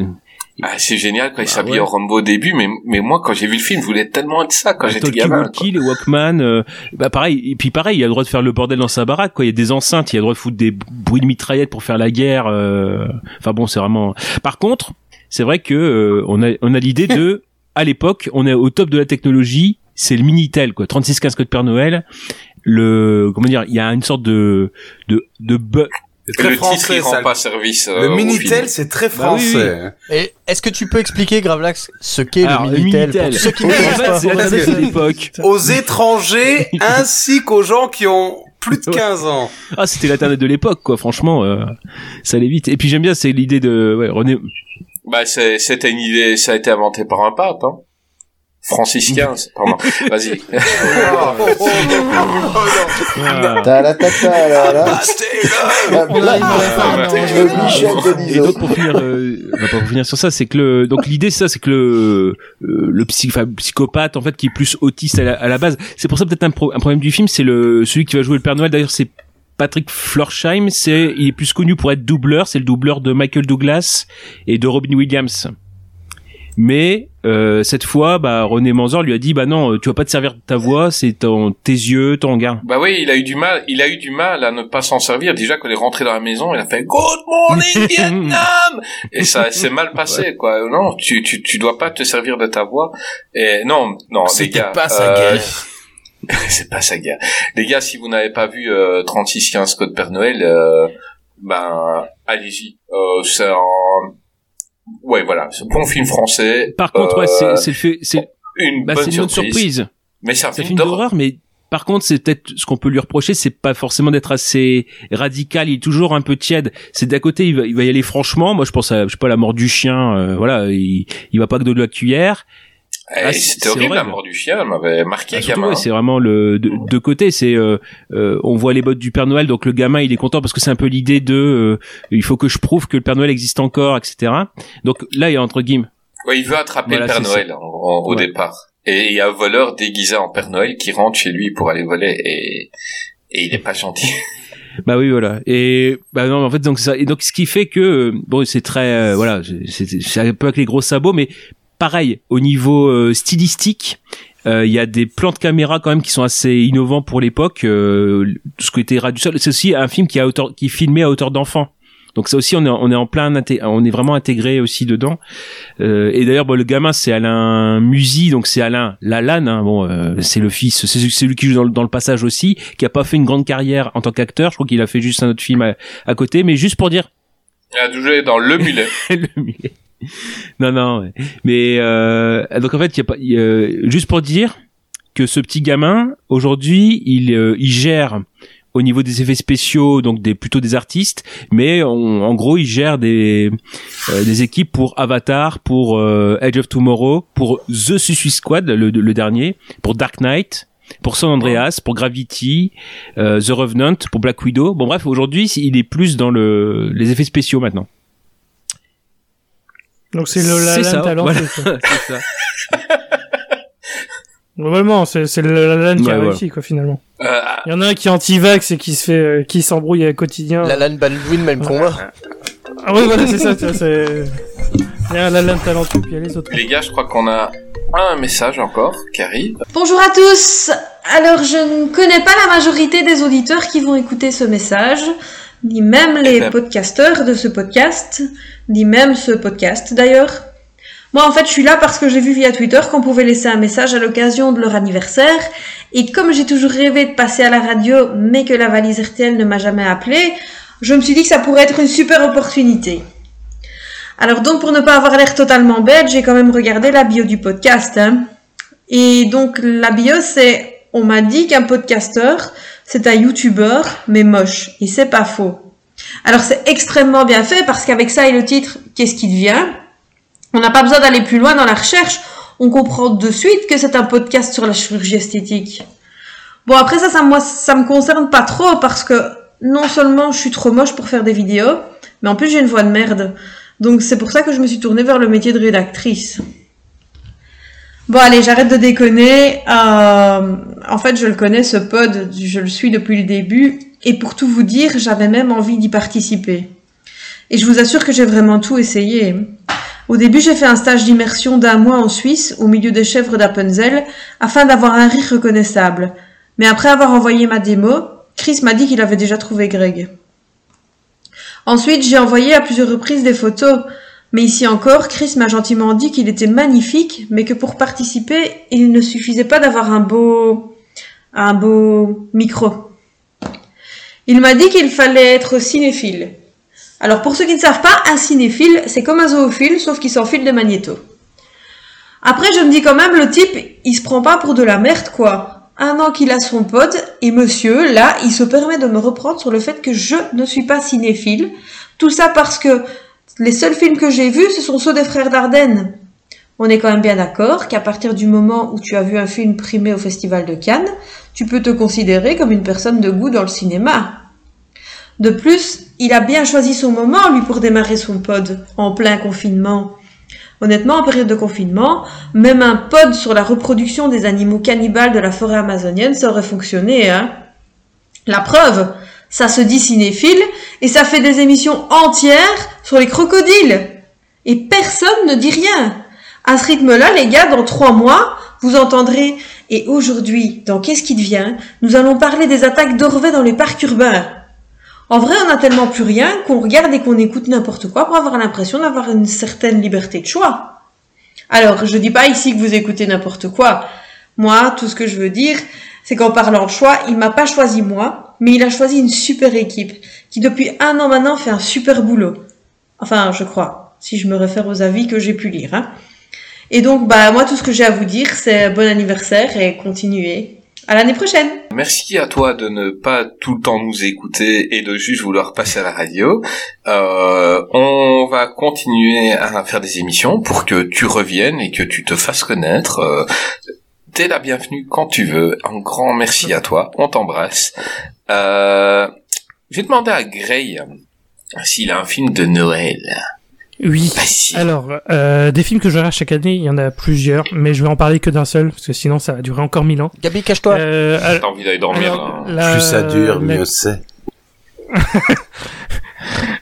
Ah, c'est génial quand il Bah s'habille ouais. en Rambo au début, mais, mais moi, quand j'ai vu le film, je voulais tellement être ça quand j'étais Talkie gamin. Walkie, les Walkman, euh, bah pareil, et puis pareil, il a le droit de faire le bordel dans sa baraque, quoi. Il y a des enceintes, il a le droit de foutre des bruits de mitraillettes pour faire la guerre. euh, Enfin bon, c'est vraiment. Par contre, c'est vrai que euh, on a on a l'idée de, à l'époque, on est au top de la technologie, c'est le minitel, quoi. 3615 code Père Noël. Le comment dire, il y a une sorte de de de bu- très le titre, français, il rend ça. pas service. euh, Le Minitel, c'est très Bah oui, oui. français. Et est-ce que tu peux expliquer, Gravelax, ce qu'est Alors, le Minitel, Minitel. pour ceux qui ne fait, connaissent pas c'est la tablette de l'époque. Aux étrangers ainsi qu'aux gens qui ont plus de 15 ans. Ah, c'était l'internet de l'époque, quoi. Franchement, euh, ça allait vite. Et puis j'aime bien, c'est l'idée de ouais, René. Bah, c'est- c'était une idée, ça a été inventé par un pape, hein. Francis XV, pardon. Vas-y. Et donc pour finir, euh, on va pas revenir sur ça, c'est que le donc l'idée c'est ça, c'est que le euh, le psy, enfin, psychopathe en fait qui est plus autiste à la, à la base, c'est pour ça peut-être un, pro- un problème du film, c'est le celui qui va jouer le Père Noël. D'ailleurs c'est Patrick Florsheim, c'est il est plus connu pour être doubleur, c'est le doubleur de Michael Douglas et de Robin Williams. Mais euh, cette fois, bah, René Manzor lui a dit, bah non, euh, tu vas pas te servir de ta voix, c'est ton tes yeux, ton regard. Bah oui, il a eu du mal, il a eu du mal à ne pas s'en servir. Déjà, quand il est rentré dans la maison, il a fait Good morning Vietnam! Et ça s'est mal passé, quoi. Non, tu, tu, tu dois pas te servir de ta voix. Et non, non, les C'était gars. pas sa euh, guerre. c'est pas sa guerre. Les gars, si vous n'avez pas vu euh, 3615 Code Père Noël, euh, ben, allez-y. Euh, c'est un, ouais, voilà, c'est un bon film français. Par contre, ouais, Euh, c'est c'est le fait, c'est une bah, bonne c'est une bonne surprise. surprise. Mais c'est un C'est film film d'horreur. mais par contre, c'est peut-être ce qu'on peut lui reprocher, c'est pas forcément d'être assez radical. Il est toujours un peu tiède. C'est d'à côté, il va, il va y aller franchement. Moi, je pense à, je sais pas, la mort du chien. euh, voilà, il, il va pas que de la cuillère. Eh, Ah, C'était horrible, horrible. la mort du chien, elle m'avait marqué, Ah, gamin. ouais, c'est vraiment le de, de côté. C'est euh, euh, on voit les bottes du Père Noël, donc le gamin il est content parce que c'est un peu l'idée de euh, il faut que je prouve que le Père Noël existe encore, etc. Donc là il y a entre guillemets. Ouais, il veut attraper Voilà, le Père Noël en- en- au Ouais. départ. Et il y a un voleur déguisé en Père Noël qui rentre chez lui pour aller voler et, et il est pas gentil. Bah oui voilà et bah non en fait donc ça et donc ce qui fait que euh, bon c'est très euh, voilà c'est un peu avec les gros sabots mais pareil au niveau euh, stylistique euh, il y a des plans de caméra quand même qui sont assez innovants pour l'époque euh, tout ce qui était du sol c'est aussi un film qui est à hauteur qui est filmé à hauteur d'enfant donc ça aussi on est on est en plein on est vraiment intégré aussi dedans Euh, et d'ailleurs bon, le gamin c'est Alain Musy donc c'est Alain Lalanne hein, bon euh, c'est le fils c'est c'est lui qui joue dans, le- dans le passage aussi qui a pas fait une grande carrière en tant qu'acteur je crois qu'il a fait juste un autre film à, à côté mais juste pour dire Il a joué dans Le Mulet. le mulet. Non, non, mais euh, donc en fait, y a pas, y a- juste pour dire que ce petit gamin aujourd'hui, il, euh, il gère au niveau des effets spéciaux, donc des plutôt des artistes, mais on- en gros, il gère des euh, des équipes pour Avatar, pour euh, Edge of Tomorrow, pour The Suicide Squad, le, le dernier, pour Dark Knight. Pour San Andreas, pour Gravity, euh, The Revenant, pour Black Widow. Bon bref, aujourd'hui, il est plus dans le les effets spéciaux maintenant. Donc c'est le La ça, voilà. quoi. C'est ça. Globalement, c'est c'est le La La Land qui Ouais, a voilà. réussi quoi finalement. Euh, Il y en a un qui est anti-vax et qui se fait, euh, qui s'embrouille au quotidien. La Lan Baldwin, même combat. Ah ouais, voilà, c'est ça, tu vois, c'est. Il y a La La Land talentueux, puis il y a les autres. Les gars, je crois qu'on a un message encore qui arrive. Bonjour à tous. Alors, je ne connais pas la majorité des auditeurs qui vont écouter ce message, ni même les ben. podcasteurs de ce podcast, ni même ce podcast d'ailleurs. Moi, en fait, je suis là parce que j'ai vu via Twitter qu'on pouvait laisser un message à l'occasion de leur anniversaire. Et comme j'ai toujours rêvé de passer à la radio, mais que la valise RTL ne m'a jamais appelé, je me suis dit que ça pourrait être une super opportunité. Alors donc, pour ne pas avoir l'air totalement bête, j'ai quand même regardé la bio du podcast. hein. Et donc, la bio, c'est, on m'a dit qu'un podcasteur, c'est un youtubeur, mais moche. Et c'est pas faux. Alors, c'est extrêmement bien fait parce qu'avec ça et le titre, qu'est-ce qui devient? On n'a pas besoin d'aller plus loin dans la recherche. On comprend de suite que c'est un podcast sur la chirurgie esthétique. Bon, après ça, ça, moi, ça me concerne pas trop parce que non seulement je suis trop moche pour faire des vidéos, mais en plus j'ai une voix de merde. Donc c'est pour ça que je me suis tournée vers le métier de rédactrice. Bon allez, j'arrête de déconner. Euh, en fait, je le connais ce pod, je le suis depuis le début, et pour tout vous dire, j'avais même envie d'y participer. Et je vous assure que j'ai vraiment tout essayé. Au début, j'ai fait un stage d'immersion d'un mois en Suisse, au milieu des chèvres d'Appenzell, afin d'avoir un rire reconnaissable. Mais après avoir envoyé ma démo, Chris m'a dit qu'il avait déjà trouvé Greg. Ensuite, j'ai envoyé à plusieurs reprises des photos, mais ici encore, Chris m'a gentiment dit qu'il était magnifique, mais que pour participer, il ne suffisait pas d'avoir un beau, un beau micro. Il m'a dit qu'il fallait être cinéphile. Alors pour ceux qui ne savent pas, un cinéphile, c'est comme un zoophile, sauf qu'il s'enfile des magnétos. Après, je me dis quand même, le type, il se prend pas pour de la merde, quoi. Un an qu'il a son pote, et monsieur, là, il se permet de me reprendre sur le fait que je ne suis pas cinéphile. Tout ça parce que les seuls films que j'ai vus, ce sont ceux des frères Dardenne. On est quand même bien d'accord qu'à partir du moment où tu as vu un film primé au Festival de Cannes, tu peux te considérer comme une personne de goût dans le cinéma. De plus, il a bien choisi son moment, lui, pour démarrer son pod, en plein confinement. Honnêtement, en période de confinement, même un pod sur la reproduction des animaux cannibales de la forêt amazonienne, ça aurait fonctionné, hein. La preuve, ça se dit cinéphile, et ça fait des émissions entières sur les crocodiles. Et personne ne dit rien. À ce rythme-là, les gars, dans trois mois, vous entendrez, et aujourd'hui, dans Qu'est-ce qui devient, nous allons parler des attaques d'Orvet dans les parcs urbains. En vrai, on n'a tellement plus rien qu'on regarde et qu'on écoute n'importe quoi pour avoir l'impression d'avoir une certaine liberté de choix. Alors, je dis pas ici que vous écoutez n'importe quoi. Moi, tout ce que je veux dire, c'est qu'en parlant de choix, il m'a pas choisi moi, mais il a choisi une super équipe qui depuis un an maintenant fait un super boulot. Enfin, je crois, si je me réfère aux avis que j'ai pu lire. Hein. Et donc, bah moi, tout ce que j'ai à vous dire, c'est bon anniversaire et continuez À l'année prochaine. Merci à toi de ne pas tout le temps nous écouter et de juste vouloir passer à la radio. Euh, on va continuer à faire des émissions pour que tu reviennes et que tu te fasses connaître. Euh, T'es la bienvenue quand tu veux. Un grand merci à toi. On t'embrasse. Euh, je vais demander à Gray s'il a un film de Noël. Oui. Alors, euh, des films que je regarde chaque année, il y en a plusieurs, mais je vais en parler que d'un seul, parce que sinon ça va durer encore mille ans. Gabi, cache-toi. Euh, T'as envie d'aller dormir alors, là. la- Plus ça dure, la- mieux c'est.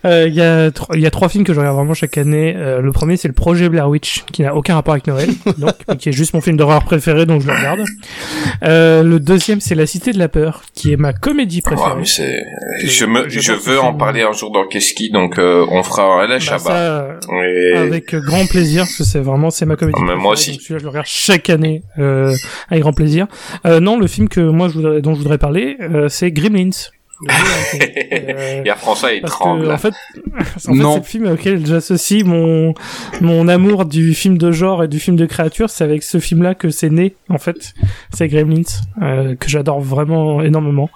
Euh, Il y, a y trois films que je regarde vraiment chaque année. Euh, le premier, c'est le projet Blair Witch, qui n'a aucun rapport avec Noël, donc, mais qui est juste mon film d'horreur préféré, donc je le regarde. Euh, le deuxième, c'est La Cité de la Peur, qui est ma comédie préférée. Ouais, mais c'est, Je- me, veux en film. parler un jour dans Keski, donc euh, on fera un LH Bah, ça, Et- Avec grand plaisir, parce que c'est vraiment c'est ma comédie. Mais préférée, moi aussi. je le regarde chaque année euh, avec grand plaisir. Euh, non, le film que moi je voudrais, dont je voudrais parler, euh, c'est Gremlins. Il y a François, il Parce tremble. que, en fait, en fait Non. c'est le film auquel j'associe mon mon amour du film de genre et du film de créature. C'est avec ce film-là que c'est né. En fait, c'est Gremlins euh, que j'adore vraiment énormément.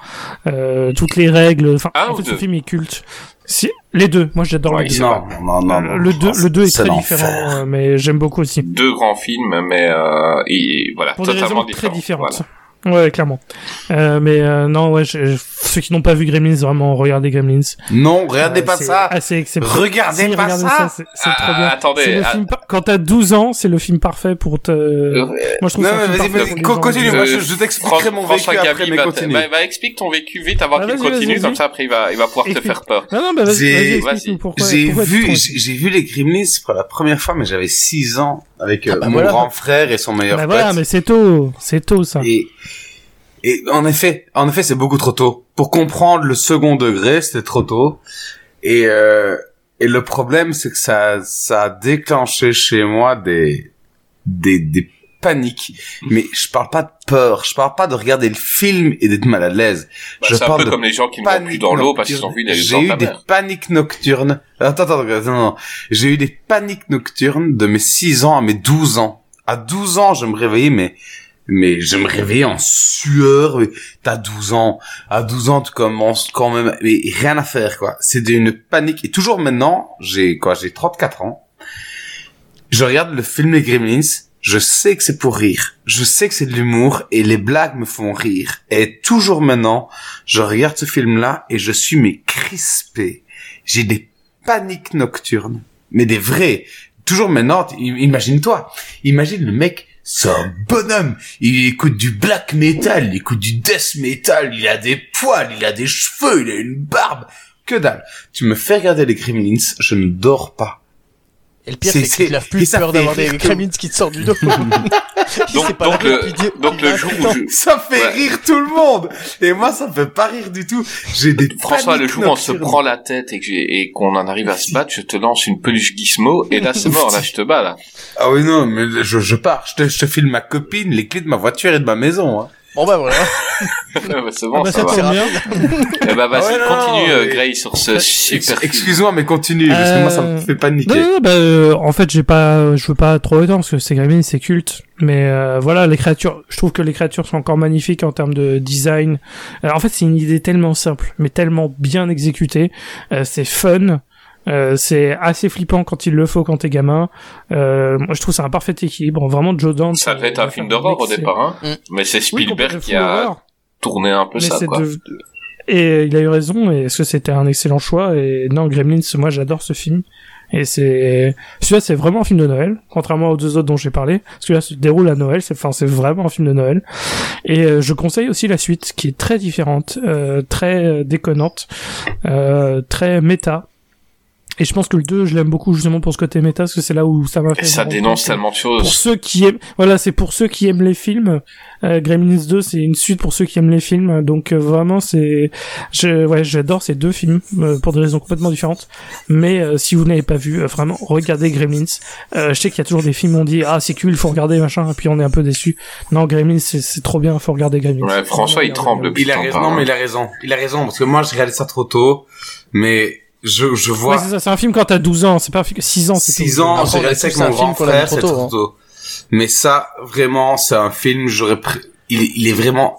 Euh, toutes les règles. Enfin, Un en fait, ce film est culte. Si, les deux. Moi, j'adore Ouais, les deux. Non, non, non. Le 2 le deux est très différent, euh, mais j'aime beaucoup aussi. Deux grands films, mais euh, et voilà, Pour des totalement raisons très différents. différentes. Ouais, clairement. Euh, mais euh, non, ouais, je- je- ceux qui n'ont pas vu Gremlins, vraiment, regardez Gremlins. Non, regardez Euh, pas c'est ça. Assez exceptionnel. Regardez Si, pas regardez ça. c'est c'est Ah, trop bien. attendez, le ah. film par- Quand t'as 12 ans, c'est le film parfait pour te. Moi, je trouve Non, ça mais film vas-y, continue, moi, je- Euh, je t'expliquerai mon vécu Gabi, après, mais va, continue. va, va, explique ton vécu vite avant Ah, qu'il vas-y, continue, vas-y, comme vas-y. ça après il va, il va pouvoir te Explique. faire peur. Non, non, bah, vas-y, vas-y, pourquoi. J'ai vu, j'ai vu les Gremlins pour la première fois, mais j'avais 6 ans avec euh, Ah bah mon voilà. grand frère et son meilleur Bah pote. voilà, mais c'est tôt, c'est tôt ça. Et, et en effet, en effet, c'est beaucoup trop tôt. Pour comprendre le second degré, c'était trop tôt. Et, euh, et le problème, c'est que ça, ça a déclenché chez moi des, des, des paniques. Mais je parle pas de peur, je parle pas de regarder le film et d'être mal à l'aise. Bah, je c'est un parle peu de comme les gens qui ne vont plus panique dans l'eau parce qu'ils ont vu J'ai eu des paniques nocturnes. Attends, attends, attends, non, non. J'ai eu des paniques nocturnes de mes 6 ans à mes 12 ans. À 12 ans, je me réveillais, mais, mais je me réveillais en sueur. T'as 12 ans. À 12 ans, tu commences quand même, mais rien à faire, quoi. C'est une panique. Et toujours maintenant, j'ai, quoi, j'ai 34 ans. Je regarde le film Les Gremlins. Je sais que c'est pour rire. Je sais que c'est de l'humour et les blagues me font rire. Et toujours maintenant, je regarde ce film-là et je suis mais crispé. J'ai des paniques nocturnes. Mais des vrais. Toujours maintenant, imagine-toi. Imagine le mec, c'est un bonhomme. Il écoute du black metal, il écoute du death metal, il a des poils, il a des cheveux, il a une barbe. Que dalle. Tu me fais regarder les Gremlins, je ne dors pas. Et le pire, c'est qu'il a et plus peur d'avoir des rire Gremlins qui te sortent du dos. Donc, donc le, donc le jour où je... Ça fait Ouais. rire tout le monde. Et moi, ça me fait pas rire du tout. J'ai des François, le jour où on se prend la tête et que et qu'on en arrive à se battre, je te lance une peluche Gizmo et là c'est mort, là je te bats là. Ah oui, non, mais je, je pars. Je te, je te file ma copine, les clés de ma voiture et de ma maison. Hein. Bon bah voilà. Ouais, bah, c'est bon, Ah bah, ça, ça va. tombe bien. Eh bah vas-y, Ah ouais, continue non, euh, mais- Gray sur ce super. Excuse-moi, mais continue, parce que moi, ça me Euh, fait paniquer. Non, non, non, bah, euh, en fait, j'ai pas, je veux pas trop le temps parce que c'est Gremlins, c'est culte. Mais euh, voilà, les créatures, je trouve que les créatures sont encore magnifiques en termes de design. Euh, en fait, c'est une idée tellement simple, mais tellement bien exécutée. Euh, c'est fun. Euh, c'est assez flippant quand il le faut quand t'es gamin. Euh, moi, je trouve que c'est un parfait équilibre. Vraiment, Joe Dante. Ça devait être un euh, film d'horreur au départ, hein. Mm. Mais c'est Oui, Spielberg complètement qui a tourné un peu Mais ça, quoi. de- Et il a eu raison, et est-ce que c'était un excellent choix? Et non, Gremlins, moi j'adore ce film. Et c'est celui-là, c'est vraiment un film de Noël, contrairement aux deux autres dont j'ai parlé. Celui-là se déroule à Noël, c'est enfin c'est vraiment un film de Noël. Et euh, je conseille aussi la suite, qui est très différente, euh, très euh, déconnante, euh, très méta. Et je pense que le 2, je l'aime beaucoup justement pour ce côté méta, parce que c'est là où ça m'a fait. Et ça dénonce compte tellement de pour choses. ceux qui aiment voilà c'est pour ceux qui aiment les films euh, Gremlins 2 c'est une suite pour ceux qui aiment les films donc euh, vraiment c'est je ouais j'adore ces deux films euh, pour des raisons complètement différentes mais euh, si vous n'avez pas vu euh, vraiment regardez Gremlins euh, je sais qu'il y a toujours des films où on dit ah c'est cool faut regarder machin et puis on est un peu déçu non Gremlins c'est c'est trop bien faut regarder Gremlins Ouais, François il tremble Il a raison, non, mais hein. il a raison. Il a raison, parce que moi, j'ai regardé ça trop tôt. Mais je, je vois c'est ça c'est un film quand t'as 12 ans c'est pas un film 6 ans c'est 6 tout. ans, j'ai ça avec mon film grand frère, trop c'est tôt, trop hein. tôt. Mais ça, vraiment, c'est un film, j'aurais il, est- il est vraiment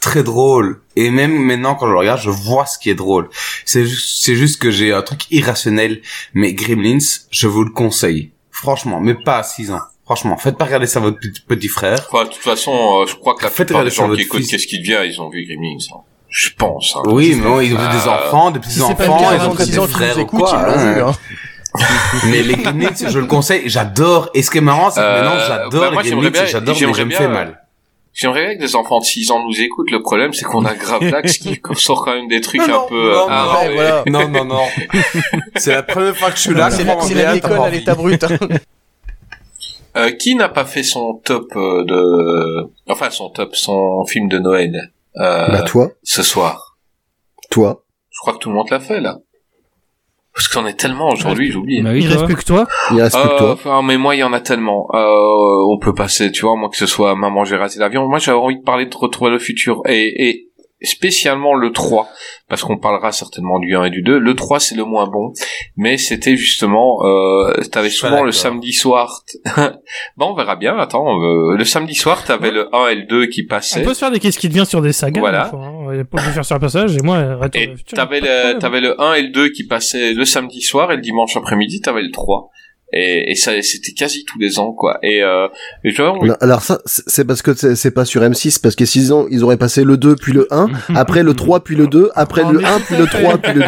très drôle. Et même maintenant, quand je le regarde, je vois ce qui est drôle. C'est juste, c'est juste que j'ai un truc irrationnel. Mais Gremlins, je vous le conseille. Franchement, mais pas à 6 ans. Franchement, faites pas regarder ça à votre petit, petit frère. De toute façon, euh, je crois que la Faites plupart des gens qui écoutent fils. Qu'est-ce qui devient, ils ont vu Gremlins. hein. Je pense. hein. Oui, mais ils ont Euh, des enfants, des petits enfants, ils ont des frères ou quoi. hein. mais les Gremlins, je le conseille, j'adore. Et ce qui est marrant, c'est que Euh, maintenant, j'adore bah, les moi, j'aimerais Gremlins, bien- j'adore, mais j'aimerais je me bien, fais euh, mal. J'aimerais bien que des enfants de 6 ans nous écoutent. Le problème, c'est qu'on a Gravelax qui sort quand même des trucs Non, un peu... non, euh, ah, non, ouais. voilà. non, non, non. C'est la première fois que je suis là. C'est la- l'école à l'état brut. hein. Euh, qui n'a pas fait son top euh, de... Enfin, son top, son film de Noël? euh, Bah, toi. Ce soir. Toi. Je crois que tout le monde l'a fait, là. Parce qu'on est tellement aujourd'hui, j'oublie. Bah oui, Il reste toi. plus que toi? Il reste plus que Euh, toi. Enfin, mais moi, il y en a tellement. Euh, on peut passer, tu vois, moi que ce soit Maman, j'ai raté l'avion. Moi, j'avais envie de parler de Retrouver le futur. Et, et spécialement le 3, parce qu'on parlera certainement du 1 et du 2. Le 3, c'est le moins bon. Mais c'était justement... Euh, t'avais pas souvent le samedi soir... bon, on verra bien. Attends, euh, le samedi soir, t'avais le 1 et le 2 qui On passaient. peut se faire des qu'est-ce qui devient sur des sagas. Voilà. fois, hein. On peut faire sur un personnage et moi, euh, futur. T'avais pas le, t'avais le 1 et le 2 qui passaient le samedi soir et le dimanche après-midi, t'avais le 3. Et, et ça, c'était quasi tous les ans, quoi. Et, euh, et envie- Non, alors ça, c'est parce que c'est pas sur M6, parce que sinon, ils auraient passé le 2 puis le 1, après le 3 puis le 2, après Oh, le mais 1 tout puis le fait. 3 puis le 2.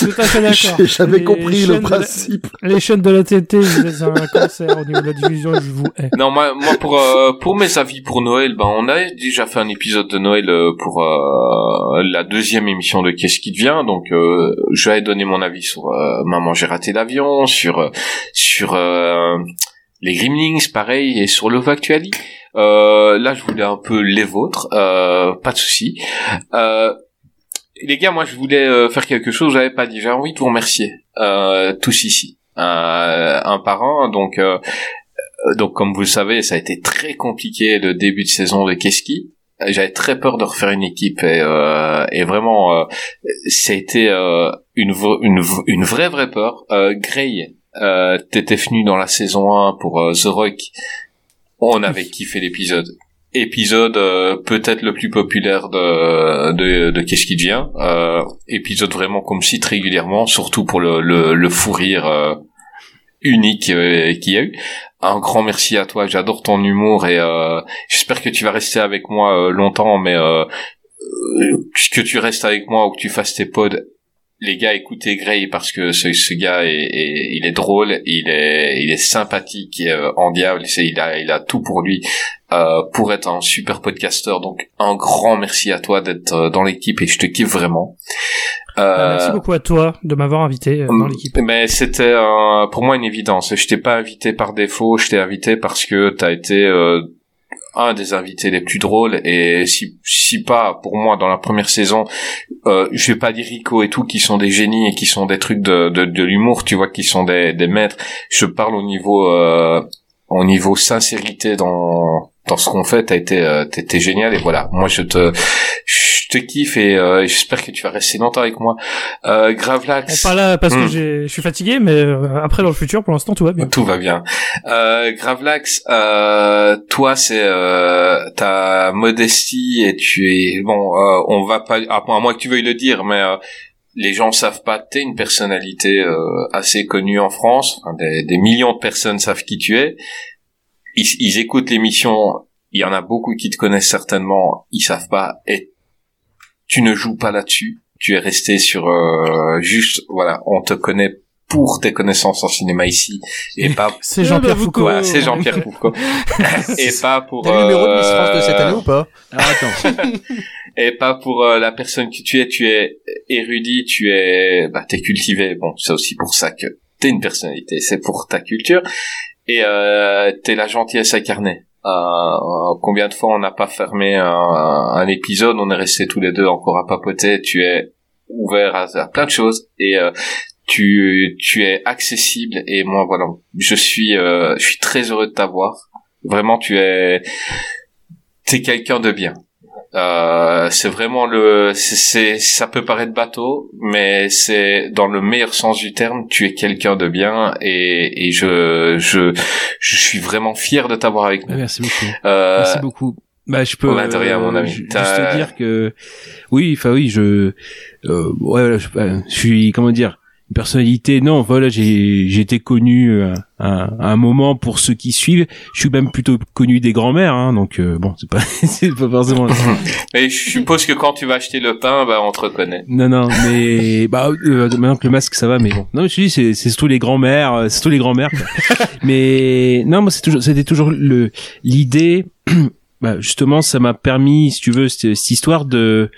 Tout à fait d'accord. J'ai jamais Les compris le de la- principe. Les chaînes de la TT, vous êtes un cancer au niveau de la diffusion, je vous hais. Non, moi, moi pour euh, pour mes avis pour Noël, ben on a déjà fait un épisode de Noël euh, pour euh, la deuxième émission de Qu'est-ce qui devient. Donc, euh, j'avais donné mon avis sur euh, Maman j'ai raté l'avion, sur euh, sur euh, les Gremlins, pareil, et sur Love Actually. Euh, là, je voulais un peu les vôtres, euh, pas de souci. Les gars, moi, je voulais faire quelque chose. J'avais pas dit. J'ai envie de vous remercier tous ici, un par un. Donc donc comme vous le savez, ça a été très compliqué le début de saison de Keski. J'avais très peur de refaire une équipe et, euh, et vraiment, euh, ça a été euh, une, une, une vraie vraie peur. Euh, euh, t'étais venu dans la saison 1 pour euh, The Rock. On avait kiffé l'épisode. Épisode euh, peut-être le plus populaire de de, de Qu'est-ce qui devient. Euh, épisode vraiment qu'on me cite régulièrement, surtout pour le le, le fou rire euh, unique euh, qu'il y a eu. Un grand merci à toi, j'adore ton humour et euh, j'espère que tu vas rester avec moi euh, longtemps, mais que tu restes avec moi ou que tu fasses tes pods. Les gars, écoutez Gray parce que ce, ce gars est, est- il est drôle, il est, il est sympathique euh, en diable, c'est, il a, il a tout pour lui euh, pour être un super podcasteur. Donc un grand merci à toi d'être euh, dans l'équipe et je te kiffe vraiment. Ah, Merci Euh, beaucoup à toi de m'avoir invité euh, dans l'équipe. mais c'était euh, pour moi une évidence. Je t'ai pas invité par défaut, je t'ai invité parce que t'as été euh, un des invités les plus drôles et si si pas pour moi dans la première saison, euh, je vais pas dire Rico et tout qui sont des génies et qui sont des trucs de de, de l'humour, tu vois, qui sont des des maîtres. Je parle au niveau euh, au niveau sincérité dans dans ce qu'on fait, t'as été euh, t'es génial et voilà. Moi je te te kiffe et euh, j'espère que tu vas rester longtemps avec moi. Euh, Gravelax. parle là parce que Hmm. je suis fatigué, mais euh, après dans le futur, pour l'instant, tout va bien. Tout va bien. Euh, Gravelax, euh, toi c'est euh, ta modestie et tu es bon. euh, on va pas à moins que tu veuilles le dire, mais euh, les gens savent pas. T'es une personnalité euh, assez connue en France. Enfin, des, des millions de personnes savent qui tu es. Ils, ils écoutent l'émission. Il y en a beaucoup qui te connaissent certainement. Ils savent pas. Et tu ne joues pas là-dessus. Tu es resté sur euh, juste voilà. On te connaît pour tes connaissances en cinéma ici et pas C'est Jean-Pierre Foucault. Voilà, c'est Jean-Pierre Foucault et pas pour le numéro de Miss France de cette euh, année ou pas? Attends. et pas pour euh, la personne que tu es tu es érudit tu es bah t'es cultivé bon c'est aussi pour ça que t'es une personnalité c'est pour ta culture et euh, t'es la gentillesse incarnée euh, combien de fois on n'a pas fermé un, un épisode on est resté tous les deux encore à papoter tu es ouvert à, à plein de choses et euh, tu tu es accessible et moi voilà je suis euh, je suis très heureux de t'avoir. Vraiment tu es t'es quelqu'un de bien euh, c'est vraiment le c'est ça peut paraître bateau mais c'est dans le meilleur sens du terme tu es quelqu'un de bien et et je je je suis vraiment fier de t'avoir avec nous Merci beaucoup. Euh, Merci beaucoup. Bah, je peux. Au mon avis. ju- Juste te dire que, oui, enfin oui, je, euh, ouais, euh, je suis, comment dire, une personnalité. Non, voilà, j'ai, été connu euh, à, à un moment pour ceux qui suivent. Je suis même plutôt connu des grands-mères, hein, donc euh, bon, c'est pas, c'est pas forcément. Mais je suppose que quand tu vas acheter le pain, bah, on te reconnaît. Non, non, mais bah euh, maintenant que le masque ça va, mais bon. Non, je te dis, c'est c'est surtout les grands-mères, euh, c'est surtout les grands-mères. mais non, moi c'est toujours, c'était toujours le l'idée. bah, justement, ça m'a permis, si tu veux, cette, cette histoire de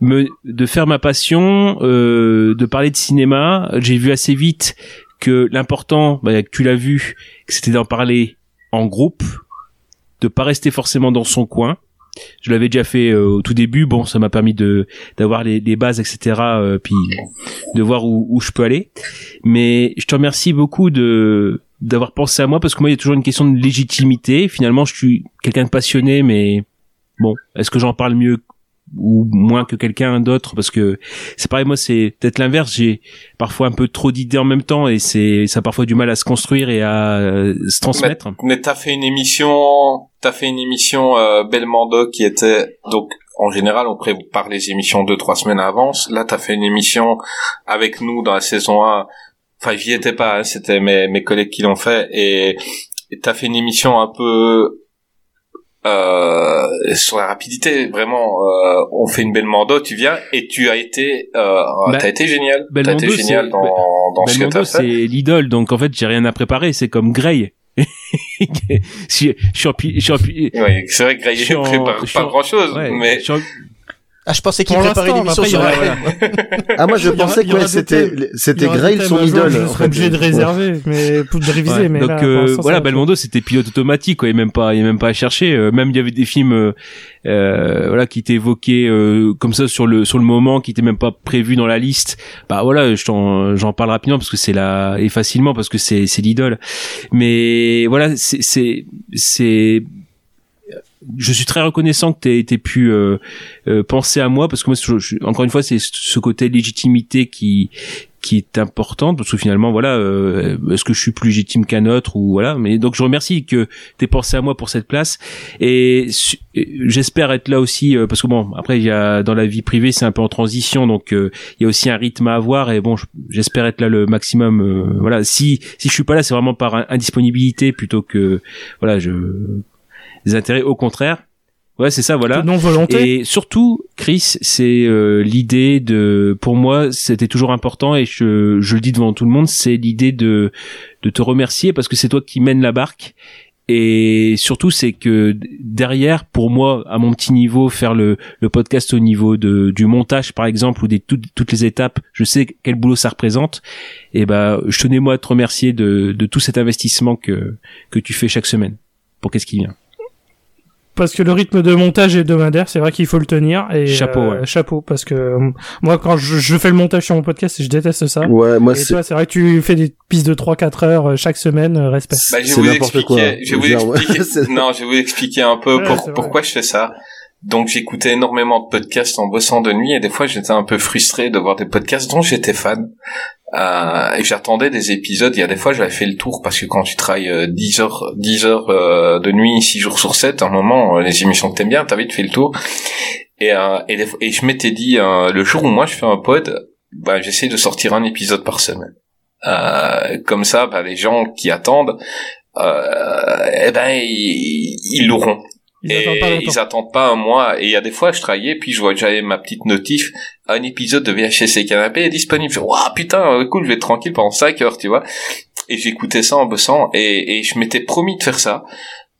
me de faire ma passion, euh, de parler de cinéma. J'ai vu assez vite que l'important, bah, tu l'as vu, c'était d'en parler en groupe, de pas rester forcément dans son coin. Je l'avais déjà fait euh, au tout début. Bon, ça m'a permis de d'avoir les, les bases, etc. euh, puis de voir où, où je peux aller. Mais je te remercie beaucoup de d'avoir pensé à moi parce que moi, il y a toujours une question de légitimité. Finalement, je suis quelqu'un de passionné, mais bon, est-ce que j'en parle mieux ou moins que quelqu'un d'autre parce que c'est pareil moi c'est peut-être l'inverse j'ai parfois un peu trop d'idées en même temps et c'est ça a parfois du mal à se construire et à euh, se transmettre Mais t'as fait une émission, t'as fait une émission euh, Belmondo qui était donc en général on prépare les émissions deux trois semaines à avance. Là t'as fait une émission avec nous dans la saison 1. Enfin j'y étais pas, hein, c'était mes mes collègues qui l'ont fait et et t'as fait une émission un peu euh, sur la rapidité. Vraiment, euh, on fait une Belmondo, tu viens et tu as été, euh, Bah, t'as été génial. T'as été génial c'est- dans dans ce que Belmondo, t'as c'est l'idole, donc en fait, j'ai rien à préparer. C'est comme Grey. je suis en je suis en Oui, c'est vrai que Grey prépare pas grand chose, ouais, mais je suis en- Ah, je pensais qu'il préparait l'émission sur la web. Ah, moi, je pensais que c'était, c'était Grail son idole. Je en serai fait. obligé de réserver, mais pour de réviser, Ouais, mais donc là, euh, voilà. Belmondo c'était pilote automatique quoi, il y a même pas il y a même pas à chercher. Euh, même il y avait des films euh, euh, voilà qui étaient évoqués euh, comme ça sur le sur le moment, qui étaient même pas prévus dans la liste. Bah voilà, je t'en j'en parle rapidement parce que c'est là et facilement parce que c'est c'est l'idole. Mais voilà, c'est c'est c'est je suis très reconnaissant que tu aies pu euh, euh, penser à moi parce que moi je- je- encore une fois c'est ce côté légitimité qui qui est importante parce que finalement voilà euh, est-ce que je suis plus légitime qu'un autre ou voilà mais donc je remercie que tu aies pensé à moi pour cette place et j'espère être là aussi euh, parce que bon après il y a dans la vie privée c'est un peu en transition donc euh, il y a aussi un rythme à avoir et bon je- j'espère être là le maximum euh, voilà. Si si je suis pas là c'est vraiment par in- indisponibilité plutôt que voilà je des intérêts au contraire. Ouais c'est ça voilà. Non volonté. et surtout Chris c'est euh, l'idée de pour moi c'était toujours important et je, je le dis devant tout le monde c'est l'idée de de te remercier parce que c'est toi qui mènes la barque. Et surtout c'est que derrière pour moi à mon petit niveau faire le, le podcast au niveau de du montage par exemple ou des toutes, toutes les étapes je sais quel boulot ça représente. Et ben je tenais moi à te remercier de, de tout cet investissement que que tu fais chaque semaine. Pour qu'est-ce qui vient Parce que le rythme de montage est hebdomadaire, c'est vrai qu'il faut le tenir. Et Chapeau, euh, ouais. chapeau, parce que euh, moi, quand je, je fais le montage sur mon podcast, je déteste ça. Ouais, moi, et c'est- toi, c'est vrai que tu fais des pistes de 3-4 heures euh, chaque semaine, respect. Bah, je vais vous expliquer, quoi. je vais vous Genre, ouais, expliquer, non, je vais vous expliquer un peu Ouais, pour- pourquoi je fais ça. Donc, j'écoutais énormément de podcasts en bossant de nuit et des fois, j'étais un peu frustré de voir des podcasts dont j'étais fan. Euh, et j'attendais des épisodes. Il y a des fois, j'avais fait le tour parce que quand tu travailles euh, 10 heures, 10 heures euh, de nuit, 6 jours sur 7, à un moment, euh, les émissions que t'aimes bien, t'as vite fait le tour. Et, et, et je m'étais dit, le jour où moi je fais un pod, bah, j'essaie de sortir un épisode par semaine. Comme ça, bah, les gens qui attendent, eh ben, ils l'auront. Ils Et attendent pas longtemps. ils attendent pas un mois. Et il y a des fois, je travaillais, puis je vois que j'avais ma petite notif, un épisode de VHS Canapé est disponible. Je fais, waouh, putain, euh, cool, je vais être tranquille pendant 5 heures, tu vois. Et j'écoutais ça en bossant, et, et je m'étais promis de faire ça.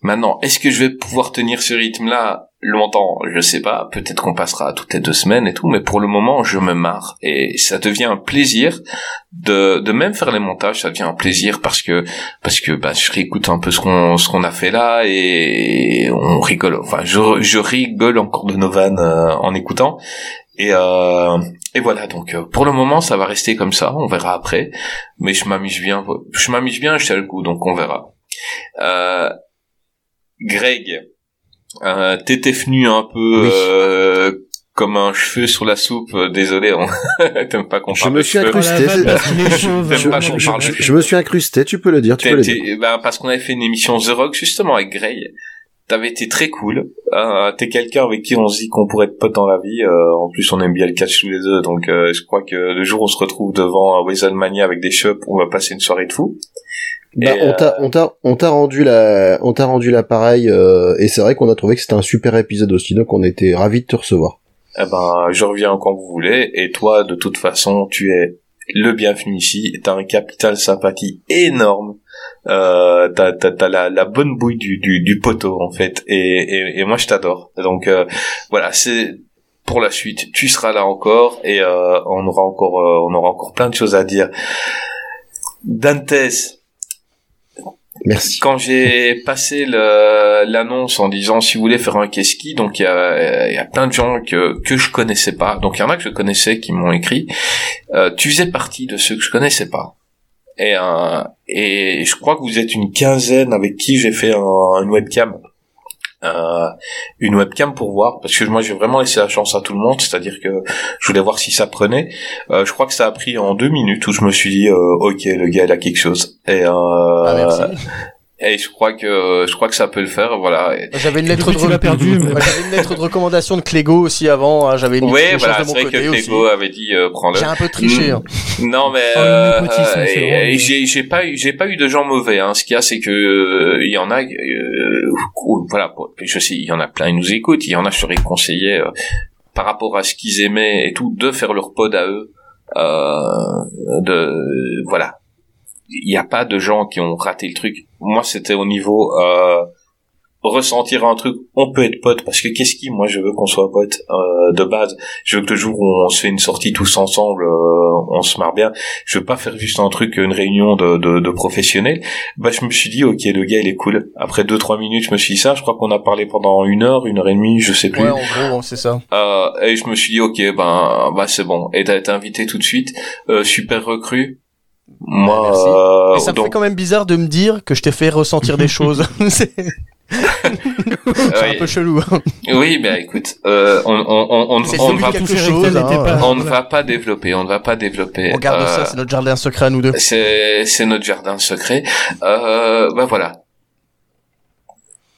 Maintenant, est-ce que je vais pouvoir tenir ce rythme-là longtemps Je sais pas. Peut-être qu'on passera toutes les deux semaines et tout, mais pour le moment, je me marre et ça devient un plaisir de, de même faire les montages. Ça devient un plaisir parce que parce que bah, je réécoute un peu ce qu'on ce qu'on a fait là et on rigole. Enfin, je je rigole encore de nos vannes euh, en écoutant. Et, euh, et voilà, donc euh, pour le moment ça va rester comme ça, on verra après. Mais je m'amuse bien, je m'amuse bien, je tiens le coup, donc on verra. Euh, Greg, euh, t'étais venu un peu Oui. euh, comme un cheveu sur la soupe. euh, Désolé, on... t'aimes pas qu'on Je parle me de suis incrusté. Pas Je, qu'on je- parle de je- je me suis incrusté, tu peux le dire, tu peux le dire. ben, parce qu'on avait fait une émission The Rock justement avec Grey T'avais été très cool. Euh, T'es quelqu'un avec qui on se dit qu'on pourrait être potes dans la vie. Euh, en plus, on aime bien le catch tous les deux, donc euh, je crois que le jour où on se retrouve devant WrestleMania avec des shops, on va passer une soirée de fou. Bah, on t'a, on t'a, on t'a rendu la, on t'a rendu l'appareil, euh, et c'est vrai qu'on a trouvé que c'était un super épisode aussi, donc on était ravis de te recevoir. Eh ben, je reviens quand vous voulez. Et toi, de toute façon, tu es le bienvenu ici. T'as un capital sympathie énorme. Euh, t'as, t'as, t'as la, la bonne bouille du, du, du poteau en fait. Et, et, et moi, je t'adore. Donc euh, voilà, c'est pour la suite. Tu seras là encore et euh, on aura encore, euh, on aura encore plein de choses à dire. Dantes. Merci. Quand j'ai passé l'annonce en disant si vous voulez faire un keski, donc il y a, y a plein de gens que que je connaissais pas. Donc il y en a que je connaissais qui m'ont écrit. Euh, tu faisais partie de ceux que je connaissais pas. Et euh, et je crois que vous êtes une quinzaine avec qui j'ai fait un, une webcam. Euh, une webcam pour voir parce que moi j'ai vraiment laissé la chance à tout le monde c'est-à-dire que je voulais voir si ça prenait. Euh, je crois que ça a pris en deux minutes où je me suis dit euh, ok le gars il a quelque chose. Et euh, et je crois que je crois que ça peut le faire voilà J'avais une lettre de l'as perdu, mais- Moi, j'avais une lettre de recommandation de Clégo aussi avant. hein, J'avais une Ouais, quelque voilà, c'est mon vrai que aussi. Clégo avait dit euh, prends-le. J'ai un peu triché, hein. Mm. Non mais Oh, euh, euh, j'ai j'ai pas eu j'ai pas eu de gens mauvais. Hein. Ce qu'il y a, c'est que euh, il y en a, euh, voilà, je sais, il y en a plein, ils nous écoutent. Il y en a, je leur ai conseillé euh, par rapport à ce qu'ils aimaient et tout, de faire leur pod à eux. Euh, de voilà, il n'y a pas de gens qui ont raté le truc. Moi, c'était au niveau euh, ressentir un truc. On peut être pote parce que qu'est-ce qui, moi, je veux qu'on soit pote euh, de base? Je veux que le jour où on se fait une sortie tous ensemble, euh, on se marre bien. Je veux pas faire juste un truc, une réunion de, de, de professionnels. Bah, je me suis dit, ok, le gars, il est cool. Après deux trois minutes, je me suis dit ça. Je crois qu'on a parlé pendant une heure, une heure et demie, je sais plus. Ouais, en gros, c'est ça. Euh, et je me suis dit ok ben bah c'est bon et t'as été invité tout de suite euh, super recrue moi euh, Et ça me fait quand même bizarre de me dire que je t'ai fait ressentir des choses. c'est un peu chelou. hein. oui ben écoute euh, on ne va de quelque chose, hein, on ne voilà. va pas développer on ne va pas développer On garde Euh, ça, c'est notre jardin secret à nous deux. c'est notre jardin secret euh, ben voilà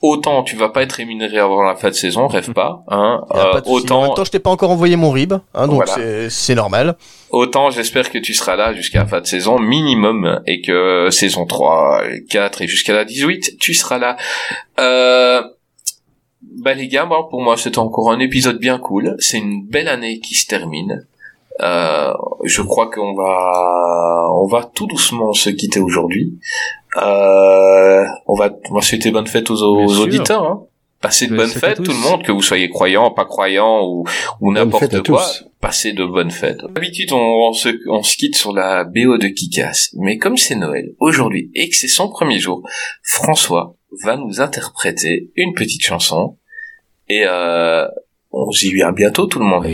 autant tu vas pas être rémunéré avant la fin de saison rêve pas hein Euh, pas. En autant même temps, je t'ai pas encore envoyé mon rib, hein, donc Voilà. c'est- normal. Autant j'espère que tu seras là jusqu'à la fin de saison minimum et que saison 3, 4 et jusqu'à la 18, tu seras là. Euh... Bah les gars, pour moi c'était encore un épisode bien cool. C'est une belle année qui se termine. Euh, je crois qu'on va, on va tout doucement se quitter aujourd'hui. Euh, on va, on va souhaiter bonne fête aux, auditeurs. Hein. Passez de Bonne bonnes fêtes, tout tous. le monde, que vous soyez croyant, pas croyant ou, n'importe quoi. tous. Passez de bonnes fêtes. D'habitude, on, on se, on se quitte sur la BO de Kikas. Mais comme c'est Noël aujourd'hui et que c'est son premier jour, François va nous interpréter une petite chanson. Et euh, on se dit à bientôt tout le monde.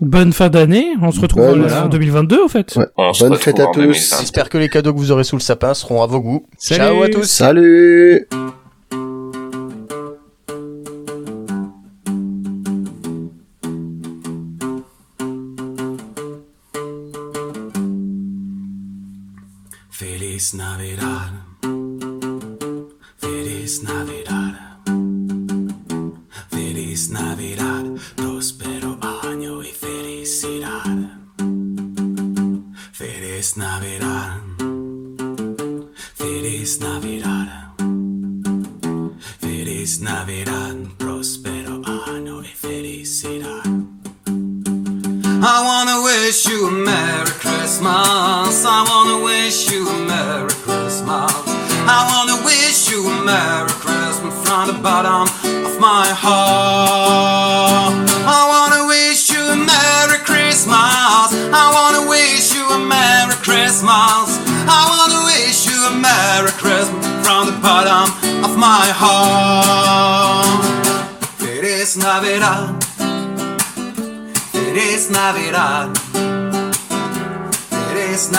Bonne fin d'année. On se retrouve Bonne- en 2022, en fait. On Bonne fête à tous. 2020. J'espère que les cadeaux que vous aurez sous le sapin seront à vos goûts. Salut. Ciao à tous. Salut Feliz Navidad.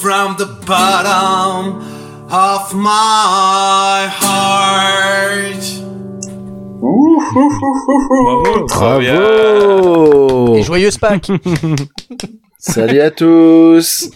From the bottom of my heart. Et joyeuse Pâques. Salut à tous